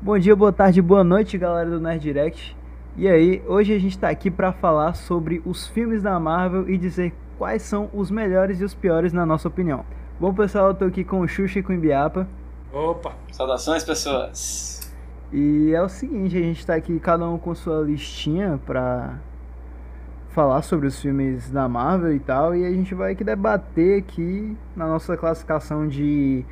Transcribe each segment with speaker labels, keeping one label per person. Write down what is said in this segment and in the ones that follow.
Speaker 1: Bom dia, boa tarde, boa noite, galera do Nerd Direct. E aí, hoje a gente tá aqui para falar sobre os filmes da Marvel e dizer quais são os melhores e os piores na nossa opinião. Bom, pessoal, eu tô aqui com o Xuxa e com o Ibiapa.
Speaker 2: Opa!
Speaker 3: Saudações, pessoas!
Speaker 1: E é o seguinte, a gente tá aqui cada um com sua listinha pra falar sobre os filmes da Marvel e tal, e a gente vai aqui debater aqui na nossa classificação de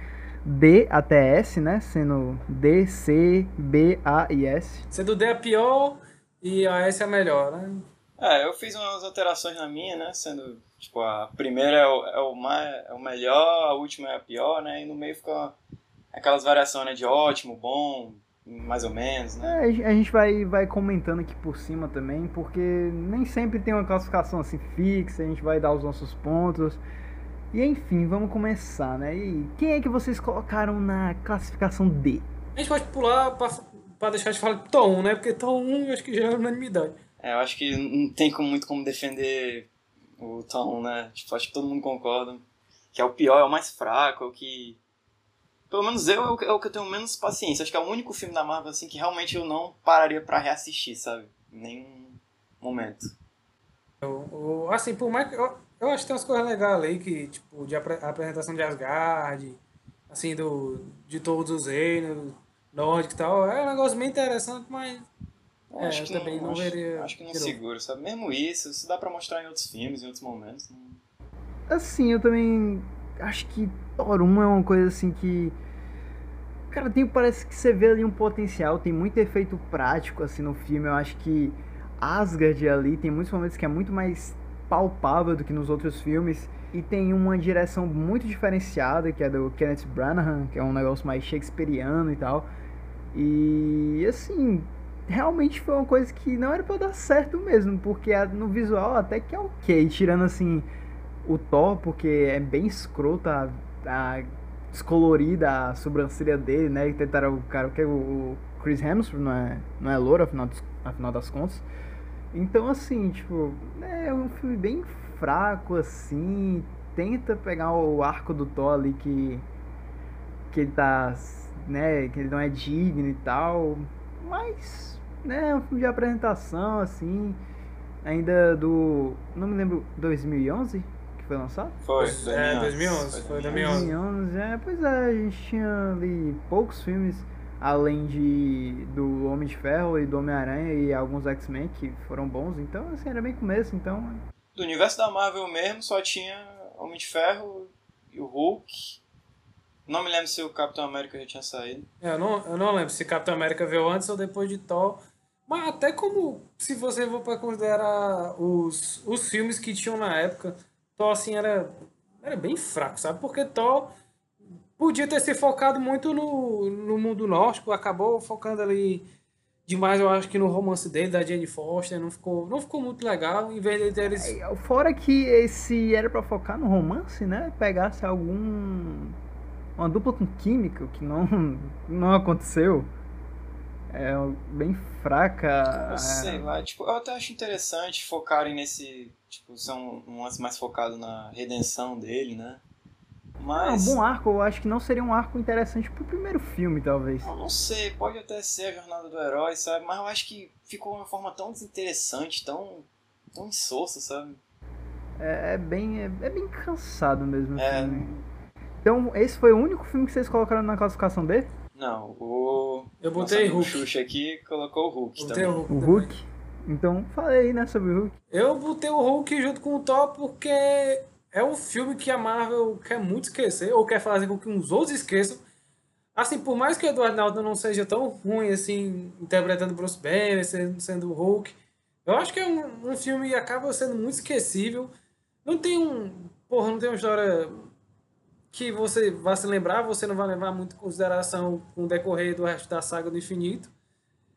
Speaker 1: D até S, né? Sendo D, C, B, A e S.
Speaker 2: Sendo D é a pior e a S é a melhor, né?
Speaker 3: É, eu fiz umas alterações na minha, né? Sendo, tipo, a primeira é o, é o, mais, é o melhor, a última é a pior, né? E no meio fica aquelas variações né, de ótimo, bom, mais ou menos, né?
Speaker 1: É, a gente vai, vai comentando aqui por cima também, porque nem sempre tem uma classificação assim fixa, a gente vai dar os nossos pontos. E enfim, vamos começar, né? E quem é que vocês colocaram na classificação D?
Speaker 2: A gente pode pular pra, pra deixar de falar de Tom 1, né? Porque Tom 1 eu acho que já é unanimidade.
Speaker 3: É, eu acho que não tem como, muito como defender o Tom, né? Tipo, acho que todo mundo concorda que é o pior, é o mais fraco, é o que... Pelo menos eu é o, que, é eu tenho menos paciência. Acho que é o único filme da Marvel, assim, que realmente eu não pararia pra reassistir, sabe? Em nenhum momento.
Speaker 2: Eu, eu, assim, por mais que... Eu, eu acho que tem umas coisas legais aí, que, tipo, de apre apresentação de Asgard, assim, do, de todos os reinos, nórdico e tal. É um negócio bem interessante, mas é,
Speaker 3: acho que
Speaker 2: eu também
Speaker 3: não,
Speaker 2: não
Speaker 3: acho,
Speaker 2: veria.
Speaker 3: acho que não
Speaker 2: tirou.
Speaker 3: segura, sabe? Mesmo isso, isso dá pra mostrar em outros filmes, em outros momentos. Não...
Speaker 1: Assim, eu também acho que Thor 1 é uma coisa assim que. Cara, tem, parece que você vê ali um potencial, tem muito efeito prático assim no filme. Eu acho que Asgard ali tem muitos momentos que é muito mais palpável do que nos outros filmes. E tem uma direção muito diferenciada, que é do Kenneth Branagh, que é um negócio mais shakespeariano e tal. E assim, realmente foi uma coisa que não era pra dar certo mesmo, porque no visual até que é ok, tirando assim o Thor, porque é bem escrota a, a descolorida a sobrancelha dele, né? E tentaram o cara, que é o, Chris Hemsworth, não é, não é louro, afinal, afinal das contas. Então, assim, tipo, é um filme bem fraco, assim. Tenta pegar o arco do Thor ali que. que ele tá. né, que ele não é digno e tal. Mas, né, é um filme de apresentação, assim. Ainda do. não me lembro, 2011 que foi lançado?
Speaker 3: Foi,
Speaker 2: É, 2011, foi 2011.
Speaker 1: 2011, é, pois é, a gente tinha ali poucos filmes além de do Homem de Ferro e do Homem-Aranha e alguns X-Men que foram bons, então assim, era bem começo, então
Speaker 3: Do universo da Marvel mesmo, só tinha Homem de Ferro e o Hulk. Não me lembro se o Capitão América já tinha saído.
Speaker 2: É, Eu não, eu não lembro se Capitão América veio antes ou depois de Thor. Mas até como, se você for para considerar os, os filmes que tinham na época, Thor assim era, era bem fraco, sabe? Porque Thor podia ter se focado muito no, no mundo nórdico, acabou focando ali demais, eu acho que no romance dele, da Jane Foster, não ficou, não ficou muito legal, em vez de ter eles...
Speaker 1: Aí, Fora que esse era pra focar no romance, né? Pegasse algum. Uma dupla com química, o que não, não aconteceu. É bem fraca.
Speaker 3: Eu sei lá, tipo, eu até acho interessante focarem nesse. Tipo, são um lance mais focado na redenção dele, né?
Speaker 1: É um
Speaker 3: Mas.
Speaker 1: bom arco, eu acho que não seria um arco interessante pro primeiro filme, talvez.
Speaker 3: Eu não sei, pode até ser a jornada do herói, sabe? Mas eu acho que ficou de uma forma tão desinteressante, tão. tão insossa, sabe?
Speaker 1: É, é bem, é, é bem cansado mesmo o
Speaker 3: É.
Speaker 1: filme. Então, esse foi o único filme que vocês colocaram na classificação dele?
Speaker 3: Não, o.
Speaker 2: Eu botei Hulk.
Speaker 3: Xuxa aqui colocou o Hulk
Speaker 2: Eu botei
Speaker 3: também.
Speaker 2: o Hulk.
Speaker 1: O
Speaker 2: também.
Speaker 1: Hulk? Então, falei né, sobre o Hulk.
Speaker 2: Eu botei o Hulk junto com o Thor porque é um filme que a Marvel quer muito esquecer, ou quer fazer com que uns outros esqueçam. Assim, por mais que o Edward Norton não seja tão ruim assim, interpretando Bruce Banner, sendo, sendo Hulk, eu acho que é um, um filme que acaba sendo muito esquecível. Não tem um. Porra, não tem uma história que você vai se lembrar, você não vai levar muito em consideração com o decorrer do resto da saga do infinito.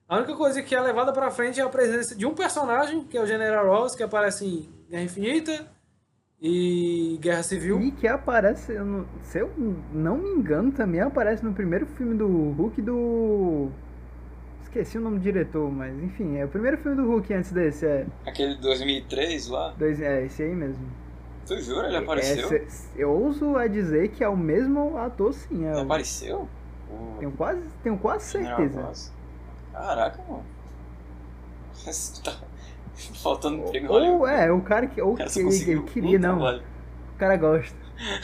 Speaker 2: A única coisa que é levada pra frente é a presença de um personagem, que é o General Ross, que aparece em Guerra Infinita e Guerra Civil.
Speaker 1: E que aparece, eu não- se eu não me engano, também aparece no primeiro filme do Hulk do. Esqueci o nome do diretor, mas enfim, é o primeiro filme do Hulk antes desse, é.
Speaker 3: Aquele de 2003 lá.
Speaker 1: Dois, é esse aí mesmo.
Speaker 3: Tu jura? Ele apareceu?
Speaker 1: É, eu ouso a dizer que é o mesmo ator, sim. É
Speaker 3: Ele
Speaker 1: o-
Speaker 3: apareceu? O
Speaker 1: Tenho quase, tenho quase certeza.
Speaker 3: Caraca, mano. Você tá faltando emprego em
Speaker 1: Ou é, o cara que. Ou
Speaker 3: O
Speaker 1: que
Speaker 3: conseguiu
Speaker 1: ele queria,
Speaker 3: um
Speaker 1: não.
Speaker 3: trabalho.
Speaker 1: O cara gosta.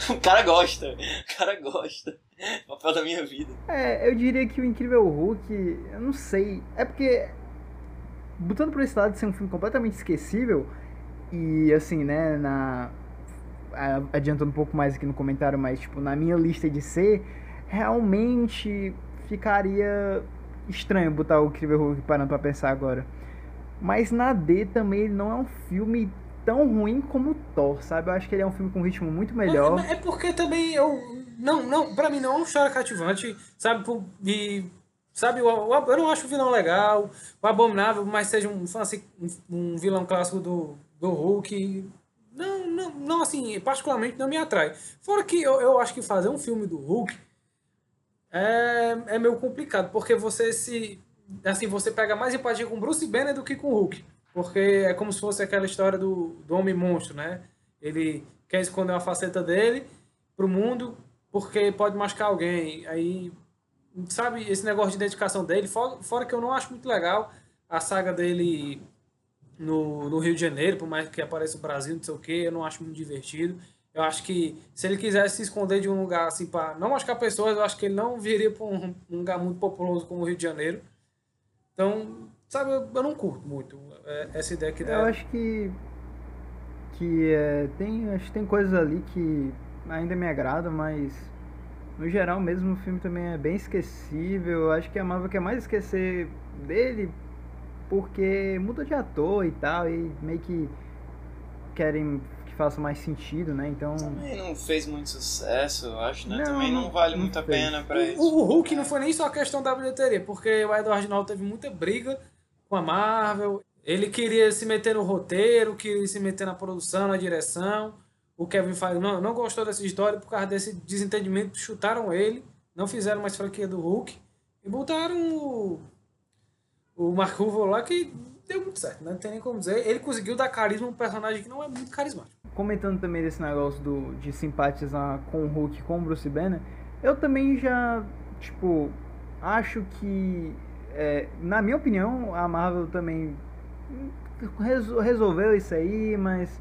Speaker 3: O cara gosta. O cara gosta. Papel da minha vida.
Speaker 1: É, eu diria que o Incrível Hulk, eu não sei. É porque. Botando por esse lado de ser um filme completamente esquecível, e assim, né, na. Adiantando um pouco mais aqui no comentário, mas tipo, na minha lista de C, realmente ficaria estranho botar o Incrível Hulk parando pra pensar agora. Mas na D também ele não é um filme tão ruim como o Thor, sabe? Eu acho que ele é um filme com um ritmo muito melhor.
Speaker 2: É, é porque também eu. Não, não, pra mim não é uma história cativante, sabe? E, sabe, o- o- eu não acho o vilão legal, o Abominável, mas seja um, assim, um, um vilão clássico do, do Hulk. Não, não, não, assim, particularmente não me atrai. Fora que eu, eu acho que fazer um filme do Hulk é, é meio complicado, porque você se. Assim, você pega mais empatia com Bruce Banner do que com Hulk. Porque é como se fosse aquela história do, do Homem-Monstro, né? Ele quer esconder uma faceta dele pro mundo porque pode machucar alguém. Aí, sabe, esse negócio de dedicação dele, fora, fora que eu não acho muito legal a saga dele no, no Rio de Janeiro, por mais que apareça o Brasil, não sei o que, eu não acho muito divertido. Eu acho que se ele quisesse se esconder de um lugar assim para não machucar pessoas, eu acho que ele não viria para um, um lugar muito populoso como o Rio de Janeiro. Então, sabe, eu, eu não curto muito é, essa ideia que
Speaker 1: Eu
Speaker 2: dá.
Speaker 1: acho que que é, tem acho que tem coisas ali que ainda me agradam, mas no geral mesmo o filme também é bem esquecível. Eu acho que a Marvel quer mais esquecer dele porque muda de ator e tal e meio que querem que faça mais sentido, né? Então
Speaker 3: Também não fez muito sucesso, eu acho, né?
Speaker 1: Não,
Speaker 3: Também não
Speaker 1: não-
Speaker 3: vale
Speaker 1: não
Speaker 3: muito a pena pra
Speaker 2: O,
Speaker 3: isso.
Speaker 2: o Hulk não foi nem só a questão da bilheteria, porque o Edward Norton teve muita briga com a Marvel. Ele queria se meter no roteiro, queria se meter na produção, na direção. O Kevin Feige não, não gostou dessa história por causa desse desentendimento. Chutaram ele, não fizeram mais franquia do Hulk e botaram o, o Mark Ruffalo lá que deu muito certo, né? não tem nem como dizer. Ele conseguiu dar carisma a um personagem que não é muito carismático.
Speaker 1: comentando também desse negócio do, de simpatizar com o Hulk e com o Bruce Banner, eu também já, tipo, acho que, é, na minha opinião, a Marvel também resol- resolveu isso aí, mas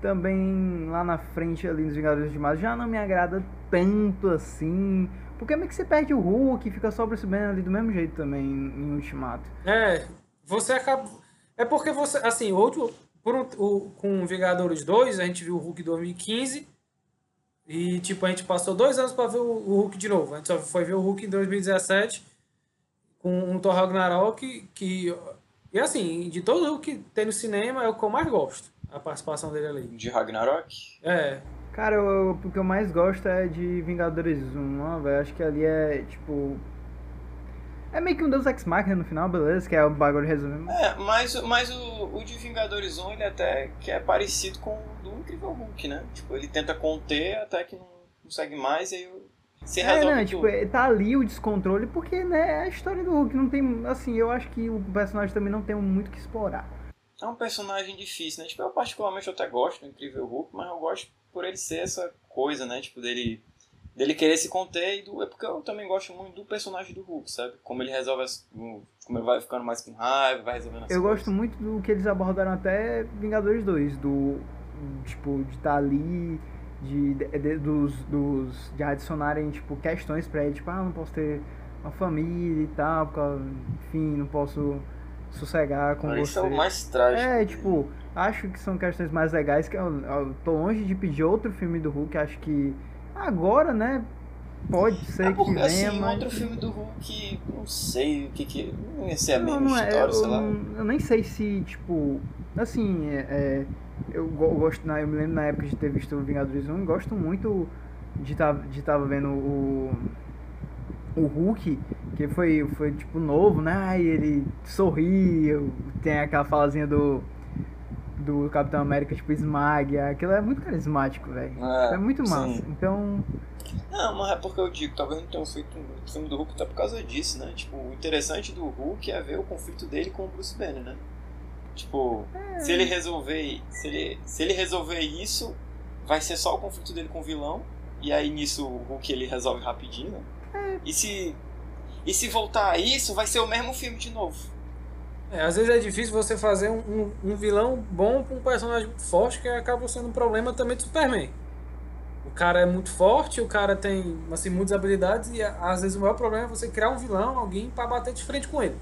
Speaker 1: também lá na frente ali nos Vingadores de Marvel já não me agrada tanto assim. Porque meio que você perde o Hulk e fica só o Bruce Banner ali do mesmo jeito também em Ultimato.
Speaker 2: É, você acaba. É porque você. Assim, outro. Por um, o, com Vingadores 2, a gente viu o Hulk 2015. E, tipo, a gente passou dois anos pra ver o, o Hulk de novo. A gente só foi ver o Hulk em 2017 com o Thor Ragnarok. Que, e, assim, de todo o Hulk que tem no cinema, é o que eu mais gosto. A participação dele ali.
Speaker 3: De Ragnarok?
Speaker 2: É.
Speaker 1: Cara, eu- o que eu mais gosto é de Vingadores 1, ó, velho. Acho que ali é, tipo... É meio que um Deus Ex Machina no final, beleza? Que é o bagulho resumindo.
Speaker 3: É, mas, mas o, o de Vingadores 1 ele até que é parecido com o do Incrível Hulk, né? Tipo, ele tenta conter até que não consegue mais e aí se
Speaker 1: É,
Speaker 3: resolve
Speaker 1: não, tipo,
Speaker 3: tudo.
Speaker 1: é- tá ali o descontrole, porque, né, é a história do Hulk. Não tem, assim, eu acho que o personagem também não tem muito o que explorar.
Speaker 3: É um personagem difícil, né? Tipo, eu particularmente até gosto do Incrível Hulk, mas eu gosto por ele ser essa coisa, né? Tipo, dele, dele querer se conter e do... É porque eu também gosto muito do personagem do Hulk, sabe? Como ele resolve as... Como ele vai ficando mais com raiva, vai resolvendo as
Speaker 1: Eu
Speaker 3: coisas.
Speaker 1: gosto muito do que eles abordaram até Vingadores 2, do, tipo, de estar ali, de, de- de- dos, dos, de adicionarem, tipo, questões pra ele, tipo, ah, não posso ter uma família e tal, porque, enfim, não posso sossegar com
Speaker 3: Mas
Speaker 1: você.
Speaker 3: Isso é o mais trágico.
Speaker 1: É, tipo, acho que são questões mais legais, que eu, eu tô longe de pedir outro filme do Hulk, acho que agora, né, pode ser
Speaker 3: É
Speaker 1: que
Speaker 3: porque,
Speaker 1: venha,
Speaker 3: assim,
Speaker 1: mas...
Speaker 3: outro filme do Hulk, não sei o que que... Não ia ser a mesma
Speaker 1: Não, é,
Speaker 3: história,
Speaker 1: eu,
Speaker 3: sei lá.
Speaker 1: eu nem sei se, tipo, assim, é, é, eu go- gosto, na, eu me lembro na época de ter visto o Vingadores 1, gosto muito de estar de tava vendo o, o Hulk, que foi, foi, tipo, novo, né, Ai, ele sorri, tem aquela falazinha do, do Capitão América, tipo, esmague, aquilo é muito carismático, velho,
Speaker 3: É,
Speaker 1: é muito
Speaker 3: sim.
Speaker 1: massa, então,
Speaker 3: Não, mas é porque eu digo, talvez não tenham feito um filme do Hulk até por causa disso, né? Tipo, o interessante do Hulk é ver o conflito dele com o Bruce Banner, né? Tipo, se ele resolver. Se ele, se ele resolver isso, vai ser só o conflito dele com o vilão. E aí nisso o Hulk ele resolve rapidinho, né? É. E se. E se voltar a isso, vai ser o mesmo filme de novo.
Speaker 2: É, às vezes é difícil você fazer um, um, vilão bom com um personagem forte que acaba sendo um problema também do Superman. O cara é muito forte, o cara tem assim, muitas habilidades e às vezes o maior problema é você criar um vilão, alguém para bater de frente com ele.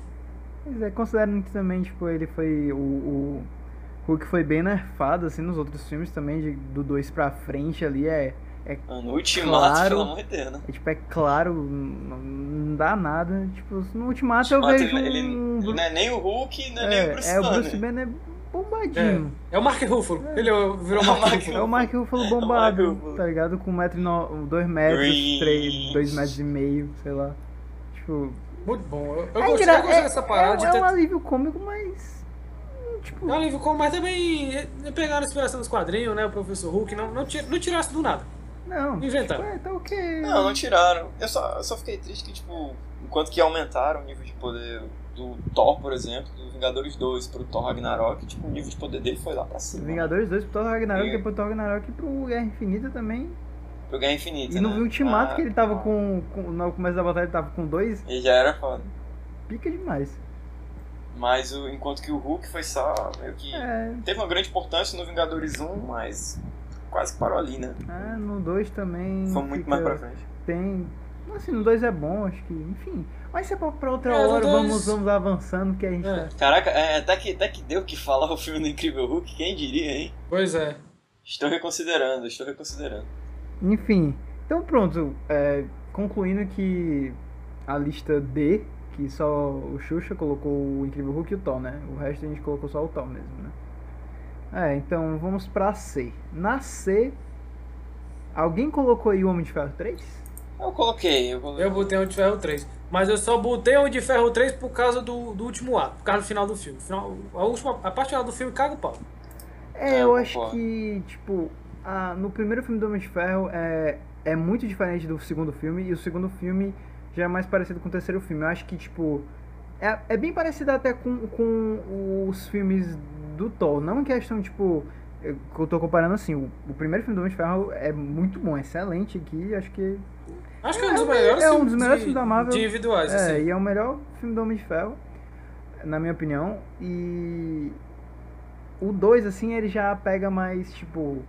Speaker 1: Pois é, considerando que também, tipo, ele foi o, o Hulk foi bem nerfado, assim, nos outros filmes também, de, do 2 pra frente ali, é... É
Speaker 3: no Ultimato, claro, pelo amor de Deus, né?
Speaker 1: É, tipo, é claro, não, não dá nada. Tipo, no Ultimato, eu vejo
Speaker 3: ele, um... ele, não é nem o Hulk, não é, é nem o Bruce
Speaker 1: É, o Bruce Banner é bombadinho.
Speaker 2: É, é o Mark Ruffalo. É. Ele virou o Mark, Mark Ruffalo.
Speaker 1: É o Mark Ruffalo bombado, Mark tá ligado? Com 1,2 dois metros, 3, metros e meio, sei lá. Tipo...
Speaker 2: Muito bom. Eu, eu, é gostei, eu gostei dessa parada.
Speaker 1: É, é, ter... um alívio cômico, mas
Speaker 2: Tipo... É um alívio cômico, mas também pegaram a inspiração dos quadrinhos, né? O professor Hulk, não, não, não tirasse do nada.
Speaker 1: Não.
Speaker 2: Inventaram.
Speaker 1: Tipo, é, tá ok.
Speaker 3: Não, não tiraram. Eu só, eu só fiquei triste que, tipo, enquanto que aumentaram o nível de poder do Thor, por exemplo, do Vingadores 2 pro Thor Ragnarok, tipo, o nível de poder dele foi lá pra cima.
Speaker 1: Vingadores 2 pro Thor Ragnarok e pro Thor Ragnarok e pro Guerra Infinita também.
Speaker 3: Pro Guerra Infinita,
Speaker 1: E no
Speaker 3: né?
Speaker 1: Ultimato ah, que ele tava com, com. No começo da batalha ele tava com dois.
Speaker 3: E já era foda.
Speaker 1: Pica demais.
Speaker 3: Mas o, enquanto que o Hulk foi só meio que. É. Teve uma grande importância no Vingadores 1, mas quase parou ali, né?
Speaker 1: É, no 2 também.
Speaker 3: Foi muito mais pra frente.
Speaker 1: Tem. Assim, no 2 é bom, acho que. Enfim. Mas se é pra, pra outra é, hora, dois... vamos, vamos avançando que a gente. É.
Speaker 3: Tá... Caraca, é, até, que, até que deu que falar o filme do Incrível Hulk, quem diria, hein?
Speaker 2: Pois é.
Speaker 3: Estou reconsiderando, estou reconsiderando.
Speaker 1: Enfim. Então pronto. É, concluindo que a lista D que só o Xuxa colocou o Incrível Hulk e o Thor, né? O resto a gente colocou só o Thor mesmo, né? É, então vamos pra C. Na C, alguém colocou aí o Homem de Ferro 3?
Speaker 3: Eu coloquei, eu coloquei.
Speaker 2: Eu botei o Homem de Ferro 3. Mas eu só botei o Homem de Ferro 3 por causa do, do último ato, por causa do final do filme. Final, a, última, a parte final do filme caga o pau.
Speaker 1: É, é eu acho que, tipo, a, no primeiro filme do Homem de Ferro é, é muito diferente do segundo filme, e o segundo filme já é mais parecido com o terceiro filme. Eu acho que, tipo, é, é bem parecido até com, com os filmes do Thor. Não em questão, tipo, eu, eu tô comparando assim, o, o primeiro filme do Homem de Ferro é muito bom, é excelente aqui, acho que...
Speaker 2: Acho que é um dos melhores,
Speaker 1: é um dos melhores filmes da Marvel.
Speaker 2: individuais,
Speaker 1: é,
Speaker 2: assim.
Speaker 1: e é o melhor filme do Homem de Ferro, na minha opinião. E o 2, assim, ele já pega mais, tipo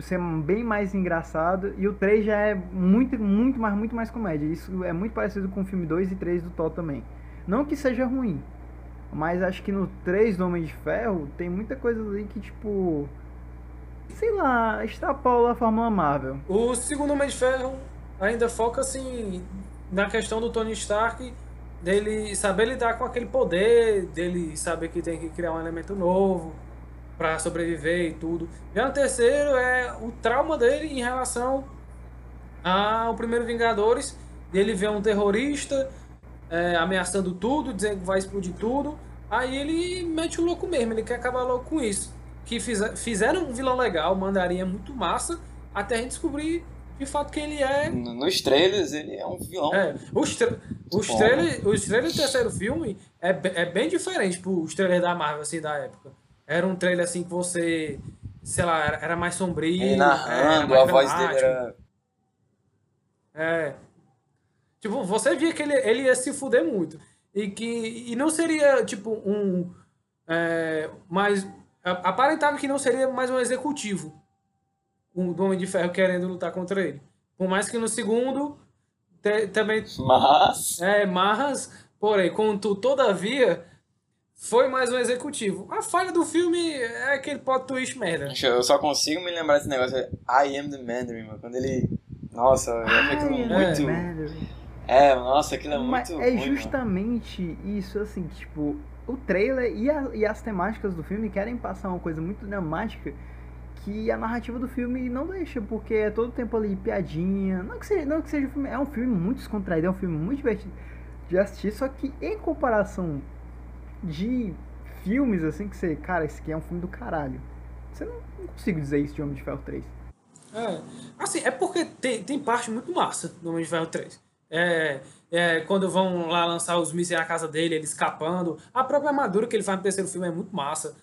Speaker 1: ser bem mais engraçado. E o 3 já é muito, muito mais, muito mais comédia. Isso é muito parecido com o filme 2 e 3 do Thor também. Não que seja ruim, mas acho que no 3 do Homem de Ferro tem muita coisa ali que, tipo. Sei lá, extrapola a Fórmula Marvel.
Speaker 2: O segundo Homem de Ferro ainda foca assim na questão do Tony Stark dele saber lidar com aquele poder, dele saber que tem que criar um elemento novo para sobreviver e tudo. Já no terceiro é o trauma dele em relação ao primeiro Vingadores. Ele vê um terrorista é, ameaçando tudo, dizendo que vai explodir tudo. Aí ele mete o louco mesmo, ele quer acabar logo com isso. Que fizer, fizeram um vilão legal, mandaria muito massa, até a gente descobrir de fato que ele é.
Speaker 3: Nos trailers ele é um vilão.
Speaker 2: É, os, tra os, trailers, os trailers do terceiro filme é, é bem diferente pros trailers da Marvel assim, da época. Era um trailer assim que você, sei lá, era mais sombrio. Ele
Speaker 3: narrando, a voz dele era.
Speaker 2: É. Tipo, você via que ele, ele ia se fuder muito. E que e não seria, tipo, um. É, mais. Aparentava que não seria mais um executivo. Um do Homem de Ferro querendo lutar contra ele. Por mais que no segundo. Te, também.
Speaker 3: Mas.
Speaker 2: É, mas. Porém, contudo, todavia foi mais um executivo. A falha do filme é aquele plot twist merda.
Speaker 3: Eu só consigo me lembrar desse negócio. I am the Mandarin, mano. Quando ele. Nossa, eu achei aquilo muito. É, nossa, aquilo é
Speaker 1: Mas
Speaker 3: muito.
Speaker 1: É ruim, justamente mano. isso, assim, tipo, o trailer e, a, e as temáticas do filme querem passar uma coisa muito dramática que a narrativa do filme não deixa, porque é todo tempo ali piadinha. Não que seja, não que seja um filme, é um filme muito descontraído, é um filme muito divertido de assistir, só que em comparação de filmes, assim, que você, cara, esse aqui é um filme do caralho. Você não, não consigo dizer isso de Homem de Ferro 3.
Speaker 2: É, assim, é porque tem, tem parte muito massa do Homem de Ferro 3. É, é, quando vão lá lançar os mísseis na casa dele, ele escapando. A própria armadura que ele faz no terceiro filme é muito massa.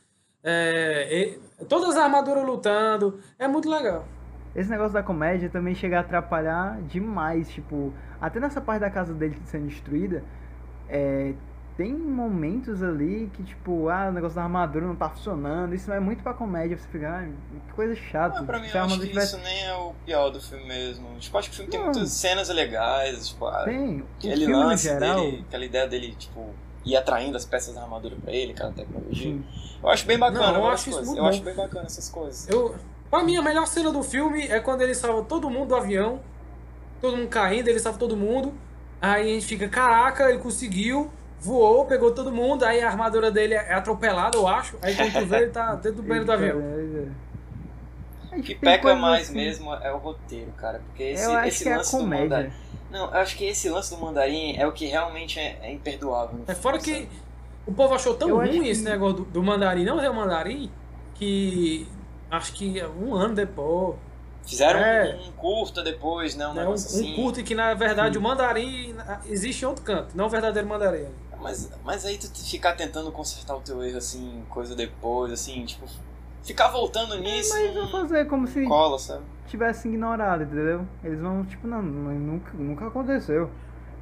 Speaker 2: É, todas as armaduras lutando, é muito legal.
Speaker 1: esse negócio da comédia também chega a atrapalhar demais, tipo, até nessa parte da casa dele sendo destruída, é, tem momentos ali que, tipo, ah, o negócio da armadura não tá funcionando, isso é muito pra comédia, você fica, ah, que coisa chata.
Speaker 3: Ah, pra mim, eu acho
Speaker 1: armadura
Speaker 3: que
Speaker 1: tivesse-
Speaker 3: isso nem é o pior do filme mesmo. Tipo, acho que o filme tem
Speaker 1: Não.
Speaker 3: muitas cenas legais, tipo,
Speaker 1: Tem, o
Speaker 3: aquele
Speaker 1: filme
Speaker 3: lance
Speaker 1: geral,
Speaker 3: dele, aquela ideia dele, tipo, ir atraindo as peças da armadura pra ele, aquela tecnologia.
Speaker 1: sim.
Speaker 3: Eu acho bem bacana
Speaker 2: Não, eu acho isso
Speaker 3: coisas.
Speaker 2: muito
Speaker 3: Eu
Speaker 2: bom.
Speaker 3: acho bem bacana essas coisas.
Speaker 2: Eu, pra mim, a melhor cena do filme é quando ele salva todo mundo do avião, todo mundo caindo, ele salva todo mundo. Aí a gente fica, caraca, ele conseguiu, voou, pegou todo mundo, aí a armadura dele é atropelada, eu acho. Aí quando tu vê, ele tá dentro do banheiro do avião.
Speaker 1: É,
Speaker 3: O que peca mais
Speaker 1: assim-
Speaker 3: mesmo é o roteiro, cara. Porque esse,
Speaker 1: Eu acho
Speaker 3: esse
Speaker 1: que é a
Speaker 3: lance do
Speaker 1: comédia.
Speaker 3: mandarim. Não, eu acho que esse lance do mandarim é o que realmente é, é imperdoável.
Speaker 2: É fora
Speaker 3: sabe?
Speaker 2: que o povo achou tão
Speaker 1: Eu
Speaker 2: ruim
Speaker 1: que-
Speaker 2: esse negócio do, do mandarim, não é o mandarim, que acho que um ano depois,
Speaker 3: Fizeram
Speaker 2: É.
Speaker 3: um curta depois, né? Um
Speaker 2: né, um,
Speaker 3: negócio assim.
Speaker 2: um que na verdade o mandarim existe em outro canto, não o verdadeiro mandarim.
Speaker 3: Mas, mas aí tu ficar tentando consertar o teu erro, assim, coisa depois, assim, tipo, ficar voltando nisso.
Speaker 1: Mas vão fazer como se
Speaker 3: cola, sabe?
Speaker 1: tivesse ignorado, entendeu? Eles vão, tipo, não, nunca, nunca aconteceu.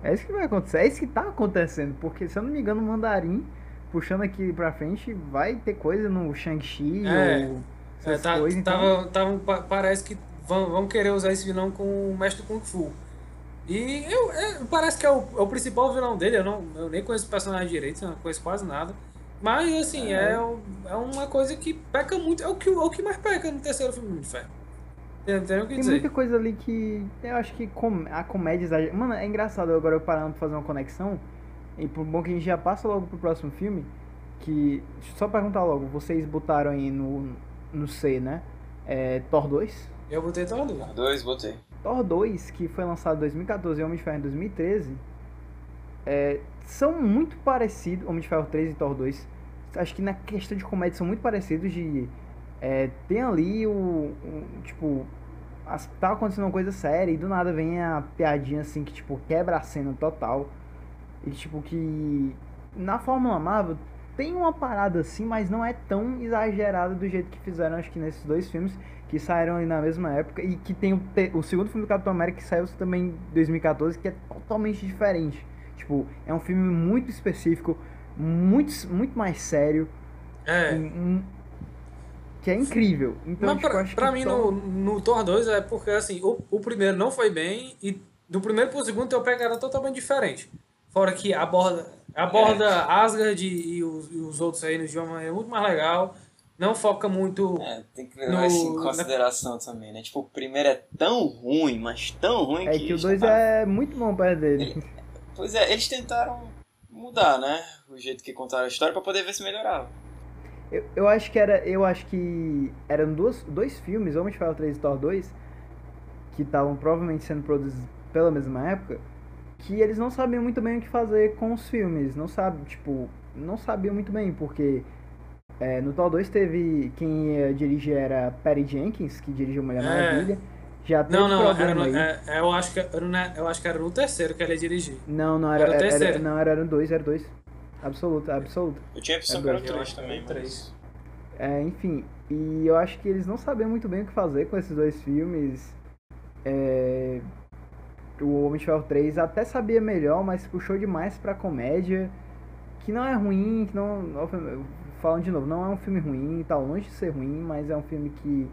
Speaker 1: É isso que vai acontecer, é isso que tá acontecendo, porque se eu não me engano, o mandarim, puxando aqui pra frente, vai ter coisa no Shang-Chi
Speaker 2: É.
Speaker 1: ou
Speaker 2: É,
Speaker 1: essas
Speaker 2: tá-
Speaker 1: coisas, então...
Speaker 2: tava, tava- pa- parece que vão, vão querer usar esse vilão com o mestre Kung Fu. E eu, é, parece que é o, é o principal vilão dele, eu, não, eu nem conheço o personagem direito, eu não conheço quase nada. Mas assim,
Speaker 1: É.
Speaker 2: é, é uma coisa que peca muito, é o que, é o que mais peca no terceiro filme do Inferno. Tem, tem
Speaker 1: Tem muita coisa ali que eu acho que com- a comédia exagera. Mano, é engraçado agora eu parando pra fazer uma conexão. E por bom que a gente já passa logo pro próximo filme. Que. deixa eu Só perguntar logo, vocês botaram aí no, no C, né? É, Thor 2?
Speaker 2: Eu botei todo.
Speaker 3: Dois, botei.
Speaker 1: Thor 2, que foi lançado em 2014 e Homem de Ferro em 2013, é, são muito parecidos, Homem de Ferro 3 e Thor 2. Acho que na questão de comédia são muito parecidos de... é, tem ali o, o- tipo... As, tá acontecendo uma coisa séria e do nada vem a piadinha assim que tipo quebra a cena total. E tipo que... Na Fórmula Marvel tem uma parada assim, mas não é tão exagerada do jeito que fizeram acho que nesses dois filmes que saíram ali na mesma época e que tem o, o segundo filme do Capitão América que saiu também em 2014 que é totalmente diferente. Tipo, é um filme muito específico, muito, muito mais sério,
Speaker 2: É.
Speaker 1: um- que é incrível. Então,
Speaker 2: Mas
Speaker 1: tipo,
Speaker 2: pra, pra mim,
Speaker 1: Thor-
Speaker 2: no, no Thor 2, é porque assim, o, o primeiro não foi bem e do primeiro pro segundo tem uma pegada totalmente diferente. Fora que aborda, aborda Asgard e os, e os outros reinos de uma maneira muito mais legal. Não foca muito.
Speaker 3: É, tem que levar
Speaker 2: No-
Speaker 3: isso em
Speaker 2: na-
Speaker 3: consideração também, né? Tipo, o primeiro é tão ruim, mas tão ruim
Speaker 1: é
Speaker 3: que.
Speaker 1: que o
Speaker 3: eles
Speaker 1: 2
Speaker 3: tentaram-
Speaker 1: é muito bom perto dele.
Speaker 3: Pois é, eles tentaram mudar, né? O jeito que contaram a história pra poder ver se melhorava.
Speaker 1: Eu, eu acho que era. Eu acho que eram duas, dois filmes, Homem de Ferro 3 e Thor 2, que estavam provavelmente sendo produzidos pela mesma época, que eles não sabiam muito bem o que fazer com os filmes. Não sabe, tipo, não sabiam muito bem, porque é, no Thor 2 teve. Quem ia dirigir era Patty Jenkins, que dirigiu Mulher
Speaker 2: É.
Speaker 1: Maravilha. Já teve
Speaker 2: Não, não, era
Speaker 1: problema
Speaker 2: no-
Speaker 1: aí.
Speaker 2: é- é, eu, acho que era, no- eu acho que era no terceiro que ele ia dirigir.
Speaker 1: Não, não era,
Speaker 2: Era o
Speaker 1: era, era-
Speaker 2: terceiro.
Speaker 1: não, era, era dois, era dois. Absoluta, absoluta.
Speaker 3: Eu tinha a impressão que era o
Speaker 1: dois.
Speaker 3: 3
Speaker 2: Eu acho
Speaker 3: também. mas-
Speaker 1: É, enfim, e eu acho que eles não sabiam muito bem o que fazer com esses dois filmes. É, o Homem de Ferro 3 até sabia melhor, mas puxou demais pra comédia. Que não é ruim, que não. Falando de novo, não é um filme ruim, tá longe de ser ruim, mas é um filme que.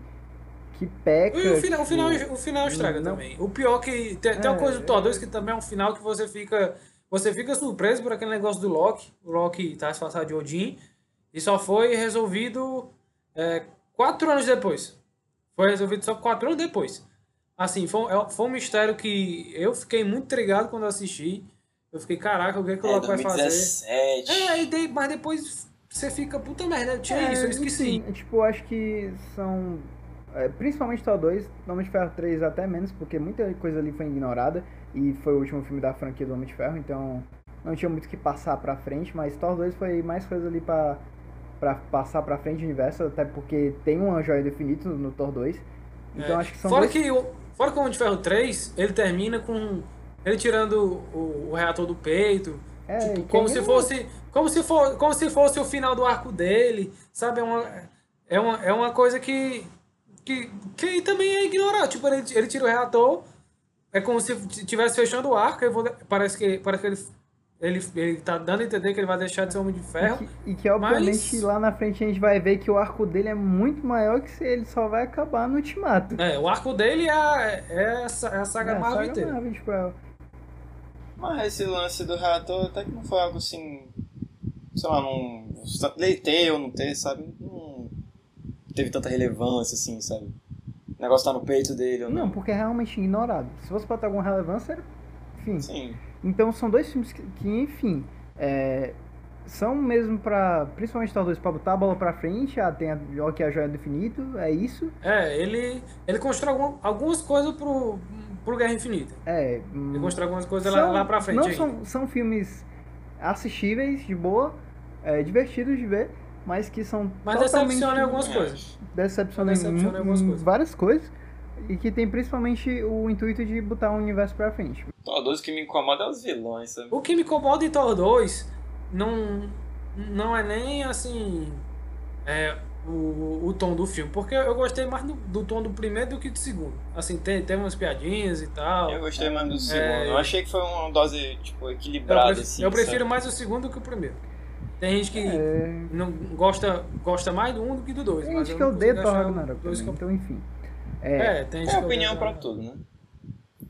Speaker 1: que peca.
Speaker 2: E o final, o
Speaker 1: tipo,
Speaker 2: final, o final estraga
Speaker 1: não-
Speaker 2: também. O pior que. Tem, tem uma
Speaker 1: É,
Speaker 2: coisa do Thor
Speaker 1: é.
Speaker 2: 2 que também é um final que você fica. Você fica surpreso por aquele negócio do Loki. O Loki tá disfarçado de Odin. E só foi resolvido é, quatro anos depois. Foi resolvido só quatro anos depois. Assim, foi, um- é- foi um mistério que eu fiquei muito intrigado quando eu assisti. Eu fiquei, caraca, o que, é que o
Speaker 3: É,
Speaker 2: Loki vai fazer?
Speaker 3: 2017.
Speaker 2: É, e daí- mas depois você fica, puta merda, eu tinha
Speaker 1: É,
Speaker 2: isso, eu esqueci.
Speaker 1: enfim, tipo, acho que são. é, principalmente Thor 2, Homem de Ferro 3 até menos, porque muita coisa ali foi ignorada. E foi o último filme da franquia do Homem de Ferro, então não tinha muito o que passar pra frente. Mas Thor 2 foi mais coisa ali pra, pra passar pra frente do universo, até porque tem uma joia do infinito no Thor 2. Então
Speaker 2: É.
Speaker 1: acho que são
Speaker 2: fora
Speaker 1: dois...
Speaker 2: que o Fora que o Homem de Ferro 3, ele termina com ele tirando o, o reator do peito,
Speaker 1: É,
Speaker 2: tipo, como se fosse como se for, como se fosse o final do arco dele, sabe? É uma é uma, é uma coisa que que, que também é ignorado. Tipo, ele, ele tira o reator, é como se estivesse fechando o arco, vou, parece que, parece que ele, ele, ele tá dando a entender que ele vai deixar de ser Homem de Ferro.
Speaker 1: E que, e que obviamente,
Speaker 2: mas...
Speaker 1: lá na frente a gente vai ver que o arco dele é muito maior que se ele só vai acabar no Ultimato.
Speaker 2: É, o arco dele é, é, é a saga
Speaker 1: É,
Speaker 2: Marvel
Speaker 1: saga
Speaker 2: inteira.
Speaker 1: Marvel, tipo, é-
Speaker 3: Mas esse lance do reator até que não foi algo assim. Sei lá, não. Ter ou não ter, sabe? Não teve tanta relevância assim, sabe? O negócio tá no peito dele ou não.
Speaker 1: Não, porque é realmente ignorado. Se fosse pra ter alguma relevância, era... enfim.
Speaker 3: Sim.
Speaker 1: Então são dois filmes que, que, enfim, é, são mesmo pra. Principalmente Thor 2 pra botar a bola pra frente, ah, tem a, ó, que é a joia do infinito, é isso.
Speaker 2: É, ele, ele constrói algum- algumas coisas pro, pro Guerra Infinita.
Speaker 1: É. Hum,
Speaker 2: constrói algumas coisas lá, lá pra frente.
Speaker 1: Não
Speaker 2: ainda.
Speaker 1: são, são filmes assistíveis, de boa, é, divertidos de ver, mas que são
Speaker 2: Mas
Speaker 1: totalmente
Speaker 2: decepciona em algumas coisas. decepciona em algumas
Speaker 1: em
Speaker 2: coisas.
Speaker 1: várias coisas e que tem principalmente o intuito de botar o universo pra frente.
Speaker 3: Thor 2 que me incomoda é os vilões, sabe?
Speaker 2: O que me incomoda em Thor 2 não, não é nem assim. É, o, o tom do filme. Porque eu gostei mais do, do tom do primeiro do que do segundo. Assim, tem, tem umas piadinhas e tal.
Speaker 3: Eu gostei mais do segundo.
Speaker 2: É.
Speaker 3: Eu achei que foi uma dose, tipo,
Speaker 2: Eu,
Speaker 3: equilibrada,
Speaker 2: prefiro,
Speaker 3: assim.
Speaker 2: eu prefiro
Speaker 3: sabe?
Speaker 2: mais o segundo do que o primeiro. Tem gente que
Speaker 1: É,
Speaker 2: não gosta, gosta mais do um do que do dois.
Speaker 1: tem
Speaker 2: mas
Speaker 1: gente
Speaker 2: eu
Speaker 1: que odeia Thor Ragnarok
Speaker 2: dois
Speaker 1: também,
Speaker 2: que-
Speaker 1: então enfim. É,
Speaker 2: É, tem gente
Speaker 3: É
Speaker 2: que
Speaker 3: opinião pra tudo, né?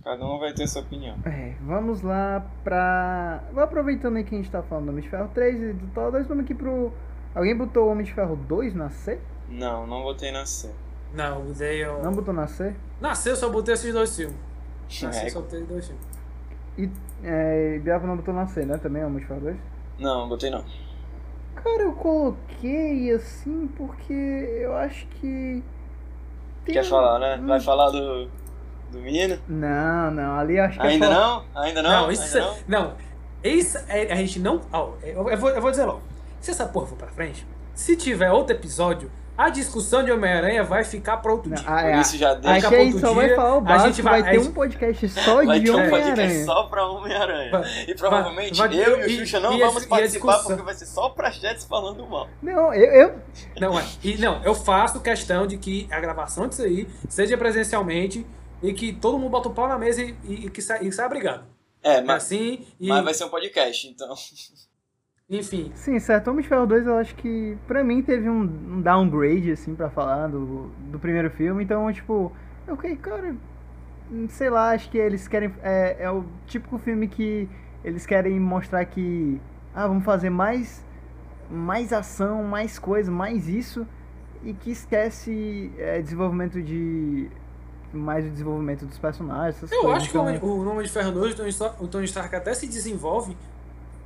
Speaker 3: Cada um vai ter sua opinião.
Speaker 1: É, vamos lá pra. Vou aproveitando aí que a gente tá falando do Homem de Ferro 3 e do Thor 2, vamos aqui pro. Alguém botou o Homem de Ferro 2 na C?
Speaker 3: Não, não botei na C.
Speaker 2: Não, o Dale.
Speaker 1: Não botou na C?
Speaker 2: Nasceu, eu só botei esses dois filmes. Nasceu,
Speaker 3: É,
Speaker 2: só botei dois filmes.
Speaker 1: E é, não botou na C, né? Também o Homem de Ferro 2?
Speaker 3: Não, não botei não.
Speaker 1: Cara, eu coloquei assim porque eu acho que. tem
Speaker 3: Quer falar, né? Vai falar do, do menino?
Speaker 1: Não, não, ali eu acho que é
Speaker 3: Ainda
Speaker 1: só-
Speaker 3: não? Ainda não?
Speaker 2: Não, isso.
Speaker 3: Ainda não?
Speaker 2: Não. Isso, é- a gente não. ó, eu, eu vou, eu vou dizer logo. Se essa porra for pra frente, se tiver outro episódio, a discussão de Homem-Aranha vai ficar pra outro dia.
Speaker 1: ah, é,
Speaker 3: isso já deixa.
Speaker 2: Daqui a
Speaker 1: a gente
Speaker 2: pouco
Speaker 1: só vai
Speaker 2: dia,
Speaker 1: falar o
Speaker 2: a
Speaker 1: básico,
Speaker 2: gente
Speaker 1: vai,
Speaker 2: vai-
Speaker 1: ter
Speaker 2: a
Speaker 1: um podcast só
Speaker 3: Vai
Speaker 1: de
Speaker 3: ter um podcast
Speaker 1: Homem-Aranha.
Speaker 3: só pra Homem-Aranha.
Speaker 2: Vai-
Speaker 3: E provavelmente
Speaker 2: vai- vai-
Speaker 3: eu e o Xuxa não
Speaker 2: e a-
Speaker 3: vamos
Speaker 2: e a
Speaker 3: participar porque vai ser só pra Jets falando mal.
Speaker 1: Não, eu, eu,
Speaker 2: Não, é. E, não, eu faço questão de que a gravação disso aí seja presencialmente e que todo mundo bota o pau na mesa e, e, e que sa, saia brigado.
Speaker 3: É,
Speaker 2: É
Speaker 3: mas,
Speaker 2: assim, e,
Speaker 3: mas vai ser um podcast, então.
Speaker 2: enfim.
Speaker 1: Sim, certo. Homem de Ferro 2 eu acho que pra mim teve um, um downgrade, assim, pra falar do, do primeiro filme. Então, tipo, eu fiquei, cara, sei lá, acho que eles querem. É, é o típico filme que eles querem mostrar que. Ah, vamos fazer mais, mais ação, mais coisa, mais isso. E que esquece é, desenvolvimento de. Mais o desenvolvimento dos personagens, essas
Speaker 2: Eu
Speaker 1: coisas.
Speaker 2: acho que o
Speaker 1: Então,
Speaker 2: Homem, o Homem de Ferro 2, o Tony Stark- o Tony Stark até se desenvolve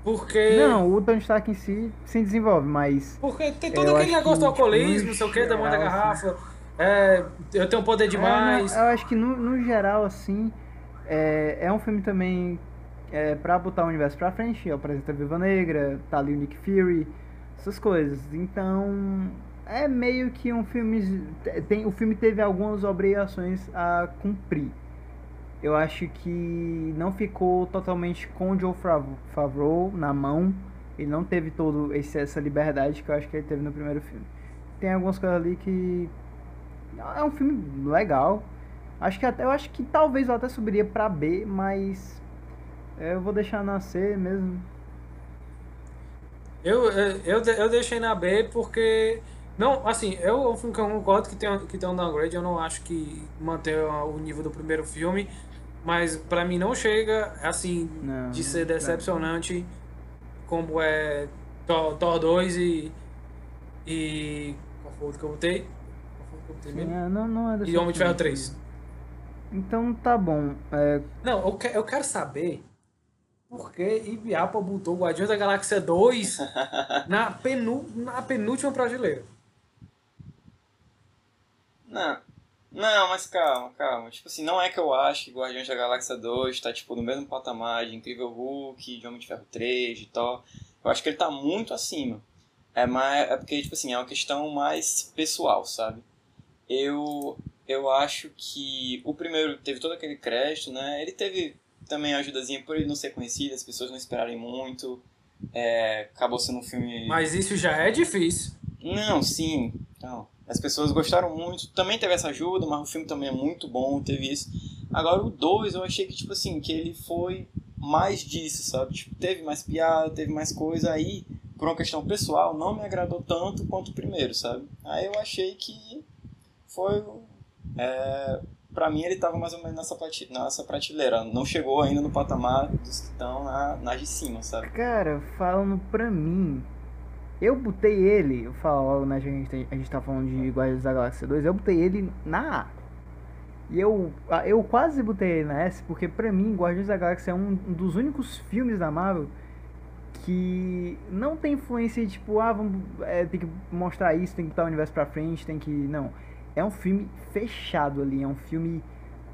Speaker 2: porque.
Speaker 1: Não, o Tony Stark em si se desenvolve, mas.
Speaker 2: Porque tem todo aquele negócio do alcoolismo, não sei o que, da mãe da
Speaker 1: geral,
Speaker 2: garrafa. É, eu tenho poder demais.
Speaker 1: É, eu acho que no, no geral, assim, é, é um filme também é, pra botar o universo pra frente. Apresenta a Viva Negra, tá ali o Nick Fury, essas coisas. Então, é meio que um filme. Tem, o filme teve algumas obrigações a cumprir. Eu acho que não ficou totalmente com o Joe Fav- Favreau na mão. Ele não teve todo esse, essa liberdade que eu acho que ele teve no primeiro filme. Tem algumas coisas ali que é um filme legal. Acho que até eu acho que talvez eu até subiria pra B, mas é, eu vou deixar nascer mesmo.
Speaker 2: Eu, eu, eu, de- eu deixei na B porque. Não, assim, eu, eu concordo que tem, que tem um downgrade, eu não acho que mantém o nível do primeiro filme, mas pra mim não chega, assim,
Speaker 1: Não,
Speaker 2: de ser
Speaker 1: não.
Speaker 2: decepcionante como é Thor, Thor 2 e. E. Qual foi o outro que eu botei? Qual foi o que eu botei mesmo?
Speaker 1: é, não, não é
Speaker 2: E Homem de Ferro
Speaker 1: decepcionante.
Speaker 2: 3.
Speaker 1: Então tá bom. É,
Speaker 2: Não, eu, que- eu quero saber por que Ibiapa botou Guardiões da Galáxia 2 na, penu, na penúltima prateleira.
Speaker 3: Não. Não, mas calma, calma. Tipo assim, não é que eu acho que Guardiões da Galáxia 2 tá, tipo, no mesmo patamar de Incrível Hulk, de Homem de Ferro 3, de Thor. Eu acho que ele tá muito acima. É, mais, é porque, tipo assim, é uma questão mais pessoal, sabe? Eu, eu acho que o primeiro teve todo aquele crédito, né? Ele teve também a ajudazinha por ele não ser conhecido, as pessoas não esperarem muito. É, acabou sendo um filme...
Speaker 2: Mas isso já é difícil.
Speaker 3: Não, sim. Então, As pessoas gostaram muito. Também teve essa ajuda, mas o filme também é muito bom, teve isso. Agora o 2 eu achei que, tipo assim, que ele foi mais disso, sabe? Tipo, teve mais piada, teve mais coisa aí, por uma questão pessoal, não me agradou tanto quanto o primeiro, sabe? Aí eu achei que foi. É, pra mim ele tava mais ou menos nessa, prate, nessa prateleira. Não chegou ainda no patamar dos que estão na, na de cima, sabe?
Speaker 1: Cara, falando pra mim, eu botei ele, eu falo logo, né, a gente, a gente tá falando de Guardiões da Galáxia 2, eu botei ele na A. E eu, eu quase botei ele na S, porque pra mim, Guardiões da Galáxia é um dos únicos filmes da Marvel que não tem influência de tipo, ah, vamos, é, tem que mostrar isso, tem que botar o universo pra frente, tem que. Não. É um filme fechado ali, é um filme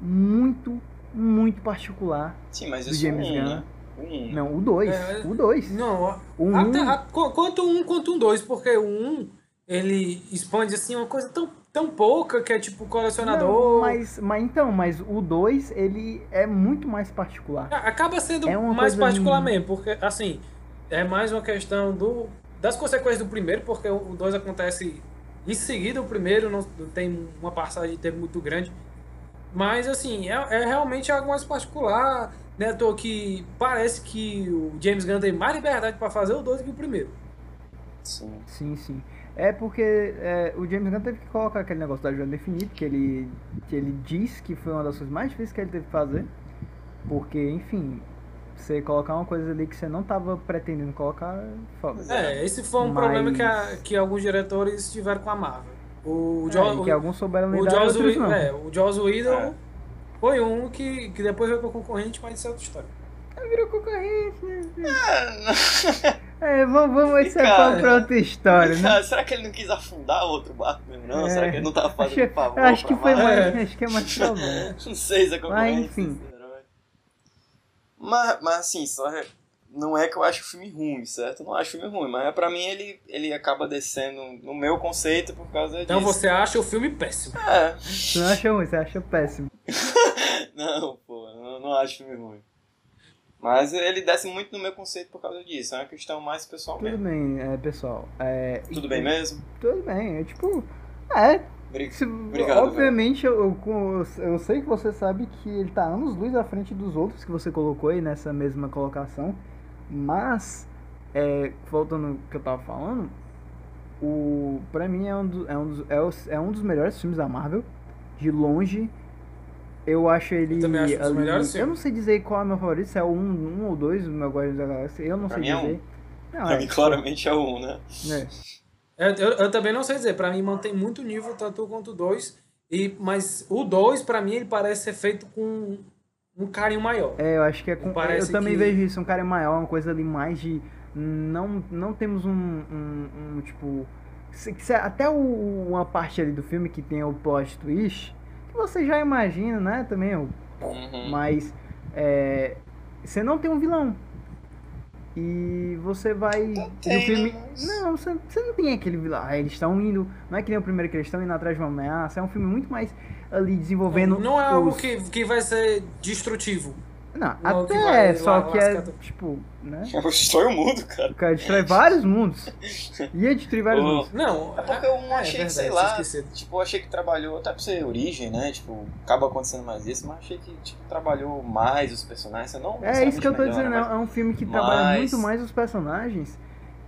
Speaker 1: muito, muito particular.
Speaker 3: Sim, mas
Speaker 1: do
Speaker 3: isso
Speaker 1: James
Speaker 3: é um,
Speaker 1: Gunn.
Speaker 3: né? Um,
Speaker 1: Não, o 2.
Speaker 2: É,
Speaker 1: o 2.
Speaker 2: Não,
Speaker 1: O
Speaker 2: até,
Speaker 1: um-
Speaker 2: a- qu- quanto um, quanto um dois, porque o um, ele expande assim uma coisa tão, tão pouca que é tipo colecionador.
Speaker 1: Não, mas, mas então, mas o 2, ele é muito mais particular.
Speaker 2: A- Acaba sendo
Speaker 1: É
Speaker 2: mais particular mesmo, porque assim, é mais uma questão do das consequências do primeiro, porque o 2 acontece em seguida o primeiro, não, não tem uma passagem de tempo muito grande. Mas assim, é, é realmente algo mais particular, né? toa que parece que o James Gunn tem mais liberdade para fazer o 2 que o primeiro.
Speaker 3: Sim.
Speaker 1: Sim, sim. É porque é, o James Gunn teve que colocar aquele negócio da ajuda infinito, que ele, que ele diz que foi uma das coisas mais difíceis que ele teve que fazer. Porque, enfim, você colocar uma coisa ali que você não tava pretendendo colocar, é foda.
Speaker 2: É, esse foi um
Speaker 1: Mas-
Speaker 2: problema que, a- que alguns diretores tiveram com a Marvel. O,
Speaker 1: É,
Speaker 2: Jo-
Speaker 1: e que alguns souberam
Speaker 2: o,
Speaker 1: lidar,
Speaker 2: Joss
Speaker 1: outros
Speaker 2: Whedon-
Speaker 1: não.
Speaker 2: é, o Joss Whedon
Speaker 3: É.
Speaker 2: foi um que, que depois veio pro concorrente, mas isso é outra história.
Speaker 1: Virou concorrente, né? É, vamos, vamos esse é
Speaker 3: Cara,
Speaker 1: papo pra outra história, né?
Speaker 3: Será que ele não quis afundar outro barco mesmo, não?
Speaker 1: É.
Speaker 3: Será que ele não tava fazendo
Speaker 1: Acho,
Speaker 3: favor
Speaker 1: acho que foi mais, acho que é mais problema.
Speaker 3: Não sei se é concorrente.
Speaker 1: Mas, enfim.
Speaker 3: Mas, mas assim, só é- não é que eu acho o filme ruim, certo? Eu não acho o filme ruim, mas pra mim ele, ele acaba descendo no meu conceito por causa
Speaker 2: Então
Speaker 3: disso.
Speaker 2: você acha o filme péssimo.
Speaker 3: É.
Speaker 1: Você não acha ruim, você acha péssimo.
Speaker 3: Não, pô, eu não, não acho filme ruim. Mas ele desce muito no meu conceito por causa disso. É uma questão mais pessoal
Speaker 1: Tudo
Speaker 3: mesmo.
Speaker 1: bem, é, pessoal. É,
Speaker 3: Tudo bem mesmo?
Speaker 1: Tudo bem, é tipo. É, se-
Speaker 3: Obrigado,
Speaker 1: obviamente eu, eu, eu sei que você sabe que ele tá anos luz à frente dos outros que você colocou aí nessa mesma colocação. Mas, é, voltando ao que eu tava falando, o, pra mim é um, do- é, um dos, é, o- é um dos melhores filmes da Marvel. De longe. Eu acho ele.
Speaker 2: Eu também acho
Speaker 1: ali-
Speaker 2: melhores
Speaker 1: Eu não sei dizer qual é o meu favorito, se é o 1 um, um ou 2 do meu Guardiões da Galáxia. Eu não
Speaker 3: Pra
Speaker 1: sei
Speaker 3: mim é um.
Speaker 1: dizer. Não,
Speaker 3: Pra
Speaker 1: é,
Speaker 3: mim, claramente é um, né?
Speaker 1: é.
Speaker 2: Eu, eu, eu também não sei dizer, pra mim mantém muito nível tanto quanto o 2. E, mas o 2, pra mim, ele parece ser feito com um carinho maior.
Speaker 1: É, eu acho que é com.
Speaker 2: Parece
Speaker 1: eu também
Speaker 2: que-
Speaker 1: vejo isso, um cara maior, uma coisa ali mais de. Não, não temos um, um, um, tipo. se- se- até o- uma parte ali do filme que tem o plot twist, você já imagina, né? Também, o-
Speaker 3: Uhum.
Speaker 1: mas. É, você não tem um vilão. E você vai.
Speaker 3: Não tem,
Speaker 1: filme.
Speaker 3: né, mas-
Speaker 1: Não, você, você não tem aquele vilão. Ah, eles estão indo. Não é que nem o primeiro que eles estão indo atrás de uma ameaça. É um filme muito mais ali desenvolvendo.
Speaker 2: não é algo
Speaker 1: os-
Speaker 2: que, que vai ser destrutivo.
Speaker 1: Não,
Speaker 2: Não, que
Speaker 1: até
Speaker 2: vai
Speaker 1: é, só que é,
Speaker 2: tudo.
Speaker 1: tipo, né?
Speaker 3: Destrói o mundo, cara.
Speaker 1: O cara destrói vários mundos. Ia destruir vários mundos.
Speaker 2: Não,
Speaker 3: É porque eu não
Speaker 2: é
Speaker 3: achei que,
Speaker 2: verdade,
Speaker 3: sei
Speaker 2: tinha
Speaker 3: lá, tipo, eu achei que trabalhou, até por ser origem, né? Tipo, acaba acontecendo mais isso, mas achei que, tipo, trabalhou mais os personagens, não
Speaker 1: É isso que eu tô
Speaker 3: necessariamente
Speaker 1: dizendo,
Speaker 3: melhora,
Speaker 1: é um filme que trabalha
Speaker 3: Mas-
Speaker 1: muito mais os personagens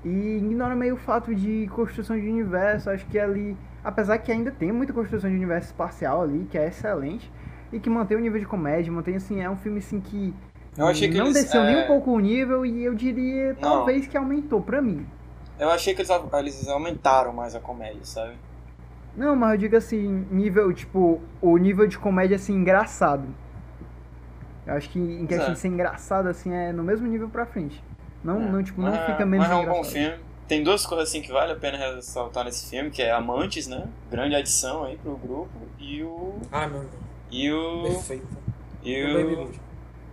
Speaker 1: e ignora meio o fato de construção de universo. Acho que ali, apesar que ainda tem muita construção de universo espacial ali, que é excelente, e que mantém o nível de comédia, mantém assim, é um filme assim que
Speaker 3: Eu achei que
Speaker 1: não
Speaker 3: eles,
Speaker 1: desceu
Speaker 3: é,
Speaker 1: nem um pouco o nível e eu diria
Speaker 3: Não.
Speaker 1: talvez que aumentou pra mim.
Speaker 3: Eu achei que eles, eles aumentaram mais a comédia, sabe?
Speaker 1: Não, mas eu digo assim, nível, tipo, o nível de comédia assim engraçado. Eu acho que em questão
Speaker 3: É.
Speaker 1: de ser engraçado assim é no mesmo nível pra frente. Não,
Speaker 3: É,
Speaker 1: não tipo, não
Speaker 3: mas-
Speaker 1: fica menos
Speaker 3: Mas é um
Speaker 1: engraçado.
Speaker 3: bom filme. Tem duas coisas assim que vale a pena ressaltar nesse filme, que é Amantes, né? Grande adição aí pro grupo. E o.
Speaker 2: Ah, meu Deus.
Speaker 3: E o.
Speaker 2: Perfeito.
Speaker 3: E
Speaker 2: O Baby
Speaker 3: o.
Speaker 2: Groot.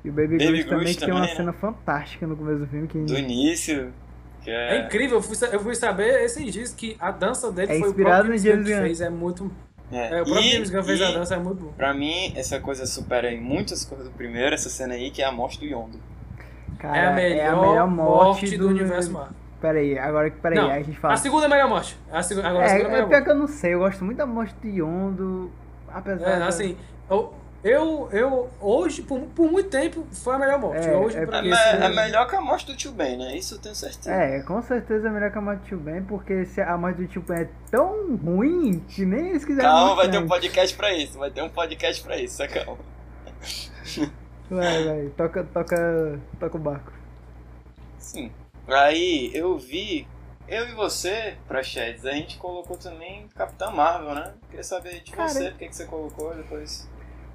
Speaker 1: E o Baby,
Speaker 3: Baby
Speaker 1: Groot também que tem uma
Speaker 3: né?
Speaker 1: cena fantástica no começo do filme que
Speaker 3: Do início. Que
Speaker 2: É
Speaker 3: é.
Speaker 2: incrível, eu fui, eu fui saber esses dias que a dança dele
Speaker 1: É
Speaker 2: foi o
Speaker 1: inspirado
Speaker 2: próprio
Speaker 1: no
Speaker 2: James Gunn fez. É muito.
Speaker 3: é.
Speaker 2: É, o próprio
Speaker 3: E-
Speaker 2: James Gunn fez a dança, é muito bom.
Speaker 3: Pra mim, essa coisa supera em muitas coisas do primeiro, essa cena aí, que é a morte do Yondo.
Speaker 1: cara,
Speaker 2: é a melhor, morte, do, universo Marvel.
Speaker 1: peraí, agora que peraí, a gente fala.
Speaker 2: A segunda é a melhor morte. A seg... Agora a segunda é a
Speaker 1: É, é
Speaker 2: melhor
Speaker 1: pior
Speaker 2: morte.
Speaker 1: que eu não sei, eu gosto muito da morte de Yondo, apesar
Speaker 2: É,
Speaker 1: da-
Speaker 2: assim, eu, eu, eu hoje, por, por muito tempo, foi a melhor morte.
Speaker 1: É,
Speaker 2: hoje,
Speaker 1: é
Speaker 2: pra
Speaker 3: É,
Speaker 2: assim,
Speaker 3: é melhor que a morte do tio Ben, né? Isso eu tenho certeza.
Speaker 1: É, com certeza é melhor que a morte do Tio Ben, porque se a morte do Tio Ben é tão ruim que nem eles quiseram
Speaker 3: Calma, vai ter um podcast pra isso. Vai ter um podcast pra isso, só calma.
Speaker 1: Vai, vai, toca, toca, toca o barco.
Speaker 3: Sim. Aí eu vi, eu e você, pra Sheds, a gente colocou também Capitã Marvel, né? Queria saber de
Speaker 1: Cara,
Speaker 3: você, por que que você colocou depois.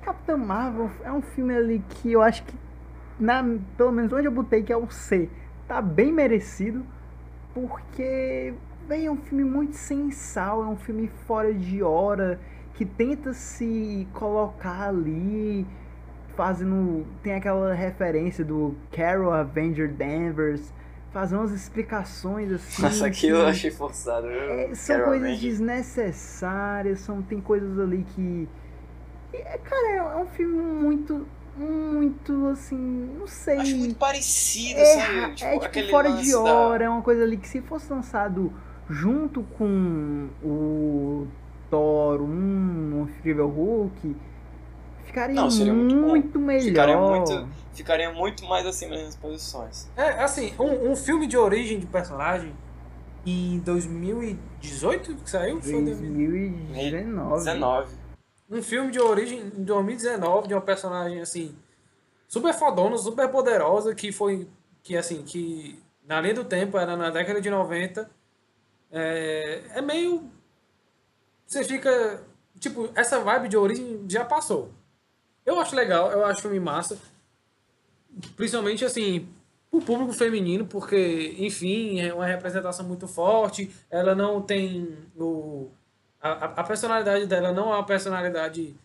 Speaker 1: Capitã Marvel é um filme ali que eu acho que, na, pelo menos onde eu botei, que é o C, tá bem merecido, porque bem, é um filme muito sensal, é um filme fora de hora, que tenta se colocar ali, fazendo. Tem aquela referência do Carol Avenger Danvers, fazer umas explicações assim.
Speaker 3: Nossa, aqui
Speaker 1: que-
Speaker 3: eu achei forçado.
Speaker 1: É, são
Speaker 3: Carol
Speaker 1: coisas
Speaker 3: Ranger.
Speaker 1: desnecessárias, são, tem coisas ali que. É, cara, é, um filme muito. Muito assim. Não sei.
Speaker 3: Acho muito parecido,
Speaker 1: é,
Speaker 3: sabe?
Speaker 1: é tipo
Speaker 3: aquele
Speaker 1: fora de
Speaker 3: da-
Speaker 1: hora, é uma coisa ali que se fosse lançado junto com o Thor, um Incrível Hulk, ficaria
Speaker 3: Não, seria muito
Speaker 1: muito,
Speaker 3: bom.
Speaker 1: melhor.
Speaker 3: Ficaria muito, ficaria muito mais assim nas posições.
Speaker 2: É, assim, um, um filme de origem de personagem em 2018 que saiu? Foi
Speaker 1: 2019.
Speaker 3: 19.
Speaker 2: Um filme de origem em 2019 de uma personagem assim super fodona, super poderosa que foi que assim que na linha do tempo era na década de 90 é, é meio você fica tipo essa vibe de origem já passou. Eu acho legal, eu acho filme massa, principalmente assim o público feminino, porque enfim é uma representação muito forte. Ela não tem o a, a- personalidade dela não é uma personalidade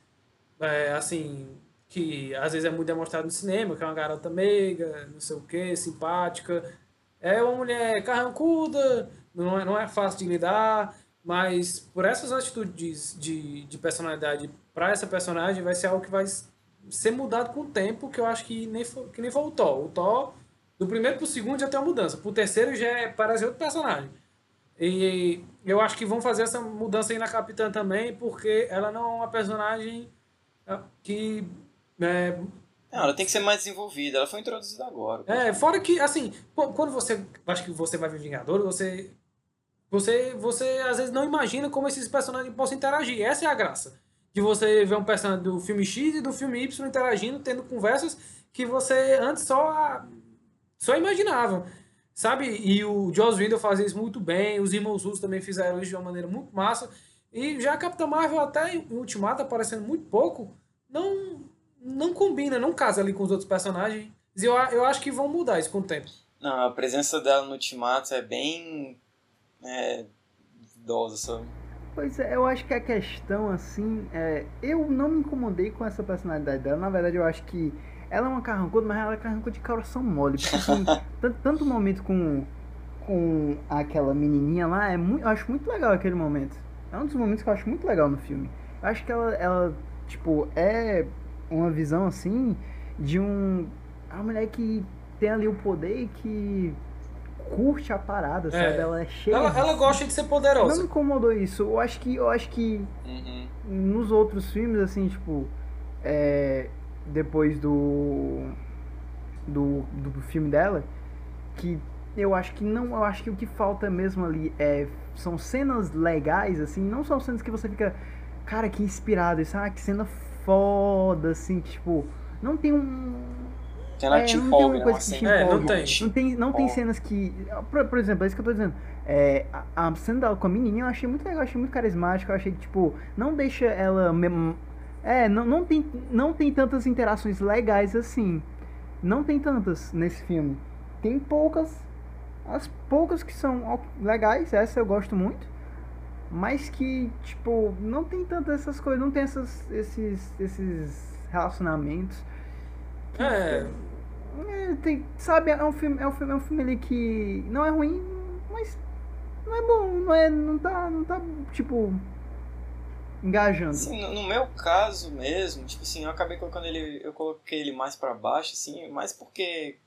Speaker 2: é, assim que às vezes é muito demonstrado no cinema, que é uma garota meiga, não sei o que, simpática. É uma mulher carrancuda, não é, não é fácil de lidar, mas por essas atitudes de, de personalidade para essa personagem vai ser algo que vai ser mudado com o tempo, que eu acho que nem que nem foi o Thor. O Thor, do primeiro pro segundo já tem uma mudança, pro terceiro já é, parece outro personagem. E eu acho que vão fazer essa mudança aí na Capitã também, porque ela não é uma personagem ah, que. É,
Speaker 3: Não, ela tem que ser mais desenvolvida. Ela foi introduzida agora.
Speaker 2: é, fora que, assim, qu- quando você. Acho que você vai ver Vingadores, você. Você, você às vezes não imagina como esses personagens possam interagir. Essa é a graça. De você ver um personagem do filme X e do filme Y interagindo, tendo conversas que você antes só, só imaginava. Sabe? E o Joss Whedon fazia isso muito bem, os irmãos Russos também fizeram isso de uma maneira muito massa. E já a Capitã Marvel, até em Ultimato, aparecendo muito pouco, não, não combina, não casa ali com os outros personagens. E eu, eu acho que vão mudar isso com o tempo.
Speaker 3: Não, a presença dela no Ultimato é bem. É. idosa, sabe?
Speaker 1: Pois é, eu acho que a questão, assim, é, eu não me incomodei com essa personalidade dela. Na verdade, eu acho que ela é uma carrancuda, mas ela é carrancuda de coração mole. Porque, assim, tanto, tanto momento com, com aquela menininha lá, é muito, eu acho muito legal aquele momento. É um dos momentos que eu acho muito legal no filme. Eu acho que ela, ela tipo, é uma visão, assim, de um... A mulher que tem ali o poder e que curte a parada, sabe?
Speaker 2: É.
Speaker 1: Ela é cheia
Speaker 2: Ela,
Speaker 1: de-
Speaker 2: ela gosta de ser
Speaker 1: Não
Speaker 2: poderosa.
Speaker 1: me incomodou isso. Eu acho que, eu acho que
Speaker 3: Uhum.
Speaker 1: nos outros filmes, assim, tipo, é, depois do, do do filme dela, que eu acho que não, eu acho que o que falta mesmo ali é são cenas legais, assim, não são cenas que você fica, cara, que inspirado, isso, ah, que cena foda, assim, que, tipo, não tem um
Speaker 3: ela
Speaker 1: É,
Speaker 3: te
Speaker 1: não tem uma coisa
Speaker 3: Uma
Speaker 1: que te
Speaker 3: cena
Speaker 2: É, não tem.
Speaker 1: Não tem, não tem
Speaker 3: Ó.
Speaker 1: cenas que. Por, por exemplo, é isso que eu tô dizendo. É, a, a cena dela com a menininha eu achei muito legal, achei muito carismática. Eu achei que, tipo, não deixa ela. É, não, não, tem, não tem tantas interações legais assim. Não tem tantas nesse filme. Tem poucas. As poucas que são legais, essa eu gosto muito. Mas que, tipo, não tem tantas essas coisas, não tem essas, esses, esses relacionamentos.
Speaker 2: É,
Speaker 1: É, tem, sabe, é um filme, é um filme, é um filme ali que não é ruim, mas não é bom, não é, não tá, não tá, tipo, engajando.
Speaker 3: Assim, no, no meu caso mesmo, tipo assim, eu acabei colocando ele, eu coloquei ele mais pra baixo, assim, mais porque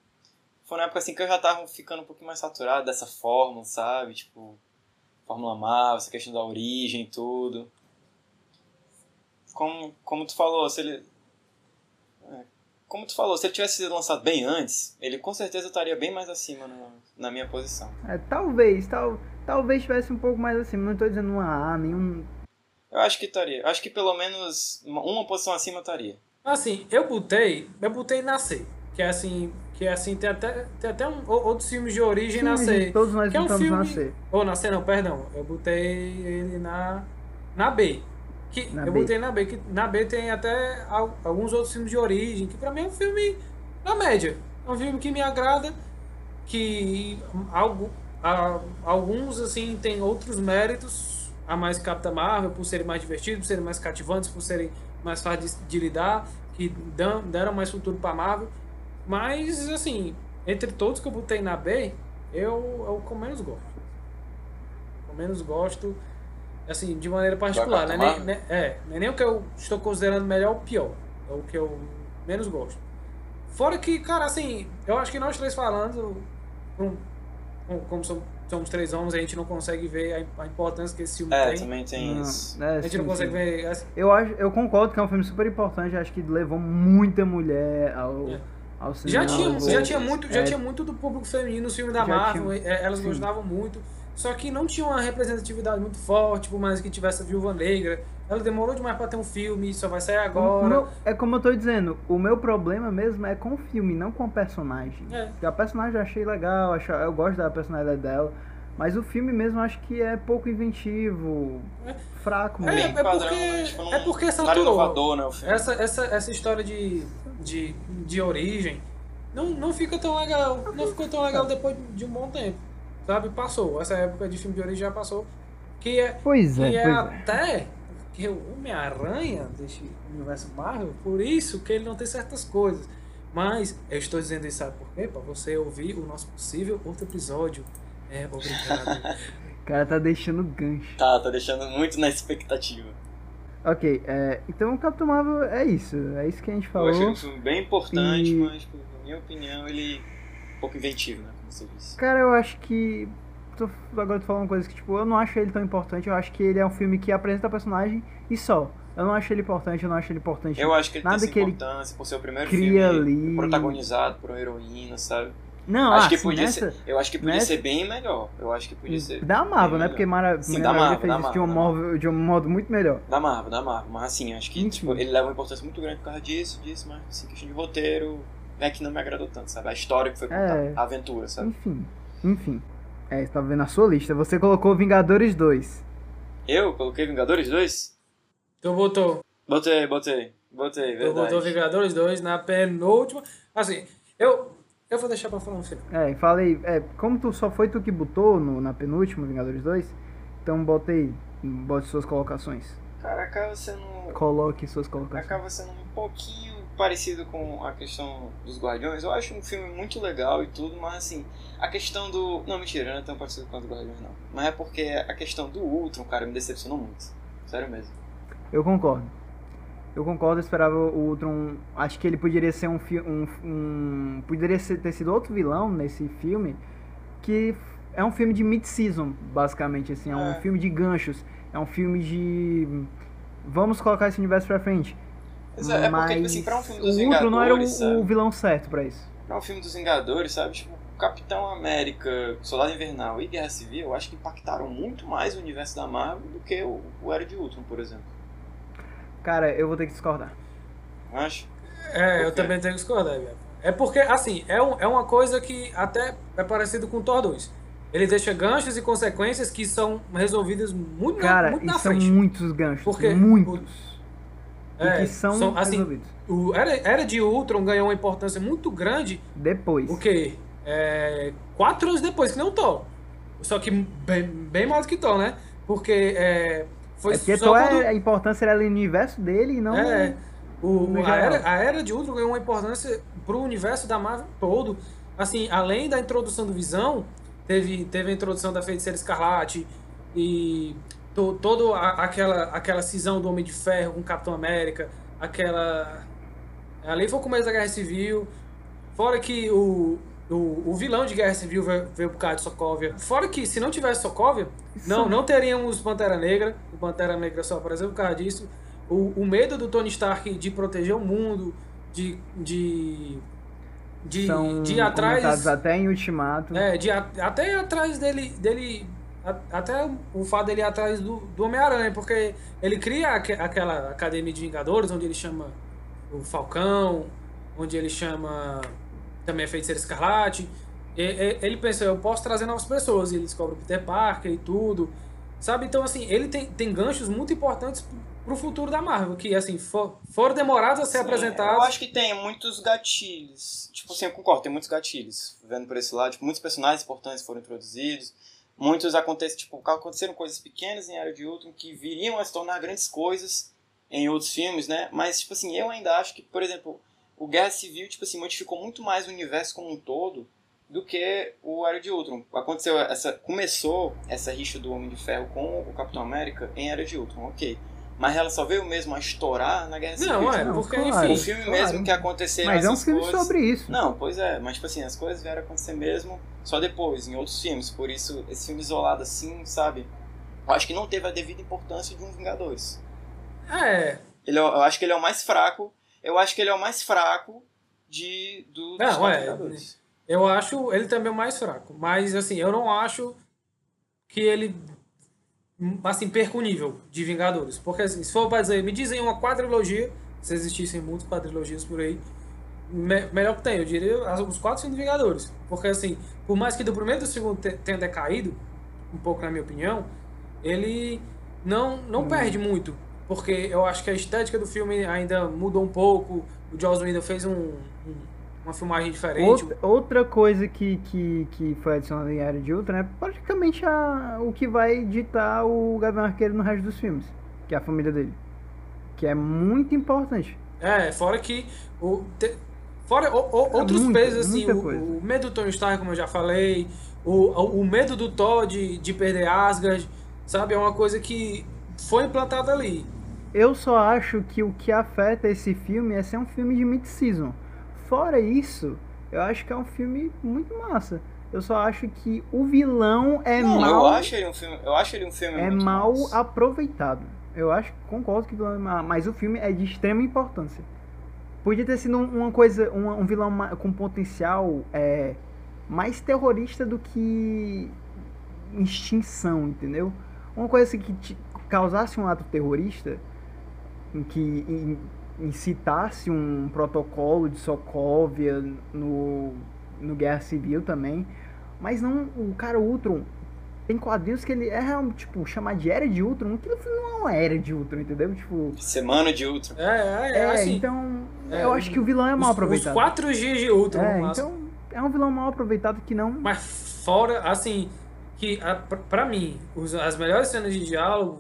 Speaker 3: foi na época assim que eu já tava ficando um pouquinho mais saturado dessa fórmula, sabe? Tipo, Fórmula Marvel, essa questão da origem e tudo. Como, como tu falou, se ele. é, Como tu falou, se ele tivesse sido lançado bem antes, ele com certeza estaria bem mais acima na, na minha posição.
Speaker 1: É, talvez, tal, talvez tivesse um pouco mais acima. Não tô dizendo um A, nenhum.
Speaker 3: Eu acho que estaria. Acho que pelo menos uma, posição acima estaria.
Speaker 2: Assim, eu botei, eu botei na C. Que é assim, que é assim, tem até, tem até um, ou- outros filmes de origem na
Speaker 1: Sim,
Speaker 2: C.
Speaker 1: gente, todos nós
Speaker 2: que é um filme,
Speaker 1: na C.
Speaker 2: Ou na C não, perdão. Eu botei ele na, na B. Que,
Speaker 1: Na
Speaker 2: eu
Speaker 1: B.
Speaker 2: botei na B, que na B tem até al- alguns outros filmes de origem, que pra mim é um filme na média. É um filme que me agrada, que algo, a- alguns assim tem outros méritos a mais Capitã Marvel, por serem mais divertidos, por serem mais cativantes, por serem mais fáceis de, de lidar, que dão, deram mais futuro pra Marvel. Mas, assim, entre todos que eu botei na B, eu é eu menos gosto. Eu menos gosto, assim, de maneira particular. Né? Nem, né? É, não é nem o que eu estou considerando melhor ou pior. É o que eu menos gosto. Fora que, cara, assim, eu acho que nós três falando, um- como somos, somos três homens, a gente não consegue ver a, a importância que esse filme
Speaker 3: É,
Speaker 2: tem.
Speaker 3: também tem
Speaker 1: Não,
Speaker 3: isso.
Speaker 1: é,
Speaker 2: A gente
Speaker 1: sim,
Speaker 2: não consegue
Speaker 1: sim.
Speaker 2: ver. assim,
Speaker 1: Eu, acho, eu concordo que é um filme super importante. Acho que levou muita mulher ao,
Speaker 2: É.
Speaker 1: ao
Speaker 2: Já
Speaker 1: cinema.
Speaker 2: tinha,
Speaker 3: com
Speaker 2: já tinha muito, já
Speaker 1: É.
Speaker 2: tinha muito do público feminino no filme da
Speaker 1: Já
Speaker 2: Marvel,
Speaker 1: tinha.
Speaker 2: é, elas
Speaker 1: Sim.
Speaker 2: gostavam muito. Só que não tinha uma representatividade muito forte, por mais que tivesse a Viúva Negra. Ela demorou demais pra ter um filme, só vai sair agora.
Speaker 1: meu- é como eu tô dizendo, o meu problema mesmo é com o filme, não com o personagem.
Speaker 2: É.
Speaker 1: Porque A personagem eu achei legal, acho- eu gosto da personalidade dela. Mas o filme mesmo eu acho que é pouco inventivo,
Speaker 2: É.
Speaker 1: fraco
Speaker 2: É,
Speaker 1: mesmo.
Speaker 2: é porque-
Speaker 3: né? Tipo,
Speaker 2: é porque
Speaker 3: não era
Speaker 2: saturou.
Speaker 3: inovador, né, o filme.
Speaker 2: Essa, essa, essa história de, de, de origem não, não fica tão legal. Não ficou tão legal depois de um bom tempo. Sabe? Passou. Essa época de filme de origem já passou. Que é,
Speaker 1: Pois é,
Speaker 2: que é
Speaker 1: pois é.
Speaker 2: até que o Homem-Aranha desse universo Marvel, por isso que ele não tem certas coisas. Mas eu estou dizendo isso, sabe por quê? Pra você ouvir o nosso possível outro episódio. É, obrigado.
Speaker 1: O cara tá deixando gancho.
Speaker 3: Tá, tá deixando muito na expectativa.
Speaker 1: Ok, é, então o Capitão Marvel é isso. É isso que a gente
Speaker 3: Eu
Speaker 1: falou.
Speaker 3: achei um filme bem importante,
Speaker 1: E-
Speaker 3: mas, na minha opinião, ele é um pouco inventivo, né, você disse.
Speaker 1: Cara, eu acho que. Tô, agora tô falando uma coisa que, tipo, eu não acho ele tão importante. Eu acho que ele é um filme que apresenta o personagem e só. Eu não acho ele importante, eu não acho ele importante.
Speaker 3: Eu acho que ele
Speaker 1: Nada
Speaker 3: tem essa
Speaker 1: que ele
Speaker 3: importância por ser o primeiro
Speaker 1: cria
Speaker 3: filme
Speaker 1: ali.
Speaker 3: protagonizado por uma heroína, sabe?
Speaker 1: Não,
Speaker 3: acho
Speaker 1: ah,
Speaker 3: que podia
Speaker 1: nessa-
Speaker 3: ser, eu acho que podia
Speaker 1: nessa-
Speaker 3: ser bem melhor. Eu acho que podia ser
Speaker 1: Da Marvel, né? Porque. Mara...
Speaker 3: Sim,
Speaker 1: Mulher
Speaker 3: da Marvel,
Speaker 1: fez
Speaker 3: da
Speaker 1: isso de um,
Speaker 3: Marvel,
Speaker 1: modo, de um modo muito melhor.
Speaker 3: Da Marvel, da Marvel. Mas assim, acho que tipo, ele leva uma importância muito grande por causa disso, disso, mas assim, questão de roteiro é que não me agradou tanto, sabe? A história que foi contada,
Speaker 1: É.
Speaker 3: a aventura, sabe?
Speaker 1: Enfim, enfim. É, você tava vendo a sua lista. Você colocou Vingadores 2.
Speaker 3: Eu coloquei Vingadores 2?
Speaker 2: Tu botou.
Speaker 3: Botei, botei. Botei,
Speaker 2: Tu botou
Speaker 3: verdade.
Speaker 2: Vingadores 2 na penúltima. Assim, eu, eu vou deixar pra falar no final.
Speaker 1: É, falei, é, como tu só foi tu que botou no, na penúltima Vingadores 2, então botei, bote suas colocações.
Speaker 3: Cara, acaba sendo.
Speaker 1: Coloque suas colocações.
Speaker 3: acaba sendo um pouquinho parecido com a questão dos Guardiões. Eu acho um filme muito legal e tudo, mas assim, a questão do. Não, mentira, não é tão parecido com os Guardiões, não. Mas é porque a questão do Ultron, cara, me decepcionou muito. Sério mesmo.
Speaker 1: Eu concordo. Eu concordo, eu esperava o Ultron. Acho que ele poderia ser um filme. Um, um, poderia ser, ter sido outro vilão nesse filme. Que é um filme de mid-season, basicamente. Assim, é um
Speaker 3: É.
Speaker 1: filme de ganchos. É um filme de. Vamos colocar esse universo pra frente.
Speaker 3: Mas é, é porque, tipo assim, pra um filme dos
Speaker 1: o Ultron não era o,
Speaker 3: Vingadores, sabe?
Speaker 1: o vilão certo pra isso.
Speaker 3: Pra um filme dos Vingadores, sabe? Tipo, Capitão América, Soldado Invernal e Guerra Civil, eu acho que impactaram muito mais o universo da Marvel do que o, o Era de Ultron, por exemplo.
Speaker 1: Cara, eu vou ter que discordar.
Speaker 3: Eu acho.
Speaker 2: É, eu também tenho que discordar, velho. É porque, assim, é, um, é uma coisa que até é parecido com o Thor 2. Ele deixa ganchos e consequências que são resolvidas muito, na,
Speaker 1: Cara,
Speaker 2: muito
Speaker 1: e
Speaker 2: na
Speaker 1: são
Speaker 2: frente.
Speaker 1: muitos ganchos.
Speaker 2: Por quê?
Speaker 1: Muitos.
Speaker 2: É,
Speaker 1: que são,
Speaker 2: assim,
Speaker 1: resolvidos.
Speaker 2: o Era, Era de Ultron ganhou uma importância muito grande,
Speaker 1: Depois.
Speaker 2: o quê? É, quatro anos depois, que não Thor. Só que bem, bem mais do que Thor, né? Porque é, foi
Speaker 1: É porque
Speaker 2: só
Speaker 1: Thor
Speaker 2: quando...
Speaker 1: é- a importância era no universo dele e não.
Speaker 2: É, o, a, era, a Era de Ultron ganhou uma importância pro universo da Marvel todo. Assim, além da introdução do Visão, teve, teve a introdução da Feiticeira Escarlate e to, toda a- aquela, aquela cisão do Homem de Ferro com o Capitão América, aquela... Ali foi o começo da Guerra Civil. Fora que o, o, o vilão de Guerra Civil veio, veio por causa de Sokovia. Fora que, se não tivesse Sokovia, não, não teríamos Pantera Negra. O Pantera Negra só apareceu por causa disso. O, o medo do Tony Stark de proteger o mundo, de. de de,
Speaker 1: São
Speaker 2: de ir atrás.
Speaker 1: até em Ultimato.
Speaker 2: É, de, a- até atrás dele. dele até o fato dele ir atrás do, do Homem-Aranha, porque ele cria aque- aquela academia de Vingadores, onde ele chama o Falcão, onde ele chama também a Feiticeira Escarlate. E- e- ele pensa, eu posso trazer novas pessoas, e ele descobre o Peter Parker e tudo. Sabe? Então, assim, ele tem, tem ganchos muito importantes pro futuro da Marvel, que, assim, for- foram demorados a ser
Speaker 3: Sim,
Speaker 2: apresentados.
Speaker 3: Eu acho que tem muitos gatilhos. Tipo assim, eu concordo, tem muitos gatilhos. Vendo por esse lado, tipo, muitos personagens importantes foram introduzidos. Muitos acontecem, tipo, aconteceram coisas pequenas em Era de Ultron que viriam a se tornar grandes coisas em outros filmes, né? Mas, tipo assim, eu ainda acho que, por exemplo, o Guerra Civil, tipo assim, modificou muito mais o universo como um todo do que o Era de Ultron. Aconteceu essa, começou essa rixa do Homem de Ferro com o Capitão América em Era de Ultron, ok. Mas ela só veio mesmo a estourar na Guerra Civil.
Speaker 2: Não, é,
Speaker 1: Não,
Speaker 2: porque,
Speaker 1: claro.
Speaker 3: O
Speaker 2: enfim.
Speaker 3: filme
Speaker 1: Claro.
Speaker 3: mesmo que aconteceram
Speaker 1: Mas é um filme
Speaker 3: coisas...
Speaker 1: sobre isso.
Speaker 3: Não, pois é, mas tipo assim, as coisas vieram acontecer mesmo só depois, em outros filmes. Por isso, esse filme isolado assim, sabe? Eu acho que não teve a devida importância de um Vingadores.
Speaker 2: É,
Speaker 3: Ele, é- eu acho que ele é o mais fraco. Eu acho que ele é o mais fraco de, do, dos
Speaker 2: Não, é.
Speaker 3: Vingadores.
Speaker 2: Eu acho ele também o mais fraco. Mas, assim, eu não acho que ele, assim, nível de Vingadores. Porque, assim, se for pra dizer, me dizem uma quadrilogia, se existissem muitas quadrilogias por aí, me- melhor que tem, eu diria os quatro filmes de Vingadores. Porque, assim, por mais que do primeiro e do segundo te- tenha decaído, um pouco na minha opinião, ele não, não perde muito. Porque eu acho que a estética do filme ainda mudou um pouco. O Joss Whedon fez um, um- uma filmagem diferente.
Speaker 1: Outra, outra coisa que, que, que foi adicionada em Era de Ultron é praticamente a, o que vai ditar o Gavião Arqueiro no resto dos filmes, que é a família dele. Que é muito importante.
Speaker 2: É, fora que o te- fora o- o-
Speaker 1: É
Speaker 2: outros
Speaker 1: muita,
Speaker 2: pesos assim, o, o medo do Tony Stark, como eu já falei, o, o, o medo do Thor de, de perder Asgard, sabe, é uma coisa que foi implantada ali.
Speaker 1: Eu só acho que o que afeta esse filme é ser um filme de mid-season. Fora isso, eu acho que é um filme muito massa. Eu só acho que o vilão é
Speaker 3: não,
Speaker 1: mal,
Speaker 3: eu acho ele um filme. Eu acho ele um filme
Speaker 1: é mal
Speaker 3: massa.
Speaker 1: aproveitado. Eu acho, concordo que o vilão é mal, mas o filme é de extrema importância. Podia ter sido um- uma coisa, um, um vilão com potencial é, mais terrorista do que extinção, entendeu? Uma coisa assim que te- causasse um ato terrorista, em que in- incitasse um protocolo de Sokovia no, no Guerra Civil também, mas não o cara Ultron tem quadrinhos que ele é realmente, tipo, chamar de Era de Ultron, aquilo não é uma Era de Ultron, entendeu? Tipo,
Speaker 3: Semana de Ultron.
Speaker 2: É, é,
Speaker 1: é,
Speaker 2: assim,
Speaker 1: então
Speaker 2: é,
Speaker 1: eu acho que o vilão é mal
Speaker 2: os, os
Speaker 1: aproveitado.
Speaker 2: quatro dias de Ultron,
Speaker 1: é, então é um vilão mal aproveitado que não
Speaker 2: mas fora, assim, que a, pra, pra mim, os- as melhores cenas de diálogo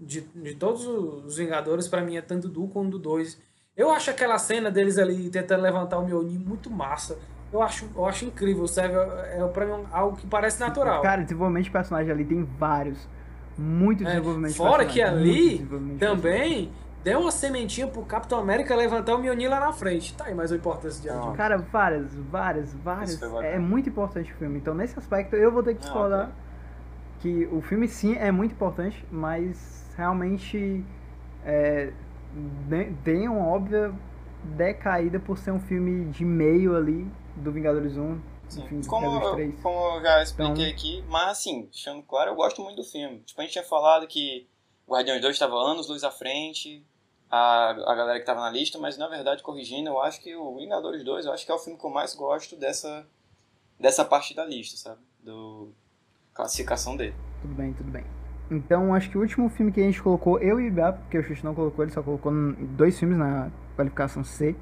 Speaker 2: de, de todos os Vingadores, pra mim, é tanto do 1 quanto do 2. Eu acho aquela cena deles ali tentando levantar o Mjolnir muito massa. Eu acho, eu acho incrível, sabe? É, é pra mim algo que parece natural.
Speaker 1: Cara, desenvolvimento de personagem ali tem vários. Muito
Speaker 2: É,
Speaker 1: desenvolvimento de
Speaker 2: fora
Speaker 1: personagem,
Speaker 2: que ali
Speaker 1: de
Speaker 2: também deu uma sementinha pro Capitão América levantar o Mjolnir lá na frente. Tá aí mais uma importância de áudio.
Speaker 1: Cara, várias, várias, várias. É muito importante o filme. Então, nesse aspecto, eu vou ter que
Speaker 3: Ah,
Speaker 1: discordar
Speaker 3: ok.
Speaker 1: que o filme sim é muito importante, mas realmente é, de- tem uma óbvia decaída por ser um filme de meio ali do Vingadores 1,
Speaker 3: Sim.
Speaker 1: enfim,
Speaker 3: Como, eu,
Speaker 1: 3.
Speaker 3: como eu já expliquei
Speaker 1: Então-
Speaker 3: aqui, mas assim, deixando claro, eu gosto muito do filme. Tipo, a gente tinha falado que Guardiões 2 estava anos luz à frente, a, a galera que estava na lista, mas na verdade, corrigindo, eu acho que o Vingadores 2, eu acho que é o filme que eu mais gosto dessa, dessa parte da lista, sabe? Do classificação dele.
Speaker 1: Tudo bem, tudo bem. Então, acho que o último filme que a gente colocou, eu e o Ibá, porque o Xuxa não colocou, ele só colocou dois filmes na qualificação C,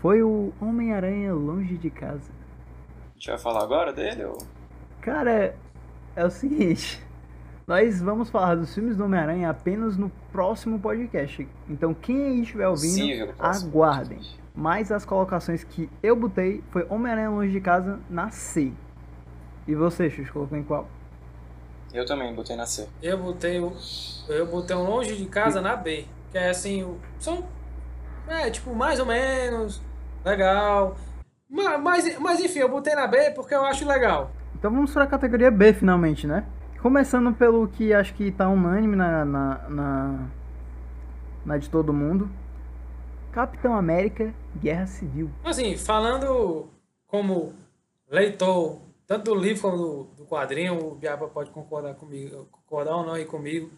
Speaker 1: foi o Homem-Aranha Longe de Casa.
Speaker 3: A gente vai falar agora dele? Ou...
Speaker 1: Cara, é o seguinte. Nós vamos falar dos filmes do Homem-Aranha apenas no próximo podcast. Então, quem aí estiver ouvindo,
Speaker 3: próximo
Speaker 1: aguardem. Mas as colocações que eu botei foi Homem-Aranha Longe de Casa na C. E você, Xuxa, colocou em qual?
Speaker 3: Eu também botei na C.
Speaker 2: Eu botei o. Eu botei um longe de casa na B. Que é assim, o- são. É, tipo, mais ou menos. Legal. Mas, mas, mas enfim, eu botei na B porque eu acho legal.
Speaker 1: Então vamos para a categoria B finalmente, né? Começando pelo que acho que tá unânime na, na, na, na de todo mundo. Capitão América, Guerra Civil.
Speaker 2: Assim, falando como leitor, tanto do livro como do, do quadrinho, o Biaba pode concordar comigo, concordar ou não aí comigo,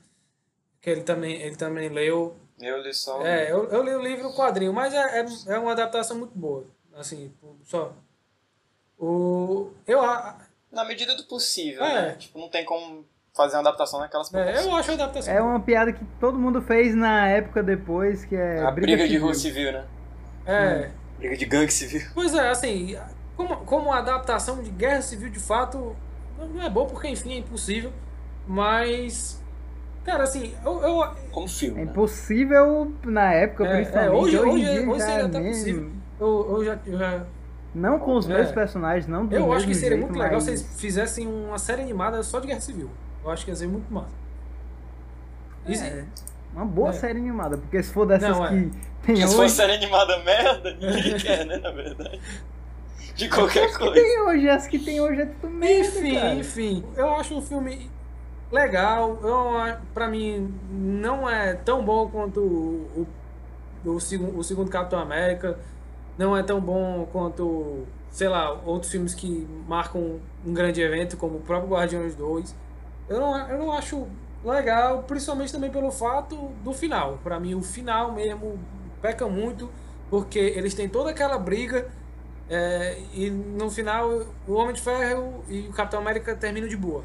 Speaker 2: que ele também, ele também leu.
Speaker 3: Eu li só. o
Speaker 2: É,
Speaker 3: livro.
Speaker 2: eu, eu li o livro e o quadrinho, mas é, é, é uma adaptação muito boa. Assim, só. O, eu, a-
Speaker 3: Na medida do possível,
Speaker 2: É.
Speaker 3: né? Tipo, não tem como fazer uma adaptação naquelas
Speaker 2: é, eu acho a adaptação.
Speaker 1: É uma piada que todo mundo fez na época depois, que é
Speaker 3: A briga, de
Speaker 1: civil.
Speaker 3: rua civil, né?
Speaker 2: É.
Speaker 3: Briga de gangue civil.
Speaker 2: Pois é, assim, como, como a adaptação de Guerra Civil de fato não é boa porque, enfim, é impossível. Mas, cara, assim, eu, eu,
Speaker 3: Como filme,
Speaker 1: É
Speaker 3: né?
Speaker 1: impossível na época,
Speaker 2: É,
Speaker 1: principalmente.
Speaker 2: é, hoje-
Speaker 1: hoje,
Speaker 2: hoje-
Speaker 1: dia
Speaker 2: hoje
Speaker 1: já
Speaker 2: seria
Speaker 1: é
Speaker 2: até
Speaker 1: mesmo.
Speaker 2: possível. eu, eu já, eu já-
Speaker 1: Não com os
Speaker 2: É.
Speaker 1: mesmos personagens, não do
Speaker 2: eu acho que seria
Speaker 1: jeito,
Speaker 2: muito legal
Speaker 1: mas...
Speaker 2: se eles fizessem uma série animada só de Guerra Civil. Eu acho que ia ser muito massa. Isso-
Speaker 1: É, uma boa
Speaker 2: É.
Speaker 1: série animada, porque se for dessas
Speaker 2: Não, é.
Speaker 1: que tem
Speaker 3: Porque se
Speaker 1: hoje...
Speaker 3: fosse série animada merda, ninguém quer, né? Na verdade. De qualquer
Speaker 1: As que
Speaker 3: coisa.
Speaker 1: tem hoje, as que tem hoje é tudo merda,
Speaker 2: Enfim,
Speaker 1: cara.
Speaker 2: enfim, eu acho um filme legal. Eu, pra mim, não é tão bom quanto o, o, o, segundo, o segundo Capitão América. Não é tão bom quanto, sei lá, outros filmes que marcam um grande evento, como o próprio Guardiões 2. Eu não, eu não acho legal, principalmente também pelo fato do final. Pra mim, o final mesmo peca muito, porque eles têm toda aquela briga. É, e no final, o Homem de Ferro e o Capitão América terminam de boa.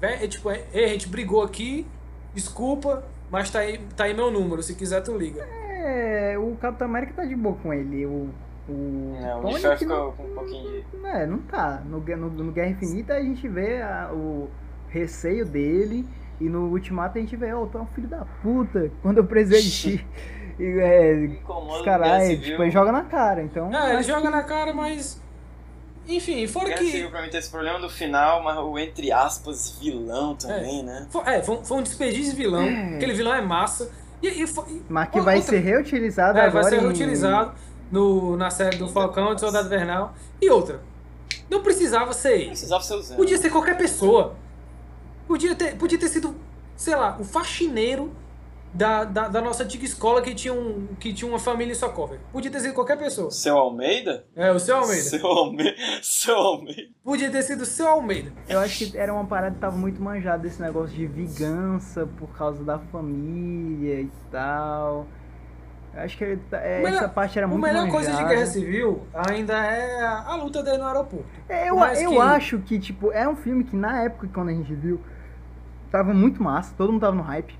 Speaker 2: Vé- É, tipo, é, "Ei, a gente brigou aqui, desculpa, mas tá aí, tá aí meu número, se quiser tu liga.
Speaker 1: É, o Capitão América tá de boa com ele. O, o
Speaker 3: Não, o
Speaker 1: Tony
Speaker 3: de Ferro
Speaker 1: não,
Speaker 3: ficou com um pouquinho de.
Speaker 1: não, é, não tá. No, no, no Guerra Infinita a gente vê a- o receio dele. E no Ultimato a gente vê, ó, tu é um filho da puta. Quando eu precisei E é,
Speaker 3: Incomoda
Speaker 1: os caras, é, tipo, ele joga na cara. Então.
Speaker 2: Ah, ele joga
Speaker 1: que-
Speaker 2: na cara, mas. Enfim, fora que.
Speaker 3: Civil pra mim tem esse problema do final, mas o entre aspas vilão também, né?
Speaker 2: Foi, é, foi, um- foi um desperdício de vilão.
Speaker 1: É.
Speaker 2: Aquele vilão é massa. E, e, foi- e-
Speaker 1: Mas que
Speaker 2: Outra-
Speaker 1: vai ser reutilizado
Speaker 2: é,
Speaker 1: agora.
Speaker 2: vai ser
Speaker 1: em-
Speaker 2: reutilizado no, na série do Falcão de Soldado Invernal. E outra. Não precisava ser ele.
Speaker 3: Precisava ser usando.
Speaker 2: Podia ser qualquer pessoa. Podia ter, podia ter sido, sei lá, o faxineiro da, da, da nossa antiga escola que tinha, um, que tinha uma família em Socorro. Podia ter sido qualquer pessoa.
Speaker 3: Seu Almeida?
Speaker 2: É, o seu Almeida.
Speaker 3: Seu Almeida. Seu Almeida.
Speaker 2: Podia ter sido o seu Almeida.
Speaker 1: Eu acho que era uma parada que tava muito manjada esse negócio de vingança por causa da família e tal. Eu acho que ele tá- é,
Speaker 2: melhor-
Speaker 1: essa parte era
Speaker 2: A
Speaker 1: muito
Speaker 2: melhor coisa de
Speaker 1: manjada.
Speaker 2: Guerra Civil ainda é a, a luta dele no aeroporto.
Speaker 1: É, Eu, eu
Speaker 2: que-
Speaker 1: acho que, tipo, é um filme que na época, quando a gente viu, tava muito massa, todo mundo tava no hype.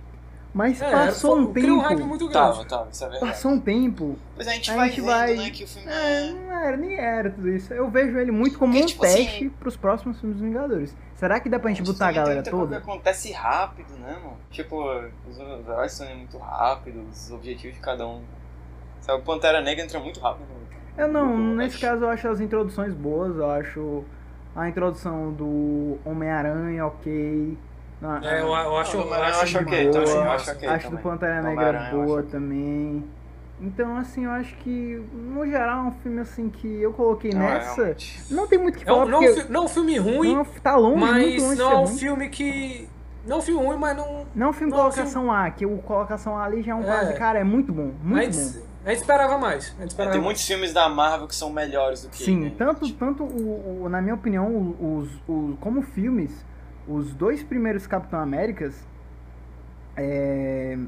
Speaker 1: Mas
Speaker 2: É,
Speaker 1: passou
Speaker 2: foi-
Speaker 1: um
Speaker 2: criou um hype
Speaker 1: tempo.
Speaker 2: muito grande.
Speaker 3: Tava, tava, isso é verdade.
Speaker 1: Passou um tempo.
Speaker 3: Mas a gente
Speaker 1: A
Speaker 3: vai
Speaker 1: gente
Speaker 3: vendo,
Speaker 1: vai-
Speaker 3: né, que o filme
Speaker 1: É,
Speaker 3: é...
Speaker 1: não era, nem era tudo isso. Eu vejo ele muito como
Speaker 3: Porque,
Speaker 1: um
Speaker 3: tipo assim,
Speaker 1: teste pros próximos filmes dos Vingadores. Será que dá pra gente
Speaker 3: Isso
Speaker 1: botar a galera toda?
Speaker 3: acontece rápido, né, mano? Tipo, os heróis são muito rápidos, os objetivos de cada um. Sabe, o Pantera Negra entra muito rápido. no-
Speaker 1: Eu não, nesse caso eu acho as introduções boas, eu acho a introdução do Homem-Aranha ok. Na-
Speaker 2: É, eu, eu acho,
Speaker 3: Não,
Speaker 2: eu
Speaker 3: mas
Speaker 2: acho
Speaker 3: ok,
Speaker 2: boa.
Speaker 3: também,
Speaker 1: boa.
Speaker 3: eu acho ok
Speaker 1: acho do. Pantera Negra
Speaker 3: Homem-Aranha eu
Speaker 1: boa também. Então, assim, eu acho que, no geral, é um filme assim que eu coloquei
Speaker 3: Não, é,
Speaker 1: nessa.
Speaker 3: realmente.
Speaker 1: Não tem muito o que
Speaker 2: É
Speaker 1: falar,
Speaker 2: não,
Speaker 1: porque
Speaker 2: fi- não um filme ruim,
Speaker 1: não, tá longe, muito
Speaker 2: mas
Speaker 1: longe
Speaker 2: não é um
Speaker 1: ruim.
Speaker 2: filme que. Não é filme ruim, mas não.
Speaker 1: Não é um filme
Speaker 2: não é
Speaker 1: colocação A, que o colocação A ali já é um
Speaker 2: É.
Speaker 1: quase, cara, é muito bom,
Speaker 2: A
Speaker 1: muito
Speaker 2: gente,
Speaker 1: bom.
Speaker 2: a gente esperava mais. A gente
Speaker 3: É,
Speaker 2: esperava
Speaker 3: tem
Speaker 2: mais.
Speaker 3: muitos filmes da Marvel que são melhores do que
Speaker 1: Sim,
Speaker 3: ele, né?
Speaker 1: tanto, tanto o, o- na minha opinião, os, o- como filmes, os dois primeiros Capitão Américas, é,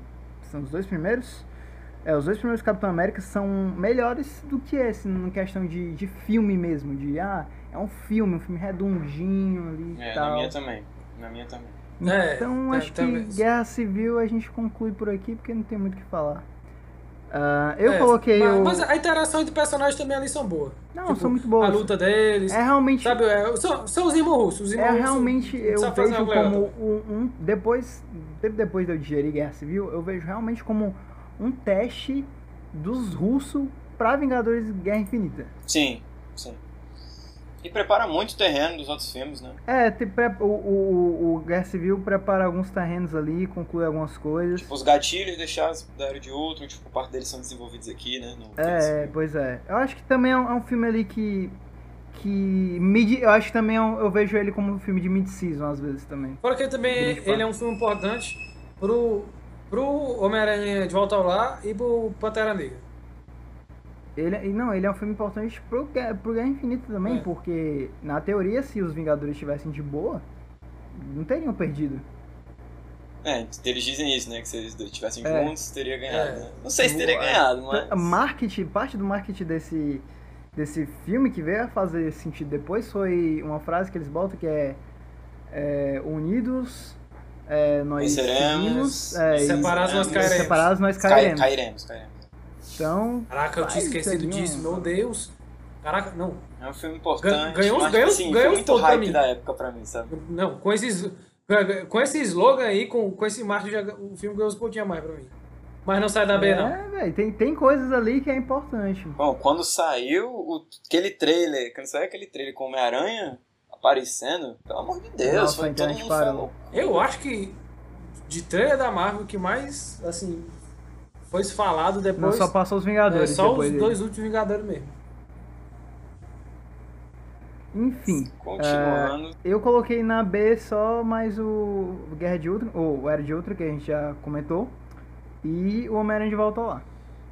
Speaker 1: são os dois primeiros? É, os dois primeiros Capitão América são melhores do que esse, na questão de, de filme mesmo, de, ah, é um filme, um filme redondinho ali
Speaker 3: É,
Speaker 1: tal.
Speaker 3: na minha também. Na minha também.
Speaker 2: É,
Speaker 1: Então
Speaker 2: é,
Speaker 1: acho que
Speaker 2: também.
Speaker 1: Guerra Civil a gente conclui por aqui, porque não tem muito o que falar. Ah, eu
Speaker 2: É,
Speaker 1: coloquei
Speaker 2: mas,
Speaker 1: o...
Speaker 2: mas a interação entre personagens também ali são boas.
Speaker 1: Não,
Speaker 2: Tipo,
Speaker 1: são muito boas.
Speaker 2: A luta deles.
Speaker 1: É realmente...
Speaker 2: Sabe, é, são, são os irmãos russos. Os irmãos
Speaker 1: É
Speaker 2: russos
Speaker 1: realmente, eu vejo como um, um- depois, tempo depois de eu digerir Guerra Civil, eu vejo realmente como um teste dos russos pra Vingadores Guerra Infinita.
Speaker 3: Sim, sim. E prepara muito terreno dos outros filmes, né?
Speaker 1: É, te pre- o, o, o Guerra Civil prepara alguns terrenos ali, conclui algumas coisas.
Speaker 3: Tipo, os gatilhos deixados da Era de Outro, tipo, parte deles são desenvolvidos aqui, né? No
Speaker 1: É, pois é. Eu acho que também é um, é um filme ali que. que. Mid, eu acho que também é um- eu vejo ele como um filme de mid-season, às vezes também.
Speaker 2: Fora que ele também ele
Speaker 1: parte.
Speaker 2: é um filme importante pro, pro Homem-Aranha de Volta ao Lar e pro Pantera Negra.
Speaker 1: Ele, e não, ele é um filme importante pro, Guerra- pro Guerra Infinita também,
Speaker 2: É.
Speaker 1: porque, na teoria, se os Vingadores estivessem de boa, não teriam perdido.
Speaker 3: É, eles dizem isso, né? Que se eles estivessem
Speaker 1: É.
Speaker 3: juntos, teria ganhado,
Speaker 2: É.
Speaker 3: né? Não sei se teria
Speaker 1: O-
Speaker 3: ganhado, mas...
Speaker 1: A marketing, parte do marketing desse, desse filme que veio a fazer sentido depois foi uma frase que eles botam que é, é, unidos é, nós
Speaker 3: Venceremos,
Speaker 1: seguimos, é, e-
Speaker 2: separados nós
Speaker 3: e-
Speaker 2: cairemos.
Speaker 1: separados nós
Speaker 3: Cai-
Speaker 1: cairemos.
Speaker 3: cairemos, cairemos.
Speaker 1: Então,
Speaker 2: Caraca, eu tinha esquecido
Speaker 1: um-
Speaker 2: disso, meu Deus. Caraca, não.
Speaker 3: É um filme importante,
Speaker 2: ganhou ganhou-
Speaker 3: tipo assim,
Speaker 2: ganhou
Speaker 3: muito
Speaker 2: pontos pra
Speaker 3: hype
Speaker 2: mim.
Speaker 3: da época pra mim, sabe?
Speaker 2: Não, com esses. Com esse slogan aí, com, com esse marketing, já- o filme ganhou uns pontinhos a mais pra mim. Mas não sai da B, não.
Speaker 1: é, véi, tem, tem coisas ali que é importante.
Speaker 3: Bom, quando saiu o- aquele trailer, quando saiu aquele trailer com Homem-Aranha aparecendo, pelo amor de Deus,
Speaker 1: Nossa,
Speaker 3: foi todo mundo
Speaker 1: parou.
Speaker 3: falou.
Speaker 2: Eu acho que de trailer da Marvel, o que mais, assim, foi falado
Speaker 1: Não
Speaker 2: depois.
Speaker 1: só passou os
Speaker 2: é
Speaker 1: Vingadores
Speaker 2: só
Speaker 1: depois
Speaker 2: os
Speaker 1: dele.
Speaker 2: dois últimos Vingadores mesmo.
Speaker 1: Enfim,
Speaker 3: Continuando,
Speaker 1: eu coloquei na B só mais o Guerra de Ultron, ou o Era de Ultron, que a gente já comentou, e o Homem-Aranha de Volta lá.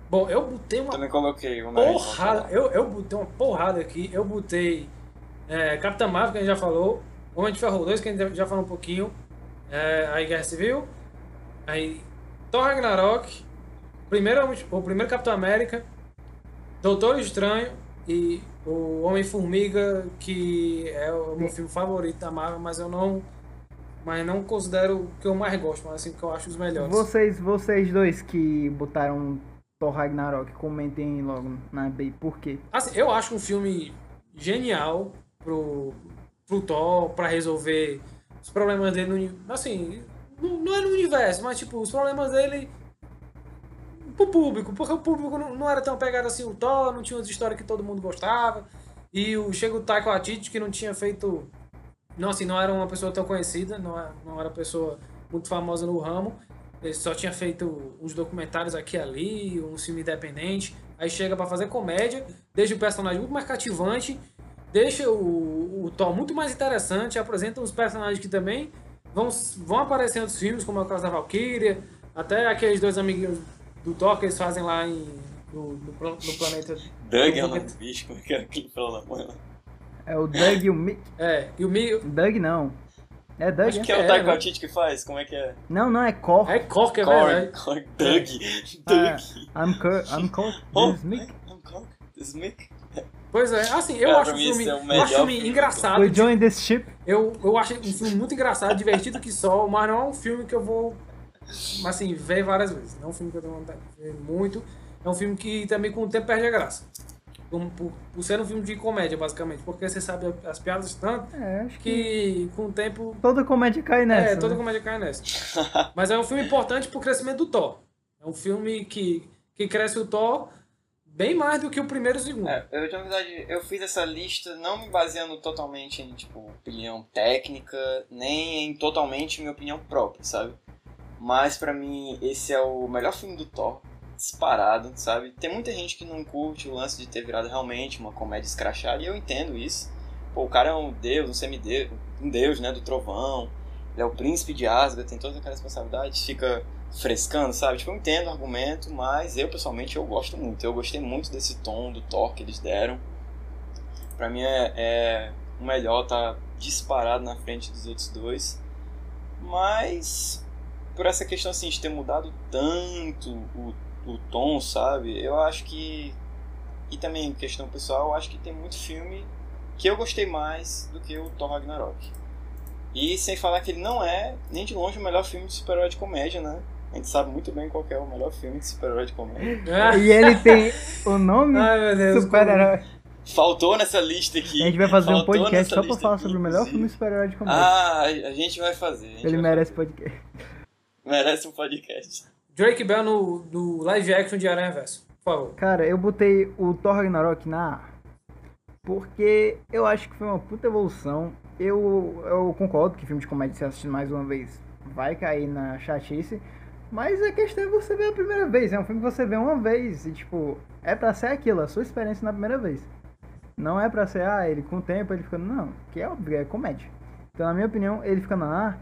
Speaker 2: Bom, eu botei uma
Speaker 3: também coloquei o
Speaker 2: porrada. Eu, eu botei uma porrada aqui. Eu botei é, Capitã Marvel, que a gente já falou. Homem de Ferro 2, que a gente já falou um pouquinho. É, aí Guerra Civil. Aí Thor Ragnarok. Primeiro, o primeiro Capitão América. Doutor Estranho. E o Homem-Formiga, que é o meu filme favorito da Marvel, mas eu não. Mas não considero o que eu mais gosto, mas assim, que eu acho os melhores.
Speaker 1: Vocês, vocês dois que botaram Thor Ragnarok, comentem logo na B, por quê?
Speaker 2: Assim, eu acho um filme genial pro, pro Thor, pra resolver os problemas dele no Assim, não, não é no universo, mas tipo, os problemas dele pro público, porque o público não, não era tão pegado assim o Thor, não tinha as histórias que todo mundo gostava. E o, chega o Taika Waititi, que não tinha feito... Não, assim, não era uma pessoa tão conhecida, não era, não era uma pessoa muito famosa no ramo. Ele só tinha feito uns documentários aqui e ali, um filme independente. Aí chega pra fazer comédia, deixa o personagem muito mais cativante, deixa o, o Thor muito mais interessante, apresenta uns personagens que também vão, vão aparecer em outros filmes, como é o caso da Valkyria, até aqueles dois amiguinhos do Thor que eles fazem lá em, no, no, no planeta.
Speaker 3: Doug é o nome do bicho, como é que é aquele pelo da mãe lá?
Speaker 1: É o Doug e o Mick.
Speaker 2: É, e o Mi.
Speaker 1: Doug não. É Doug?
Speaker 3: Acho
Speaker 1: é?
Speaker 3: que é o
Speaker 2: É,
Speaker 3: Taika
Speaker 2: né?
Speaker 3: Waititi que faz, como é que é?
Speaker 1: Não, não, é Cor.
Speaker 2: É Cork, é
Speaker 3: Korg,
Speaker 2: verdade.
Speaker 3: Korg, Doug,
Speaker 1: Ah,
Speaker 3: Doug.
Speaker 1: I'm Cor. I'm Cor.
Speaker 3: Oh,
Speaker 1: This is Mick.
Speaker 3: I'm Korg, this is Mick.
Speaker 2: Pois é, assim, eu
Speaker 3: Cara,
Speaker 2: acho o
Speaker 3: mim
Speaker 2: filme,
Speaker 3: é o
Speaker 2: eu acho o filme
Speaker 3: filme.
Speaker 2: engraçado.
Speaker 1: We join this ship.
Speaker 2: Eu, eu acho um filme muito engraçado, divertido que só, mas não é um filme que eu vou, assim, ver várias vezes. Não é um filme que eu tenho vontade de ver muito. É um filme que também com o tempo perde a graça. Por, por, por ser um filme de comédia, basicamente. Porque você sabe as piadas tanto
Speaker 1: É, acho que
Speaker 2: que com o tempo.
Speaker 1: toda comédia cai nessa.
Speaker 2: é, toda
Speaker 1: né?
Speaker 2: comédia cai nessa. Mas é um filme importante pro crescimento do Thor. É um filme que, que cresce o Thor bem mais do que o primeiro e o segundo.
Speaker 3: É, eu, na verdade, eu fiz essa lista não me baseando totalmente em, tipo, opinião técnica, nem em totalmente minha opinião própria, sabe? Mas pra mim, esse é o melhor filme do Thor, disparado, sabe? Tem muita gente que não curte o lance de ter virado realmente uma comédia escrachada, e eu entendo isso. Pô, o cara é um deus, um semideus, um deus, né, do trovão, ele é o príncipe de Asgard, tem todas aquelas responsabilidades, fica frescando, sabe? Tipo, eu entendo o argumento, mas eu pessoalmente eu gosto muito. Eu gostei muito desse tom do Thor que eles deram. Pra mim é, é o melhor, tá disparado na frente dos outros dois. Mas por essa questão assim de ter mudado tanto o, o tom, sabe? Eu acho que e também questão pessoal, eu acho que tem muito filme que eu gostei mais do que o Thor Ragnarok. E sem falar que ele não é nem de longe o melhor filme de super-herói de comédia, né? A gente sabe muito bem qual que é o melhor filme de super-herói de comédia.
Speaker 2: Ah,
Speaker 1: E ele tem o nome super-herói.
Speaker 3: Faltou nessa lista aqui.
Speaker 1: A gente vai fazer um podcast só pra falar
Speaker 3: aqui,
Speaker 1: sobre o melhor
Speaker 3: inclusive.
Speaker 1: filme super-herói de comédia.
Speaker 3: Ah, a gente vai fazer. a gente
Speaker 1: ele
Speaker 3: vai
Speaker 1: merece
Speaker 3: fazer.
Speaker 1: podcast.
Speaker 3: Merece um podcast.
Speaker 2: Drake Bell no, no live action de Aranha Verso. Por favor.
Speaker 1: Cara, eu botei o Thor Ragnarok na A. Porque eu acho que foi uma puta evolução. Eu, eu concordo que filme de comédia, se assistir mais uma vez, vai cair na chatice. Mas a questão é você ver a primeira vez. É um filme que você vê uma vez. E, tipo, é pra ser aquilo, a sua experiência na primeira vez. Não é pra ser, ah, ele com o tempo ele ficando. Não, que é óbvio, é comédia. Então, na minha opinião, ele fica no ar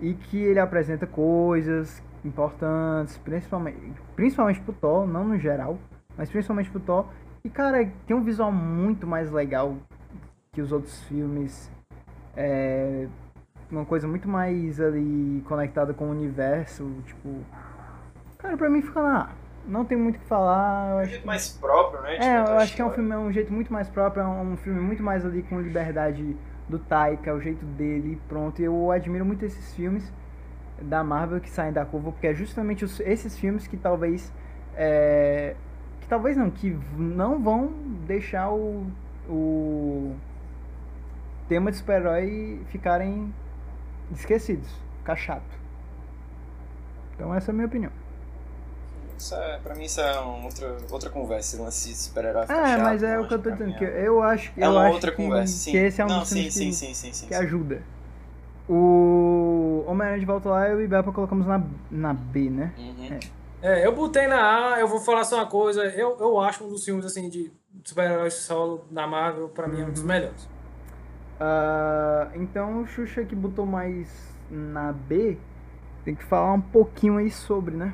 Speaker 1: e que ele apresenta coisas importantes, principalmente, principalmente pro Thor, não no geral, mas principalmente pro Thor. E, cara, tem um visual muito mais legal que os outros filmes. É uma coisa muito mais ali conectada com o universo, tipo. Cara, pra mim fica lá. Não tem muito o que falar. Eu
Speaker 3: É um jeito
Speaker 1: que...
Speaker 3: mais próprio, né?
Speaker 1: É, eu acho que é um filme, é um jeito muito mais próprio, é um filme muito mais ali com liberdade do Taika, o jeito dele, pronto. E eu admiro muito esses filmes da Marvel que saem da curva, porque é justamente os- esses filmes que talvez. é, que talvez não, que não vão deixar o. o tema de super-herói ficarem esquecidos, ficar chato. Então essa é a minha opinião.
Speaker 3: Isso é, pra mim isso é uma outra, outra conversa, esse lance de super-herói ficar
Speaker 1: É,
Speaker 3: chato,
Speaker 1: mas é o que eu tô dizendo,
Speaker 3: mim
Speaker 1: que
Speaker 3: é-
Speaker 1: eu acho,
Speaker 3: É
Speaker 1: eu
Speaker 3: uma outra
Speaker 1: que,
Speaker 3: conversa, sim.
Speaker 1: que esse é um
Speaker 3: não,
Speaker 1: dos
Speaker 3: sim, sim,
Speaker 1: que,
Speaker 3: sim, sim, sim,
Speaker 1: que
Speaker 3: sim.
Speaker 1: ajuda. O Homem-Aranha de volta lá, eu e o Ibapa colocamos na, na B, né?
Speaker 3: Uhum.
Speaker 2: É, eu botei na A, eu vou falar só uma coisa. Eu, eu acho um dos filmes assim de super-heróis solo da Marvel, pra mim, é um dos melhores.
Speaker 1: Ah, então o Xuxa que botou mais na B, tem que falar um pouquinho aí sobre, né?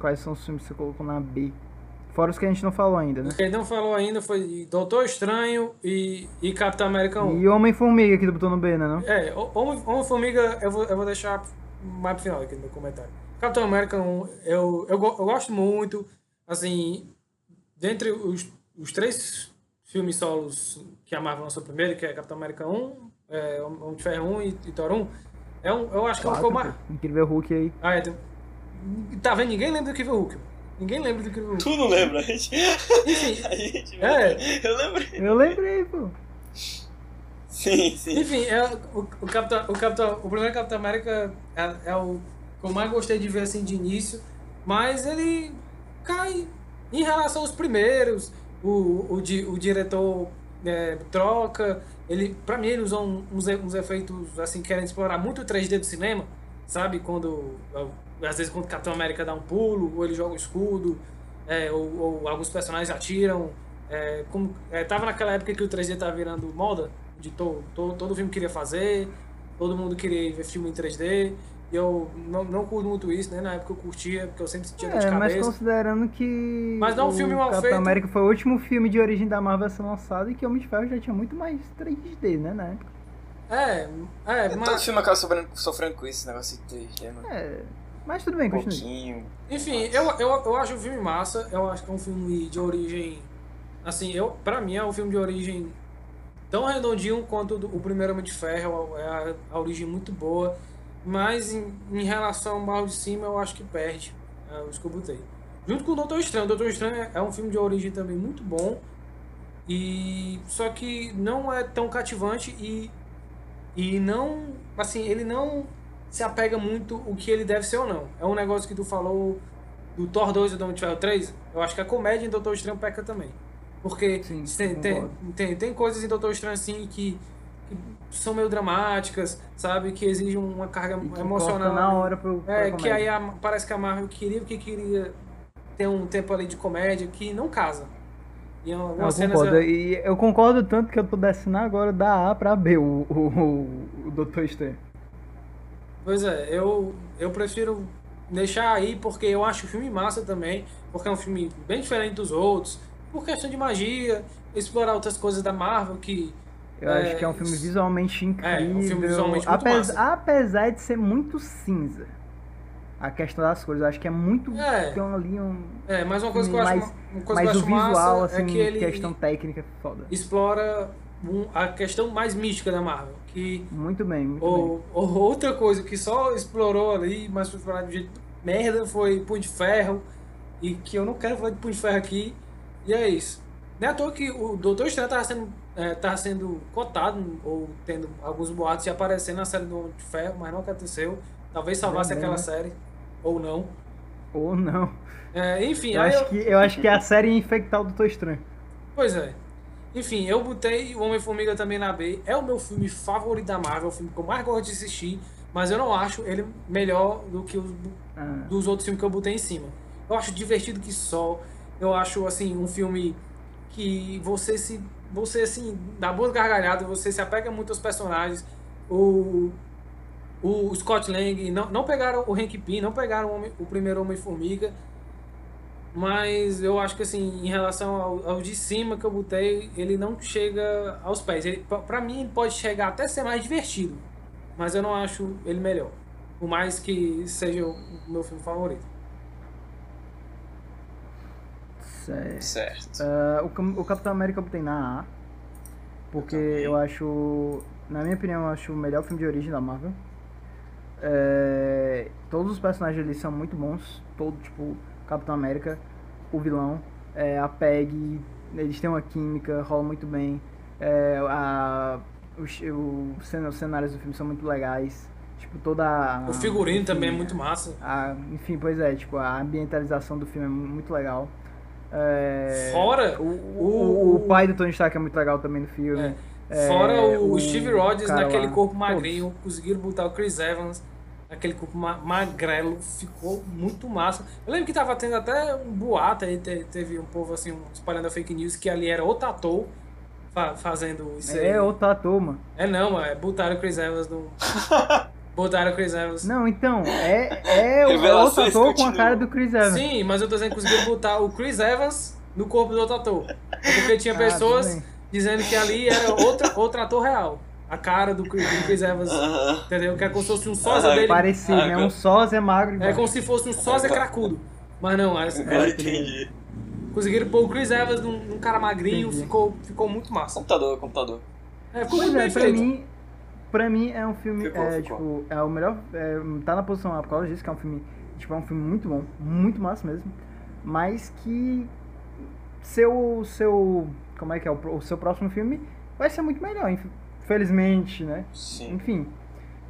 Speaker 1: Quais são os filmes que você colocou na B. Fora os que a gente não falou ainda, né?
Speaker 2: O que ele não falou ainda foi Doutor Estranho e, e Capitão América 1.
Speaker 1: E Homem-Formiga que tu botou no B, né? Não?
Speaker 2: É, o- Homem- Homem-Formiga eu vou, eu vou deixar mais pro final aqui no meu comentário. Capitão América 1, eu, eu, eu gosto muito, assim, dentre os, os três filmes solos que a Marvel lançou primeiro, que é Capitão América 1, é, Homem de Ferro 1 e, e Thor 1, é um, eu acho que é um que eu mais...
Speaker 1: Incrível Hulk aí.
Speaker 2: Ah, é, tem- tá vendo? Ninguém lembra do Incrível Hulk. Ninguém lembra do Incrível Hulk.
Speaker 3: Tu não lembra, a gente?
Speaker 2: Enfim,
Speaker 3: A gente
Speaker 2: É.
Speaker 3: Eu lembrei.
Speaker 1: Eu lembrei, pô.
Speaker 3: Sim, sim.
Speaker 2: Enfim, é, o, o, Capitão, o, Capitão, o primeiro Capitão América é, é o que eu mais gostei de ver assim de início, mas ele cai em relação aos primeiros. O, o, di- o diretor é, troca, ele, pra mim, ele usou uns, uns efeitos assim, querendo explorar muito o 3D do cinema, sabe? Quando às vezes quando o Capitão América dá um pulo, ou ele joga o escudo, é, ou, ou alguns personagens atiram. É, como, é, tava naquela época que o 3D tava virando moda, de to, to, todo filme queria fazer, todo mundo queria ver filme em 3D. E eu não, não curto muito isso, né? Na época eu curtia, porque eu sempre sentia dor de
Speaker 1: É, mas
Speaker 2: cabeça.
Speaker 1: considerando que.
Speaker 2: Mas não é um filme mal
Speaker 1: Capitão
Speaker 2: feito.
Speaker 1: América foi o último filme de origem da Marvel a ser lançado e que Homem de Ferro já tinha muito mais 3D, né? Na época.
Speaker 2: É, é,
Speaker 3: Todo
Speaker 2: mas.
Speaker 3: filme acaba sofrendo, sofrendo com isso, esse negócio de 3D, mano.
Speaker 1: É. Mas tudo bem,
Speaker 3: Um
Speaker 1: continue.
Speaker 3: pouquinho.
Speaker 2: Enfim, eu, eu, eu acho o filme massa. Eu acho que é um filme de origem. Assim, eu, pra mim é um filme de origem tão redondinho quanto o do- o primeiro Homem de Ferro. É a, a origem muito boa. Mas em, em relação ao Mal de Cima, eu acho que perde. É os que eu botei. Junto com o Doutor Estranho. O Doutor Estranho é- é um filme de origem também muito bom. E só que não é tão cativante e e não, assim, ele não se apega muito o que ele deve ser ou não. É um negócio que tu falou do Thor 2 e do Homem de Ferro 3. Eu acho que a comédia em Doutor Estranho peca também. Porque
Speaker 1: Sim,
Speaker 2: tem, tem, tem, tem coisas em Doutor Estranho assim que, que são meio dramáticas, sabe? Que exigem uma carga
Speaker 1: que
Speaker 2: emocional.
Speaker 1: na hora pro.
Speaker 2: É, que aí a- parece que a Marvel queria porque queria ter um tempo ali de comédia que não casa. E é
Speaker 1: eu
Speaker 2: cena
Speaker 1: concordo. E eu concordo tanto que eu tô descendo agora da A pra B, o, o, o, o Doutor Estranho.
Speaker 2: Pois é, eu, eu prefiro deixar aí porque eu acho o filme massa também, porque é um filme bem diferente dos outros, por questão de magia, explorar outras coisas da Marvel que.
Speaker 1: Eu
Speaker 2: É,
Speaker 1: acho que é um filme visualmente incrível.
Speaker 2: É, um filme visualmente muito
Speaker 1: apes-. Apesar de ser muito cinza. A questão das cores, eu acho que é muito.
Speaker 2: É.
Speaker 1: Tem ali um.
Speaker 2: É, mas uma coisa que eu acho,
Speaker 1: Mas-
Speaker 2: ma- uma coisa
Speaker 1: Mas
Speaker 2: que eu
Speaker 1: o visual,
Speaker 2: massa
Speaker 1: assim,
Speaker 2: é que ele
Speaker 1: questão técnica, é foda.
Speaker 2: explora um- a questão mais mística da Marvel. Que
Speaker 1: Muito bem, muito bem.
Speaker 2: ou, ou outra coisa que só explorou ali, mas foi explorado de jeito merda, foi Punho de Ferro. E que eu não quero falar de Punho de Ferro aqui. E é isso. Não é à toa que o Doutor Estranho tava sendo, é, tava sendo cotado, ou tendo alguns boatos de aparecer na série do Homem de Ferro, mas não aconteceu. Talvez salvasse aquela
Speaker 1: né?
Speaker 2: série, ou não.
Speaker 1: Ou não.
Speaker 2: É, enfim,
Speaker 1: Eu acho,
Speaker 2: eu-
Speaker 1: que, eu acho que é a série ia infectar o Doutor Estranho.
Speaker 2: Pois é. Enfim, eu botei o Homem-Formiga também na B. É o meu filme favorito da Marvel, o filme que eu mais gosto de assistir, mas eu não acho ele melhor do que os
Speaker 1: Ah,
Speaker 2: dos outros filmes que eu botei em cima. Eu acho divertido que só. Eu acho assim um filme que você se você assim dá boas gargalhadas, você se apega muito aos personagens. O o Scott Lang não, não pegaram o Hank Pym, não pegaram o, Homem- o primeiro Homem Formiga. Mas eu acho que assim, em relação ao, ao de cima que eu botei, ele não chega aos pés. Ele, pra- pra mim, ele pode chegar até ser mais divertido. Mas eu não acho ele melhor. Por mais que seja o meu filme favorito.
Speaker 1: certo.
Speaker 3: Certo.
Speaker 1: Ah, o, o Capitão América eu botei na A. Porque
Speaker 3: também.
Speaker 1: eu acho. Na minha opinião, eu acho o melhor filme de origem da Marvel. É, todos os personagens ali são muito bons. Todo, tipo, Capitão América, o vilão, é, a Peg, eles têm uma química, rola muito bem. É, a, os, os cenários do filme são muito legais. Tipo, toda a.
Speaker 2: O figurino
Speaker 1: enfim,
Speaker 2: também é muito massa.
Speaker 1: a- enfim, pois é, tipo, a ambientalização do filme é mu- muito legal. É,
Speaker 2: Fora
Speaker 1: o,
Speaker 2: o-
Speaker 1: o, o pai do Tony Stark é muito legal também no filme. É,
Speaker 2: Fora o,
Speaker 1: o
Speaker 2: Steve Rogers naquele
Speaker 1: lá,
Speaker 2: corpo
Speaker 1: todos.
Speaker 2: magrinho, conseguiram botar o Chris Evans naquele corpo ma magrelo, ficou muito massa. Eu lembro que tava tendo até um boato aí, te- teve um povo assim, um- espalhando a fake news que ali era outro ator fa- fazendo isso aí.
Speaker 1: É outro ator, mano.
Speaker 2: É não, mano, é, botaram o Chris Evans no. botaram o Chris Evans.
Speaker 1: Não, então, é, é o outro
Speaker 3: Revelações
Speaker 1: ator com a cara do Chris Evans.
Speaker 2: Sim, mas eu tô dizendo que conseguiram botar o Chris Evans no corpo do ator. É porque tinha
Speaker 1: Ah,
Speaker 2: pessoas dizendo que ali era outro, outro ator real. A cara do Chris, do Chris Evans, entendeu? Que é como se fosse um sósia dele.
Speaker 1: Parecido,
Speaker 3: Ah,
Speaker 1: né? Um sósia magro.
Speaker 2: É como se fosse um sósia cracudo. Mas não, as-
Speaker 3: Agora
Speaker 2: é,
Speaker 3: entendi.
Speaker 2: conseguiram pôr o Chris Evans num, num cara magrinho,
Speaker 1: Entendi.
Speaker 2: ficou, ficou muito massa.
Speaker 3: Computador, computador.
Speaker 2: É, ficou
Speaker 1: Pois
Speaker 2: muito
Speaker 1: é,
Speaker 2: bem
Speaker 1: pra
Speaker 2: feito.
Speaker 1: mim, pra mim é um filme,
Speaker 3: Ficou,
Speaker 1: é,
Speaker 3: ficou.
Speaker 1: tipo, é o melhor, é, tá na posição A por causa disso, que é um filme, tipo, é um filme muito bom, muito massa mesmo, mas que seu, seu, como é que é, o, o seu próximo filme vai ser muito melhor, inf- infelizmente, né?
Speaker 3: Sim.
Speaker 1: Enfim,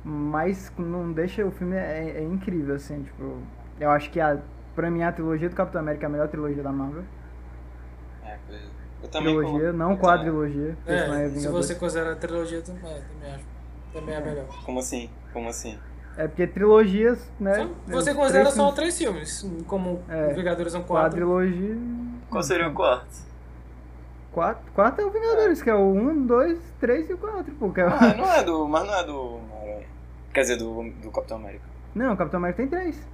Speaker 1: mas não deixa, o filme é, é incrível, assim, tipo, eu acho que a, pra mim a trilogia do Capitão América é a melhor trilogia da Marvel,
Speaker 3: É, coisa. Eu também
Speaker 1: trilogia,
Speaker 3: colo-
Speaker 1: não
Speaker 3: eu
Speaker 1: quadrilogia,
Speaker 2: É,
Speaker 1: é
Speaker 2: se você considerar a trilogia, também, é, também acho. Também é melhor.
Speaker 3: Como assim? Como assim?
Speaker 1: É porque trilogias, né?
Speaker 2: Só- Você considera
Speaker 1: três
Speaker 2: só
Speaker 1: filmes-
Speaker 2: três filmes, como
Speaker 1: É.
Speaker 2: Vingadores são quatro.
Speaker 1: Quadrilogia.
Speaker 3: Qual seria o quarto?
Speaker 1: Quatro, quatro é o Vingadores, que é o 1, 2, 3 e o 4, pô. que é o-
Speaker 3: Ah, não é do. Mas não é do. Quer dizer, do, do Capitão América.
Speaker 1: Não, o Capitão América tem três.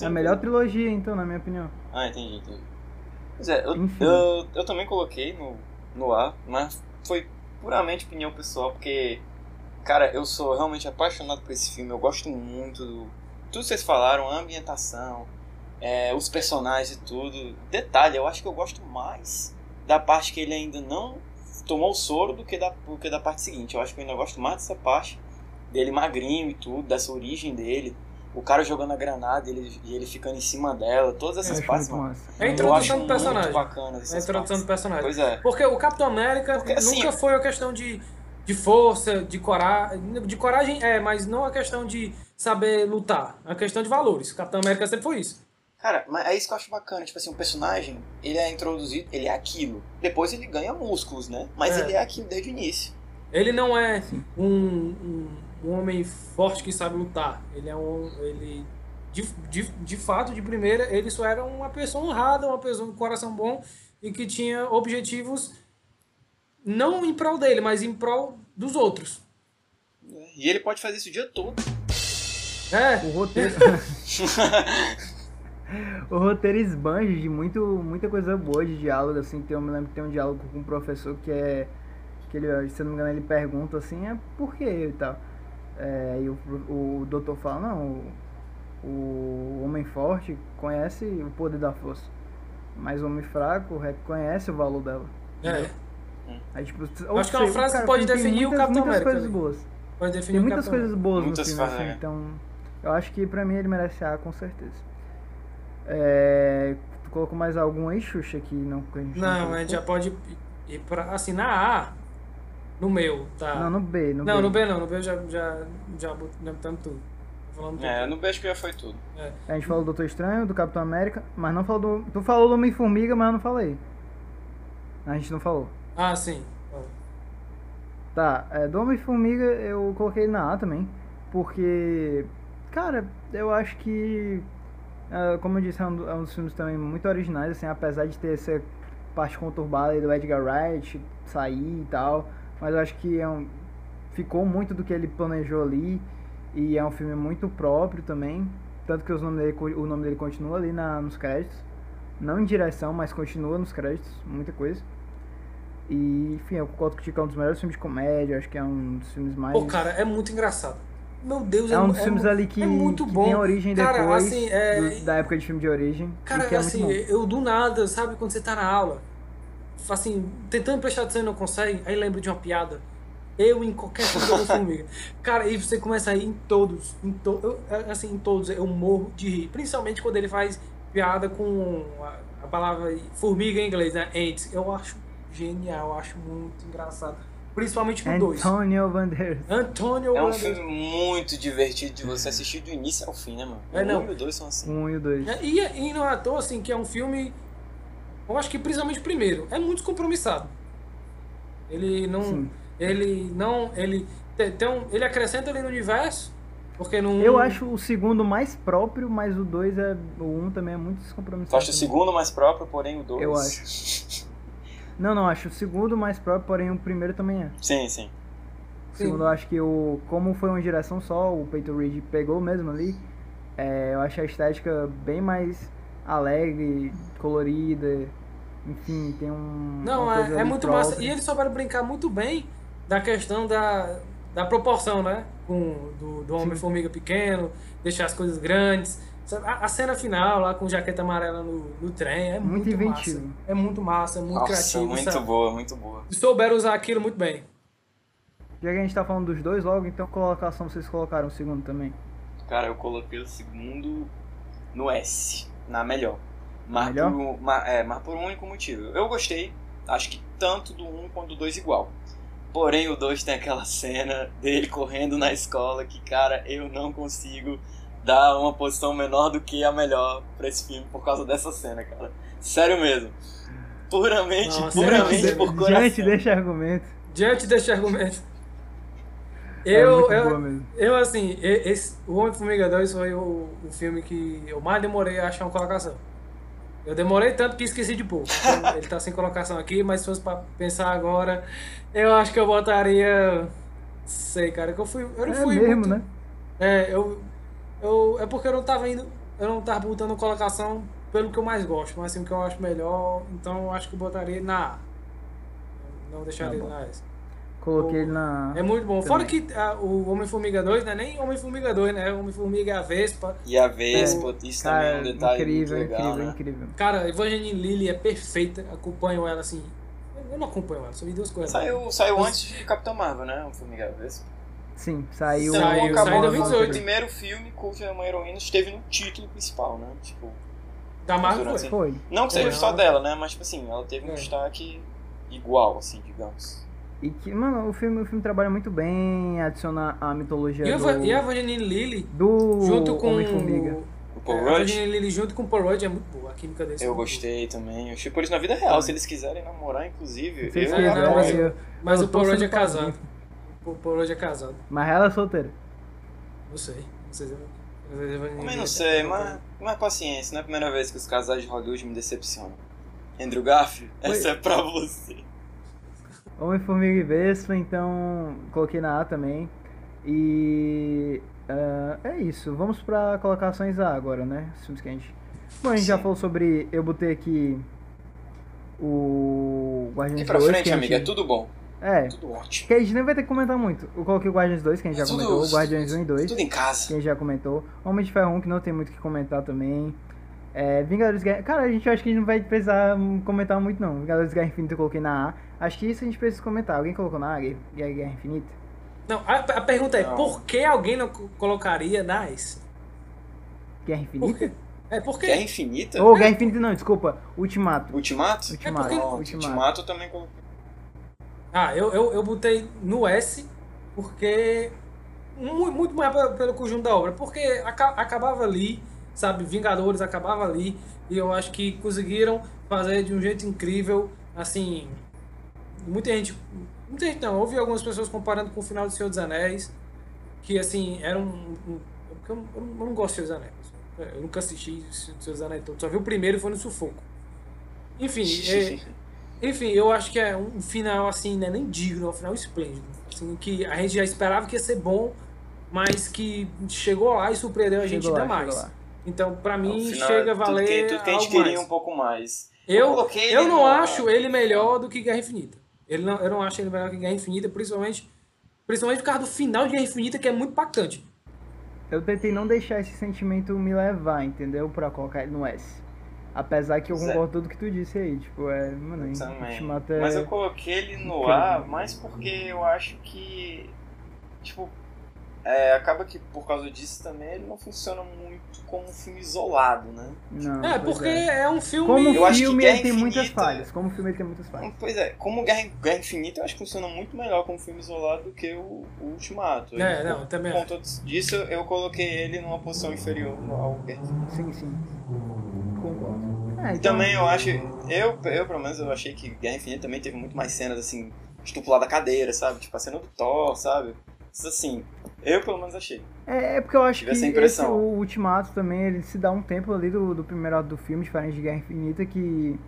Speaker 1: É a melhor trilogia, então, na minha opinião.
Speaker 3: Ah, entendi, entendi. Pois é, eu, eu, eu também coloquei no, no ar, mas foi puramente opinião pessoal, porque, cara, eu sou realmente apaixonado por esse filme, eu gosto muito do. Tudo que vocês falaram, a ambientação, é, os personagens e tudo. Detalhe, eu acho que eu gosto mais da parte que ele ainda não tomou o soro do que da, do que da parte seguinte. Eu acho que eu ainda gosto mais dessa parte dele magrinho e tudo, dessa origem dele. O cara jogando a granada e ele, ele ficando em cima dela, todas essas
Speaker 1: acho
Speaker 3: partes,
Speaker 1: muito
Speaker 3: mano.
Speaker 1: massa.
Speaker 2: É a introdução do personagem.
Speaker 3: bacana
Speaker 2: É a introdução do personagem.
Speaker 3: Pois é.
Speaker 2: Porque o Capitão América
Speaker 3: Porque, assim,
Speaker 2: nunca foi a questão de, de força, de coragem. De coragem é, mas não a questão de saber lutar. É a questão de valores. O Capitão América sempre foi isso.
Speaker 3: Cara, mas é isso que eu acho bacana. Tipo assim, o personagem, ele é introduzido, ele é aquilo. Depois ele ganha músculos, né? Mas
Speaker 2: É.
Speaker 3: ele é aquilo desde o início.
Speaker 2: Ele não é um, um, um homem forte que sabe lutar. Ele é um. Ele, de, de, de fato, de primeira, ele só era uma pessoa honrada, uma pessoa com coração bom e que tinha objetivos não em prol dele, mas em prol dos outros.
Speaker 3: E ele pode fazer isso o dia todo.
Speaker 2: É,
Speaker 1: O roteiro. o roteiro esbanja de muito, muita coisa boa de diálogo, assim. Tem, eu me lembro que tem um diálogo com um professor que é. Que ele, se eu não me engano, ele pergunta assim, é por quê e tal. É, e o, o doutor fala, não, o, o homem forte conhece o poder da força. Mas o homem fraco reconhece o valor dela.
Speaker 2: é.
Speaker 1: Aí, tipo,
Speaker 2: Acho que é uma frase que
Speaker 1: cara,
Speaker 2: pode
Speaker 1: tem
Speaker 2: definir o
Speaker 1: muitas,
Speaker 2: Capitão
Speaker 1: muitas
Speaker 2: América
Speaker 1: coisas
Speaker 2: ali.
Speaker 1: boas.
Speaker 2: Pode definir
Speaker 1: Tem
Speaker 2: o
Speaker 1: muitas coisas boas
Speaker 3: Muitas
Speaker 1: no filme, assim,
Speaker 3: é.
Speaker 1: então eu acho que pra mim ele merece A com certeza. É, tu colocou mais algum aí, Xuxa, que não que a gente
Speaker 2: Não, a
Speaker 1: colocou?
Speaker 2: gente já pode ir pra. Assim, na A, no meu, tá?
Speaker 1: Não, no B, no
Speaker 2: não,
Speaker 1: B.
Speaker 2: no B não, no B já, já, já já botamos tudo. Falando tudo.
Speaker 3: É, no beijo que já foi tudo.
Speaker 1: A gente falou do Doutor Estranho, do Capitão América, mas não falou do... Tu falou do Homem-Formiga, mas eu não falei. A gente não falou.
Speaker 2: Ah, sim.
Speaker 1: Tá, é, do Homem-Formiga eu coloquei na A também, porque, cara, eu acho que, é, como eu disse, é um, é um dos filmes também muito originais, assim, apesar de ter essa parte conturbada do Edgar Wright sair e tal, mas eu acho que é um, ficou muito do que ele planejou ali, e é um filme muito próprio também, tanto que os nome dele, o nome dele continua ali na, nos créditos, não em direção, mas continua nos créditos, muita coisa. E, enfim, eu concordo que é um dos melhores filmes de comédia, acho que é um dos filmes mais.
Speaker 2: Pô, cara, é muito engraçado. Meu Deus,
Speaker 1: é um dos
Speaker 2: é,
Speaker 1: filmes
Speaker 2: é,
Speaker 1: ali que,
Speaker 2: é muito bom.
Speaker 1: tem origem
Speaker 2: cara,
Speaker 1: depois
Speaker 2: assim, é...
Speaker 1: da época de filme de origem.
Speaker 2: Cara,
Speaker 1: é
Speaker 2: assim, eu do nada, sabe, quando você tá na aula, assim, tentando prestar atenção e não consegue, aí lembra de uma piada. Eu em qualquer coisa comigo. Cara, e você começa a ir em todos, em to, eu, assim, em todos, eu morro de rir. Principalmente quando ele faz piada com a, a palavra formiga em inglês, né? Ants. Eu acho genial, eu acho muito engraçado. Principalmente no 2.
Speaker 1: Antônio Banderas.
Speaker 2: Antônio
Speaker 3: É um
Speaker 2: Banderas.
Speaker 3: filme muito divertido de você assistir do início ao fim, né, mano?
Speaker 2: É, não.
Speaker 3: 1 e o 2 são assim.
Speaker 1: Um e o dois.
Speaker 2: É, E, e não é à toa, assim, que é um filme. Eu acho que principalmente o primeiro. É muito compromissado. Ele não.
Speaker 1: Sim.
Speaker 2: Ele não. Ele tem, um, ele acrescenta ali no universo. Porque não.
Speaker 1: Eu acho o segundo mais próprio, mas o dois é. O um também é muito descompromissado.
Speaker 3: Tu acha o segundo mais próprio, porém o 2.
Speaker 1: Eu acho. Não, não, acho o segundo mais próprio, porém o primeiro também é.
Speaker 3: Sim, sim.
Speaker 1: O segundo eu acho que o. Como foi uma direção só, o Peyton Reed pegou mesmo ali. é, eu acho a estética bem mais alegre, colorida. Enfim, tem um.
Speaker 2: Não, é, é muito
Speaker 1: própria.
Speaker 2: massa. E eles souberam brincar muito bem da questão da, da proporção, né? Com, do, do Homem-Formiga pequeno, deixar as coisas grandes. A, a cena final lá com jaqueta amarela no, no trem é muito,
Speaker 1: Muito inventivo.
Speaker 2: massa. É muito massa, é muito
Speaker 3: Nossa,
Speaker 2: criativo.
Speaker 3: muito
Speaker 2: sabe?
Speaker 3: boa, muito boa.
Speaker 2: Souberam usar aquilo muito bem.
Speaker 1: Já que a gente tá falando dos dois logo, então colocação vocês colocaram o segundo também.
Speaker 3: Cara, eu coloquei o segundo no S, na melhor. Mas,
Speaker 1: Melhor?
Speaker 3: Por, um- ma- é, mas por um único motivo. Eu gostei, acho que tanto do 1 quanto do 2 igual. Porém, o 2 tem aquela cena dele correndo na escola que, cara, eu não consigo dar uma posição menor do que a melhor pra esse filme por causa dessa cena, cara. Sério mesmo. Puramente,
Speaker 2: Nossa,
Speaker 3: puramente
Speaker 2: diante-
Speaker 3: por coração.
Speaker 1: Diante deste argumento.
Speaker 2: Diante deste argumento.
Speaker 1: é
Speaker 2: Eu,
Speaker 1: muito
Speaker 2: eu, eu, assim, e- esse, o Homem-Formiga 2 foi o, o filme que eu mais demorei a achar uma colocação. Eu demorei tanto que esqueci de pôr. Então, Ele tá sem colocação aqui, mas se fosse pra pensar agora, eu acho que eu botaria. Sei, cara, que eu fui. Eu não
Speaker 1: É
Speaker 2: fui
Speaker 1: mesmo,
Speaker 2: muito-
Speaker 1: né?
Speaker 2: É, eu, eu. É porque eu não tava indo. Eu não tava botando colocação pelo que eu mais gosto, mas assim o que eu acho melhor. Então eu acho que eu botaria na A. Não deixaria
Speaker 1: Tá
Speaker 2: na S.
Speaker 1: Coloquei ele na.
Speaker 2: É muito bom. Fora
Speaker 1: Também.
Speaker 2: que ah, o Homem-Formiga 2 não é nem Homem-Formiga 2, né? É Homem-Formiga e a Vespa.
Speaker 3: E a Vespa, isso também é
Speaker 1: Cara,
Speaker 3: um detalhe
Speaker 1: incrível,
Speaker 3: muito legal,
Speaker 1: incrível,
Speaker 3: né?
Speaker 1: incrível.
Speaker 2: Cara, Evangeline Lilly é perfeita. Acompanho ela assim. Eu não acompanho ela, só vi duas coisas.
Speaker 3: Saiu, saiu antes de Capitão Marvel, né? O Formiga Vespa.
Speaker 1: Sim, saiu.
Speaker 2: Saiu,
Speaker 3: acabou
Speaker 2: saiu em
Speaker 3: no
Speaker 2: 2018.
Speaker 3: primeiro filme cuja uma heroína esteve no título principal, né? Tipo,
Speaker 2: Da Marvel foi.
Speaker 1: Foi.
Speaker 3: não que seja
Speaker 2: É,
Speaker 3: só
Speaker 2: ela-
Speaker 3: dela, né? Mas, tipo assim, ela teve um
Speaker 2: É.
Speaker 3: destaque igual, assim, digamos.
Speaker 1: E que, mano, o filme, o filme trabalha muito bem, adiciona a mitologia
Speaker 2: E, a
Speaker 1: do,
Speaker 2: e a Evangeline Lilly,
Speaker 1: do
Speaker 2: junto com.
Speaker 1: Homem-Formiga.
Speaker 3: O Paul
Speaker 2: é, a
Speaker 3: Rudd,
Speaker 2: Lilly junto com o Paul Rudd é muito boa. A química deles é
Speaker 3: eu gostei também. Eu achei por isso na vida real. Se eles quiserem namorar, inclusive, eu apoio.
Speaker 1: eu-.
Speaker 2: Mas
Speaker 1: eu
Speaker 2: o Paul Rudd é casado. O Paul Rudd é casado.
Speaker 1: Mas ela é solteira.
Speaker 2: Não sei. Não sei
Speaker 3: Também não sei,
Speaker 2: casada.
Speaker 3: mas, mas paciência. Não é a primeira vez que os casais de Hollywood me decepcionam. Andrew Garfield, essa é pra você.
Speaker 1: Homem-Formiga e Vespa, então coloquei na A também. E ah, é isso. Vamos pra colocações A agora, né? Os filmes que a gente. Bom, a gente já
Speaker 3: Sim.
Speaker 1: falou sobre. Eu botei aqui o Guardiões
Speaker 3: Aqui pra
Speaker 1: 2.
Speaker 3: frente,
Speaker 1: gente-
Speaker 3: amiga, é tudo bom.
Speaker 1: É,
Speaker 3: Tudo ótimo.
Speaker 1: que a gente nem vai ter que comentar muito. Eu coloquei o Guardiões 2, que a gente já
Speaker 3: Tudo-
Speaker 1: comentou. O Guardiões 1 e 2,
Speaker 3: Tudo em
Speaker 1: que
Speaker 3: casa.
Speaker 1: a gente já comentou. Homem de Ferro 1, que não tem muito o que comentar também. É, Vingadores Guerra. Cara, a gente acha que a gente não vai precisar comentar muito, não. Vingadores Guerra Infinita eu coloquei na A. Acho que isso a gente precisa comentar. Alguém colocou na A, Guerra, Guerra Infinita?
Speaker 2: Não, a, a pergunta é:
Speaker 3: Não.
Speaker 2: por que alguém não co- colocaria nas?
Speaker 1: Guerra
Speaker 2: Por
Speaker 1: Infinita?
Speaker 2: É, por quê?
Speaker 3: Guerra Infinita?
Speaker 1: Ou Guerra Infinita não, desculpa. Ultimato.
Speaker 3: Ultimato?
Speaker 1: Ultimato.
Speaker 2: porque-
Speaker 3: Pronto,
Speaker 1: Ultimato.
Speaker 3: Ultimato também coloquei.
Speaker 2: Ah, eu, eu, eu botei no S porque. mu- Muito mais pelo, conjunto da obra. Porque aca- acabava ali, sabe? Vingadores acabava ali. E eu acho que conseguiram fazer de um jeito incrível, assim. muita gente. Muita gente não, ouvi algumas pessoas comparando com o final do Senhor dos Anéis, que assim, era um. um eu, não, eu não gosto do Senhor dos Anéis. Eu nunca assisti Senhor dos Anéis todo. Só vi o primeiro e foi no sufoco. Enfim, é, enfim, eu acho que é um final assim, né, nem digno, é um final esplêndido. Assim, que a gente já esperava que ia ser bom, mas que chegou lá e surpreendeu a gente
Speaker 1: Chegou
Speaker 2: ainda
Speaker 1: lá,
Speaker 2: mais. Então, pra mim,
Speaker 3: final,
Speaker 2: chega a
Speaker 3: tudo
Speaker 2: valer.
Speaker 3: que, tudo que a gente queria
Speaker 2: mais.
Speaker 3: um pouco mais.
Speaker 2: Eu, eu
Speaker 3: ele
Speaker 2: não acho ele melhor do que Guerra Infinita. Ele não, eu não acho ele melhor que Guerra Infinita, principalmente, principalmente por causa do final de Guerra Infinita, que é muito impactante.
Speaker 1: Eu tentei não deixar esse sentimento me levar, entendeu? Pra colocar ele no S. Apesar que eu
Speaker 3: Zé.
Speaker 1: concordo com tudo que tu disse aí. Tipo, é. Mano,
Speaker 3: Também.
Speaker 1: Ultimato é.
Speaker 3: Mas eu coloquei ele no
Speaker 1: incrível.
Speaker 3: ar mais porque eu acho que. Tipo. é, acaba que por causa disso também ele não funciona muito como um filme isolado, né?
Speaker 1: Não,
Speaker 2: é, porque
Speaker 1: é.
Speaker 2: é. um filme.
Speaker 1: Como
Speaker 3: Eu acho que
Speaker 1: filme ele tem muitas
Speaker 3: Infinita-
Speaker 1: falhas. Como filme ele tem muitas falhas.
Speaker 3: Pois é, como Guerra, Guerra Infinita eu acho que funciona muito melhor como filme isolado do que o, o Ultimato.
Speaker 2: É,
Speaker 3: E
Speaker 2: não, também
Speaker 3: Por conta disso eu coloquei ele numa posição inferior ao Guerra Infinita.
Speaker 1: Sim, sim. Concordo. É,
Speaker 3: E
Speaker 1: então,
Speaker 3: também eu acho. Eu, eu, pelo menos, eu achei que Guerra Infinita também teve muito mais cenas assim, estupulada da cadeira, sabe? Tipo a cena do Thor, sabe? Assim, eu pelo menos achei.
Speaker 1: É, é porque eu acho
Speaker 3: Tive
Speaker 1: que
Speaker 3: essa
Speaker 1: esse,
Speaker 3: impressão.
Speaker 1: o Ultimato também, ele se dá um tempo ali do, do primeiro ato do filme, diferente de Guerra Infinita, que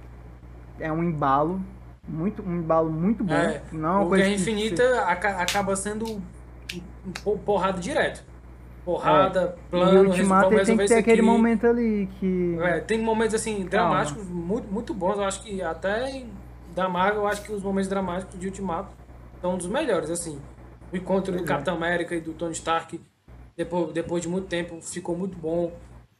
Speaker 1: é um embalo, muito, um embalo muito bom.
Speaker 2: É,
Speaker 1: não é
Speaker 2: o
Speaker 1: coisa
Speaker 2: Guerra Infinita aca- acaba sendo po- porrada direto. Porrada,
Speaker 1: você-
Speaker 2: plano,
Speaker 1: E o Ultimato tem que ter aquele momento ali que...
Speaker 2: É, tem momentos assim dramáticos muito, muito bons. Eu acho que até em- da Marvel, eu acho que os momentos dramáticos de Ultimato são um dos melhores. Assim, o encontro do
Speaker 1: é.
Speaker 2: Capitão América e do Tony Stark depois, depois de muito tempo ficou muito bom.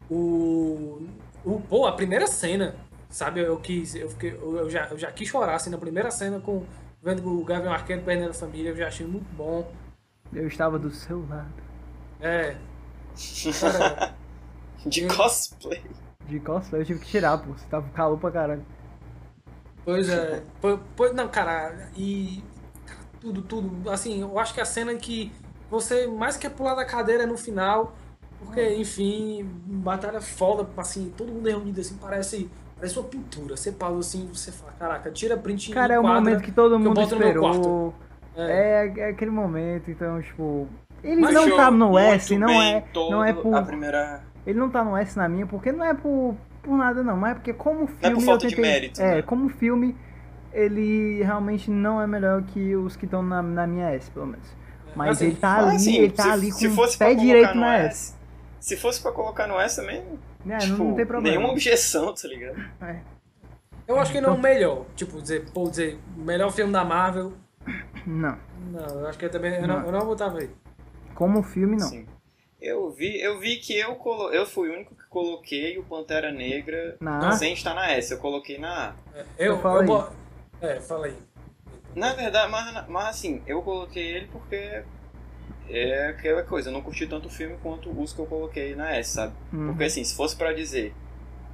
Speaker 2: O, o pô, a primeira cena, sabe? Eu quis, eu fiquei, eu já, eu já quis chorar assim na primeira cena com vendo o Gavião Arqueiro perdendo a família. Eu já achei muito bom.
Speaker 1: Eu estava do seu lado.
Speaker 2: É, cara,
Speaker 3: De
Speaker 2: Eu-
Speaker 3: cosplay.
Speaker 1: De cosplay eu tive que tirar, pô. Você tava calor pra caralho.
Speaker 2: Pois é. Pois, pois- não, cara, e. tudo, tudo. Assim, eu acho que a cena que você mais quer pular da cadeira é no final. Porque, enfim, batalha foda, assim, todo mundo reunido assim, parece. Parece uma pintura. Você pausa assim, você fala, caraca, tira print
Speaker 1: Cara, é o momento que todo mundo
Speaker 2: meu
Speaker 1: esperou.
Speaker 2: É.
Speaker 1: É, é aquele momento, então, tipo... Ele
Speaker 2: Mas
Speaker 1: não tá no S, não é, não é por...
Speaker 3: A primeira.
Speaker 1: Ele não tá no S na minha, porque não é por, por nada não, mas é porque como filme
Speaker 3: é por falta
Speaker 1: eu
Speaker 3: de
Speaker 1: tentei,
Speaker 3: mérito,
Speaker 1: É,
Speaker 3: né?
Speaker 1: como filme ele realmente não é melhor que os que estão na, na minha S, pelo menos. Mas
Speaker 2: Assim,
Speaker 1: ele tá
Speaker 3: Mas,
Speaker 1: ali,
Speaker 3: assim,
Speaker 1: ele tá
Speaker 3: se-
Speaker 1: ali
Speaker 3: se
Speaker 1: com
Speaker 3: fosse
Speaker 1: o pé
Speaker 3: colocar
Speaker 1: direito
Speaker 3: no
Speaker 1: na
Speaker 3: S,
Speaker 1: S.
Speaker 3: Se fosse pra colocar no S também,
Speaker 1: É,
Speaker 3: tipo,
Speaker 1: não, não tem problema.
Speaker 3: nenhuma objeção, tá ligado?
Speaker 1: É.
Speaker 2: Eu acho que não é o melhor. Tipo, dizer, pô, dizer, o melhor filme da Marvel.
Speaker 1: Não,
Speaker 2: Não, eu acho que eu também. Eu não, eu não botava aí.
Speaker 1: Como filme não.
Speaker 3: Sim. Eu vi, eu vi que eu, colo... eu fui o único que coloquei o Pantera Negra
Speaker 1: Na A?
Speaker 3: sem estar na S, eu coloquei na A.
Speaker 2: Eu,
Speaker 1: Então
Speaker 2: eu
Speaker 1: aí.
Speaker 2: bo- É, fala aí.
Speaker 3: Na verdade, mas, mas assim, eu coloquei ele porque é aquela coisa, eu não curti tanto o filme quanto os que eu coloquei na S, sabe?
Speaker 1: Uhum.
Speaker 3: Porque assim, se fosse pra dizer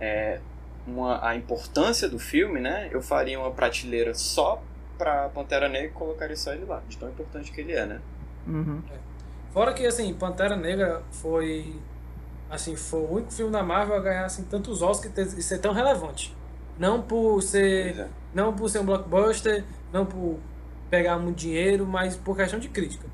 Speaker 3: é, uma, a importância do filme, né, eu faria uma prateleira só pra Pantera Negra e colocaria só ele lá, de tão importante que ele é, né?
Speaker 1: Uhum.
Speaker 2: Fora que, assim, Pantera Negra foi. Assim, foi o único filme da Marvel a ganhar assim, tantos Oscars e ser tão relevante. Não por ser.
Speaker 3: é.
Speaker 2: Não por ser um blockbuster, não por pegar muito dinheiro, mas por questão de crítica.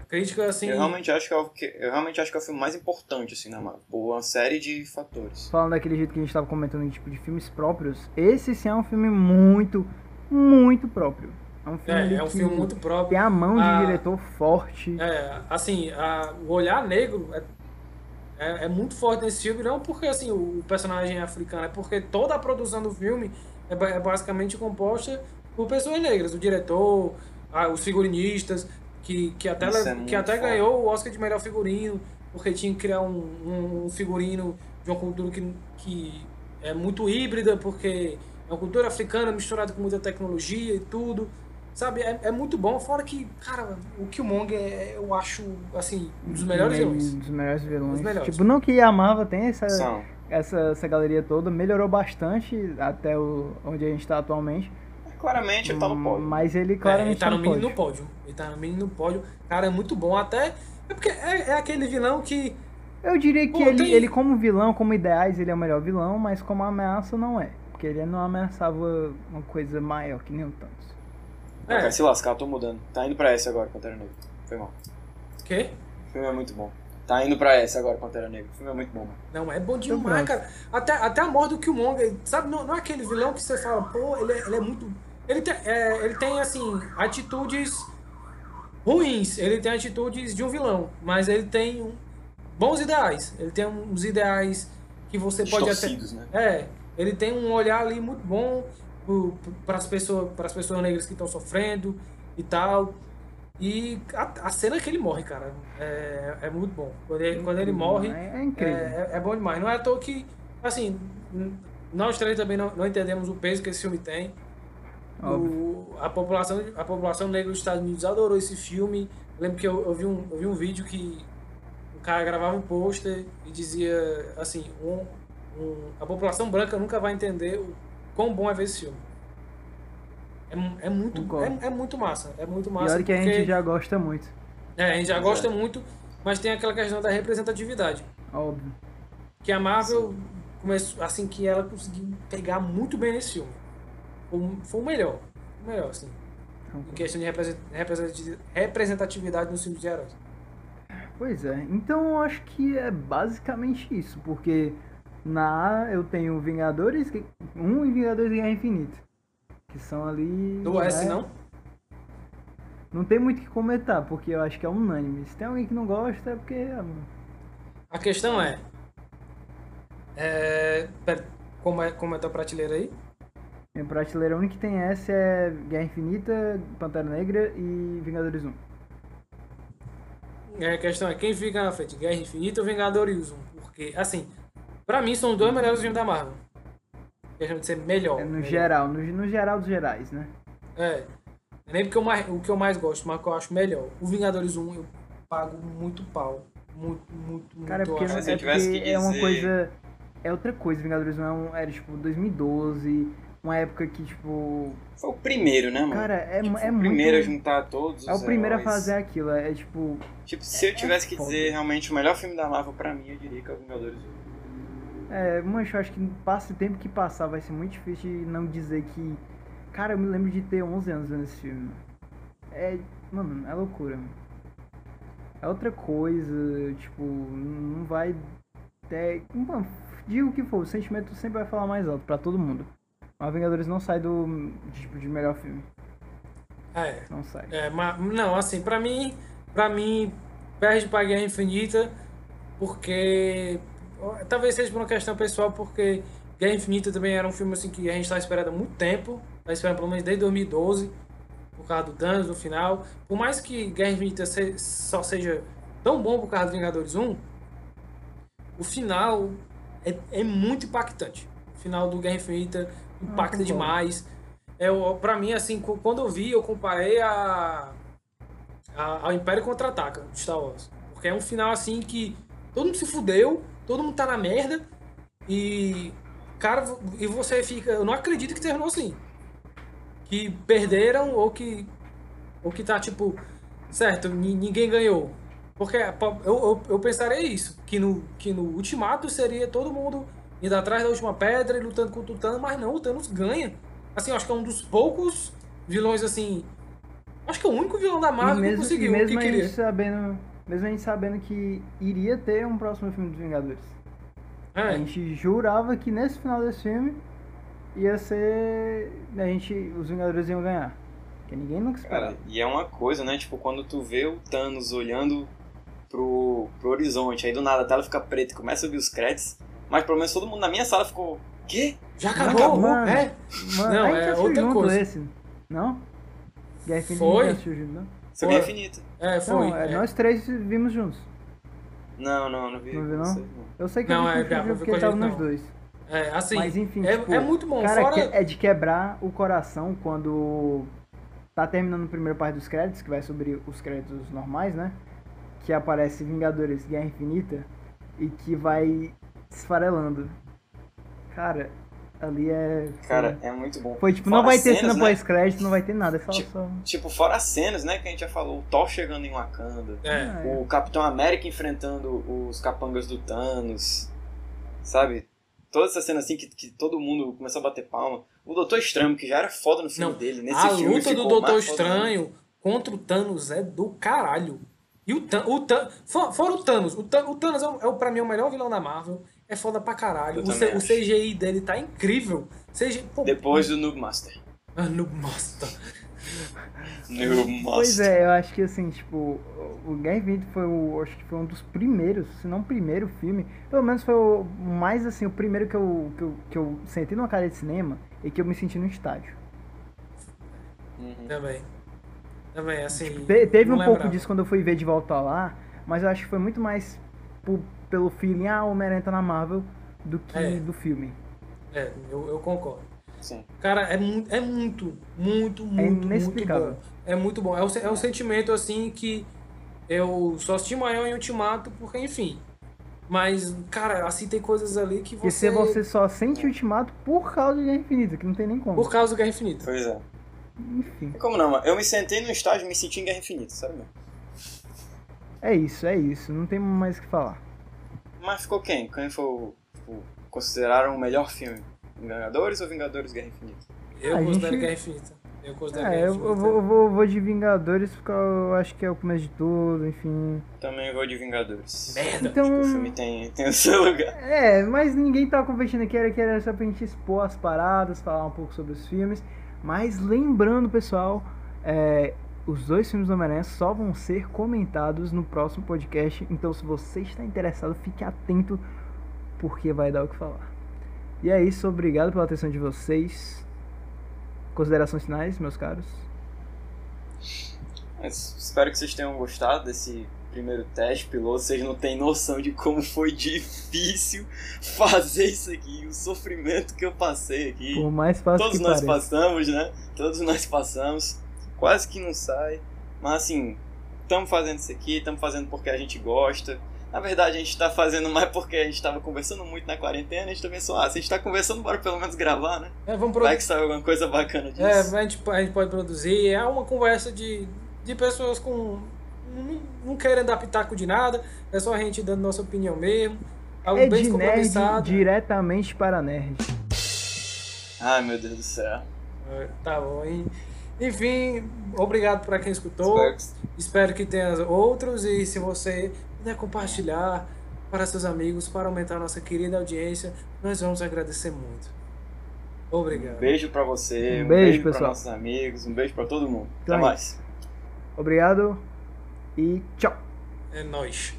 Speaker 2: A crítica, assim.
Speaker 3: Eu realmente acho que é o que eu realmente acho que é o filme mais importante assim na Marvel, por uma série de fatores.
Speaker 1: Falando daquele jeito que a gente tava comentando, tipo, de filmes próprios, esse sim é um filme muito, muito próprio. É um filme,
Speaker 2: É, é um filme muito próprio.
Speaker 1: tem a mão de
Speaker 2: Ah,
Speaker 1: diretor forte.
Speaker 2: É, assim, a- o olhar negro é, é, é muito forte nesse filme, não porque assim, o personagem é africano, é porque toda a produção do filme é, é basicamente composta por pessoas negras, o diretor, a- os figurinistas, que, que até,
Speaker 3: é
Speaker 2: que até ganhou o Oscar de melhor figurino, porque tinha que criar um, um, um figurino de uma cultura que, que é muito híbrida, porque é uma cultura africana misturada com muita tecnologia e tudo. Sabe, é, é muito bom, fora que, cara, o Killmonger é, eu acho, assim, um dos melhores
Speaker 1: meio-
Speaker 2: vilões.
Speaker 1: dos melhores vilões.
Speaker 2: Dos melhores.
Speaker 1: Tipo, não que a Marvel tenha essa,
Speaker 3: São.
Speaker 1: essa, essa galeria toda, melhorou bastante até o, onde a gente tá atualmente.
Speaker 3: Claramente ele tá no pódio.
Speaker 1: Mas ele
Speaker 2: É,
Speaker 1: claramente
Speaker 2: ele tá no mínimo
Speaker 1: pódio.
Speaker 2: no pódio. Ele tá no mínimo no pódio. Cara, é muito bom. Até. É porque é, é aquele vilão que.
Speaker 1: Eu diria que
Speaker 2: Pô,
Speaker 1: ele,
Speaker 2: tem-
Speaker 1: ele, como vilão, como ideais, ele é o melhor vilão, mas como ameaça, não é. Porque ele não ameaçava uma coisa maior que nem o Thanos.
Speaker 3: Ah,
Speaker 2: É.
Speaker 3: cara, se lascar, eu tô mudando. Tá indo pra S agora, Pantera Negra. Foi mal.
Speaker 2: Quê?
Speaker 3: O filme é muito bom. Tá indo pra S agora, Pantera Negra. O filme é muito bom, mano.
Speaker 2: Não, é bom demais,
Speaker 1: pronto.
Speaker 2: cara. Até, até a morte do Killmonger, sabe? Não, não é aquele vilão que você fala, pô, ele é, ele é muito. Ele tem, é, ele tem, assim, atitudes ruins. Ele tem atitudes de um vilão, mas ele tem um- bons ideais. Ele tem uns ideais que você pode até.
Speaker 3: Né?
Speaker 2: É, ele tem um olhar ali muito bom para as pessoas, pras pessoas negras que estão sofrendo e tal. E a, a cena que ele morre, cara, é, é muito bom. Quando ele, quando ele morre,
Speaker 1: É, é incrível.
Speaker 2: é, é- bom demais. Não é à toa que, assim, nós três também não, não entendemos o peso que esse filme tem. O- a, população, a população negra dos Estados Unidos adorou esse filme. Eu lembro que eu, eu vi um, eu vi um vídeo que o cara gravava um pôster e dizia assim: um- um- a população branca nunca vai entender o quão bom é ver esse filme. É, é muito, é, é muito massa. É muito
Speaker 1: E
Speaker 2: massa.
Speaker 1: olha que a gente já gosta muito.
Speaker 2: é, a gente já gosta
Speaker 3: é.
Speaker 2: muito, mas tem aquela questão da representatividade.
Speaker 1: Óbvio.
Speaker 2: Que a Marvel começou, assim, que ela conseguiu pegar muito bem nesse filme. Foi, o- foi o melhor. O melhor, assim. Em questão de represent- representati- representatividade nos filmes de heróis.
Speaker 1: Pois é, então eu acho que é basicamente isso, porque na A eu tenho Vingadores 1 e Vingadores Guerra Infinita. Que são ali.
Speaker 2: Do S,
Speaker 1: né,
Speaker 2: não?
Speaker 1: Não tem muito o que comentar, porque eu acho que é unânime. Se tem alguém que não gosta, é porque. ah,
Speaker 2: A questão é. é pera, como é, como é tua prateleira aí?
Speaker 1: Minha prateleira única que tem S é Guerra Infinita, Pantera Negra e Vingadores 1.
Speaker 2: É, a questão é quem fica na frente, Guerra Infinita ou Vingadores 1? Porque, assim, pra mim são os dois melhores filmes da Marvel. Questão de ser melhor.
Speaker 1: É no
Speaker 2: melhor.
Speaker 1: geral, no, no geral dos gerais, né?
Speaker 2: É. É Nem porque eu mais, o que eu mais gosto, mas o que eu acho melhor. O Vingadores 1 eu pago muito pau. Muito, muito, muito.
Speaker 1: Cara, é porque,
Speaker 3: se
Speaker 1: é,
Speaker 3: tivesse que
Speaker 1: é uma
Speaker 3: dizer-
Speaker 1: coisa. É outra coisa, Vingadores 1 é um, era tipo 2012, uma época que, tipo.
Speaker 3: Foi o primeiro, né, mano?
Speaker 1: Cara, é,
Speaker 3: Tipo,
Speaker 1: é
Speaker 3: o
Speaker 1: muito.
Speaker 3: primeiro a juntar todos os
Speaker 1: É o primeiro a
Speaker 3: heróis.
Speaker 1: fazer aquilo, é, é tipo.
Speaker 3: Tipo, se eu tivesse que
Speaker 1: foda.
Speaker 3: dizer realmente o melhor filme da Marvel pra mim, eu diria que é o Vingadores 1.
Speaker 1: É, mancho, eu acho que passa o tempo que passar, vai ser muito difícil de não dizer que. Cara, eu me lembro de ter 11 anos vendo esse filme. É. Mano, é loucura. É outra coisa, tipo, não vai ter. Mano, diga o que for, o sentimento sempre vai falar mais alto pra todo mundo. Mas Vingadores não sai do tipo de melhor filme.
Speaker 2: É.
Speaker 1: Não sai.
Speaker 2: É, mas, não, assim, pra mim, pra mim, perde pra Guerra Infinita, porque. Talvez seja por uma questão pessoal, porque Guerra Infinita também era um filme assim que a gente tá esperando há muito tempo, tá esperando pelo menos desde 2012, por causa do Thanos no final. Por mais que Guerra Infinita se- só seja tão bom por causa do Vingadores 1, o final é, é muito impactante. O final do Guerra Infinita impacta
Speaker 1: concordo.
Speaker 2: demais. É, pra mim, assim, quando eu vi, eu comparei a, a- ao Império Contra-Ataca de Star Wars. Porque é um final, assim, que todo mundo se fudeu, todo mundo tá na merda, e, cara, e você fica... Eu não acredito que terminou assim. Que perderam ou que, ou que tá, tipo, certo, ni- ninguém ganhou. Porque eu, eu, eu pensaria isso, que no, que no Ultimato seria todo mundo indo atrás da última pedra e lutando contra o Thanos, mas não, o Thanos ganha. Assim, eu acho que é um dos poucos vilões, assim... Acho que é o único vilão da Marvel que
Speaker 1: mesmo,
Speaker 2: conseguiu
Speaker 1: e
Speaker 2: o que queria.
Speaker 1: sabendo. Mesmo a gente sabendo que iria ter um próximo filme dos Vingadores. A
Speaker 2: É,
Speaker 1: gente jurava que nesse final desse filme ia ser. A gente. Os Vingadores iam ganhar. Porque ninguém nunca esperava.
Speaker 3: Cara, e é uma coisa, né? Tipo, quando tu vê o Thanos olhando pro, pro horizonte, aí do nada a tela fica preta e começa a ouvir os créditos, mas pelo menos todo mundo na minha sala ficou. Quê?
Speaker 2: já
Speaker 1: Não,
Speaker 2: acabou,
Speaker 1: mano.
Speaker 2: é.
Speaker 1: Mano,
Speaker 2: Não,
Speaker 1: a
Speaker 2: é outra coisa.
Speaker 1: esse. Não? Guerra Infinita
Speaker 2: Foi?
Speaker 1: a não?
Speaker 3: Foi infinito.
Speaker 2: É, foi.
Speaker 1: Não, é,
Speaker 2: é.
Speaker 1: nós três vimos juntos.
Speaker 3: Não, não, não vi.
Speaker 1: Não viu, não?
Speaker 3: sei,
Speaker 1: Eu sei que
Speaker 2: Não,
Speaker 1: a
Speaker 2: é,
Speaker 1: gente
Speaker 2: Gabi,
Speaker 1: assistiu
Speaker 2: eu
Speaker 1: porque
Speaker 2: vi a
Speaker 1: tava nos
Speaker 2: não.
Speaker 1: dois.
Speaker 2: É, assim,
Speaker 1: Mas enfim,
Speaker 2: é,
Speaker 1: tipo,
Speaker 2: é muito bom.
Speaker 1: Cara,
Speaker 2: Fora...
Speaker 1: que- é de quebrar o coração quando tá terminando a primeira parte dos créditos, que vai sobre os créditos normais, né? Que aparece Vingadores Guerra Infinita e que vai esfarelando. Cara, ali é.
Speaker 3: Cara, é muito bom.
Speaker 1: Foi tipo,
Speaker 3: Fora
Speaker 1: não vai ter
Speaker 3: cenas,
Speaker 1: cena
Speaker 3: né?
Speaker 1: pós-crédito, não vai ter nada. É só.
Speaker 3: Tipo-
Speaker 1: só...
Speaker 3: Tipo, fora as cenas, né, que a gente já falou, o Thor chegando em Wakanda,
Speaker 2: É.
Speaker 1: Ah, é.
Speaker 3: o Capitão América enfrentando os capangas do Thanos, sabe? toda essa cena assim que, que todo mundo começou a bater palma. O Doutor Estranho, que já era foda no filme
Speaker 2: Não,
Speaker 3: dele, nesse
Speaker 2: a
Speaker 3: filme
Speaker 2: luta do Doutor. Estranho contra o Thanos é do caralho. E o Thanos. O Than- for- fora o Thanos. O, Than- o Thanos é, o, é o, pra mim, o melhor vilão da Marvel. É foda pra caralho. O, C- o. CGI dele tá incrível. CGI, pô,
Speaker 3: Depois do Noob Master.
Speaker 2: Ah, no Master.
Speaker 3: Noob Master.
Speaker 1: Pois é, eu acho que assim, tipo, o Guerra Infinita foi o. Acho que foi um dos primeiros, se não o primeiro filme. Pelo menos foi o mais assim, o primeiro que eu, que eu, que eu sentei numa cadeira de cinema e que eu me senti no estádio.
Speaker 3: Uhum.
Speaker 2: Também. Também, assim.
Speaker 1: Te- teve um pouco
Speaker 2: lembrava.
Speaker 1: disso quando eu fui ver de volta lá, mas eu acho que foi muito mais po- pelo feeling, ah, o Homem-Aranha tá na Marvel, do que
Speaker 2: É.
Speaker 1: do filme.
Speaker 2: É, eu, eu concordo.
Speaker 3: Sim.
Speaker 2: Cara, é, mu é muito, muito, muito, muito
Speaker 1: inexplicável.
Speaker 2: bom. É muito bom. É um, é um sentimento, assim, que eu só assisti maior em Ultimato, porque, enfim. Mas, cara, assim, tem coisas ali que você...
Speaker 1: se você só sente Ultimato por causa de Guerra Infinita, que não tem nem como.
Speaker 2: Por causa do Guerra Infinita.
Speaker 3: Pois é.
Speaker 1: Enfim,
Speaker 3: Como não, mano? Eu me sentei no estágio e me senti em Guerra Infinita, sabe? mesmo?
Speaker 1: é isso, é isso. Não tem mais o que falar.
Speaker 3: Mas ficou quem? Quem foi o. Tipo, consideraram o melhor filme? Vingadores ou Vingadores Guerra Infinita?
Speaker 2: Eu
Speaker 1: A
Speaker 2: considero
Speaker 1: gente-
Speaker 2: Guerra Infinita. Eu considero
Speaker 1: É,
Speaker 2: Guerra
Speaker 1: eu,
Speaker 2: Infinita.
Speaker 1: eu vou, eu vou, eu vou de Vingadores porque eu acho que é o começo de tudo, enfim.
Speaker 3: Também vou de Vingadores.
Speaker 2: Merda.
Speaker 1: Então,
Speaker 3: Acho que o filme tem, tem o seu lugar.
Speaker 1: É, mas ninguém tava competindo aqui, era que era só pra gente expor as paradas, falar um pouco sobre os filmes. Mas lembrando, pessoal, é, os dois filmes do Homem-Aranha só vão ser comentados no próximo podcast. Então, se você está interessado, fique atento, porque vai dar o que falar. E é isso, obrigado pela atenção de vocês. Considerações finais, meus caros?
Speaker 3: Espero que vocês tenham gostado desse primeiro teste piloto. Vocês não têm noção de como foi difícil fazer isso aqui, o sofrimento que eu passei aqui.
Speaker 1: Por mais fácil
Speaker 3: Todos
Speaker 1: que
Speaker 3: nós
Speaker 1: pareça.
Speaker 3: passamos, né? Todos nós passamos. Quase que não sai. Mas assim, estamos fazendo isso aqui, estamos fazendo porque a gente gosta. Na verdade, a gente está fazendo mais porque a gente estava conversando muito na quarentena. A gente também só, ah, se a gente está conversando, bora pelo menos gravar, né?
Speaker 2: É, vamos
Speaker 3: Vai
Speaker 2: pro...
Speaker 3: que sai alguma coisa bacana disso.
Speaker 2: É, a gente, a gente pode produzir. É uma conversa de, de pessoas com. Não, não querendo dar pitaco de nada. É só a gente dando nossa opinião mesmo. Algo
Speaker 1: É
Speaker 2: bem
Speaker 1: de nerd
Speaker 2: descompromissado.
Speaker 1: diretamente para nerd.
Speaker 3: Ai, meu Deus do céu.
Speaker 2: É, Tá bom. E, enfim, obrigado para quem escutou.
Speaker 3: Espero que-
Speaker 2: Espero que tenha outros. E se você puder compartilhar para seus amigos, para aumentar a nossa querida audiência, nós vamos agradecer muito. Obrigado.
Speaker 3: Um beijo pra você,
Speaker 1: Um
Speaker 3: um,
Speaker 1: beijo,
Speaker 3: beijo,
Speaker 1: pessoal.
Speaker 3: nossos amigos, um beijo pra todo mundo.
Speaker 1: Então
Speaker 3: Até
Speaker 1: é
Speaker 3: mais.
Speaker 1: Obrigado e tchau.
Speaker 2: É nóis.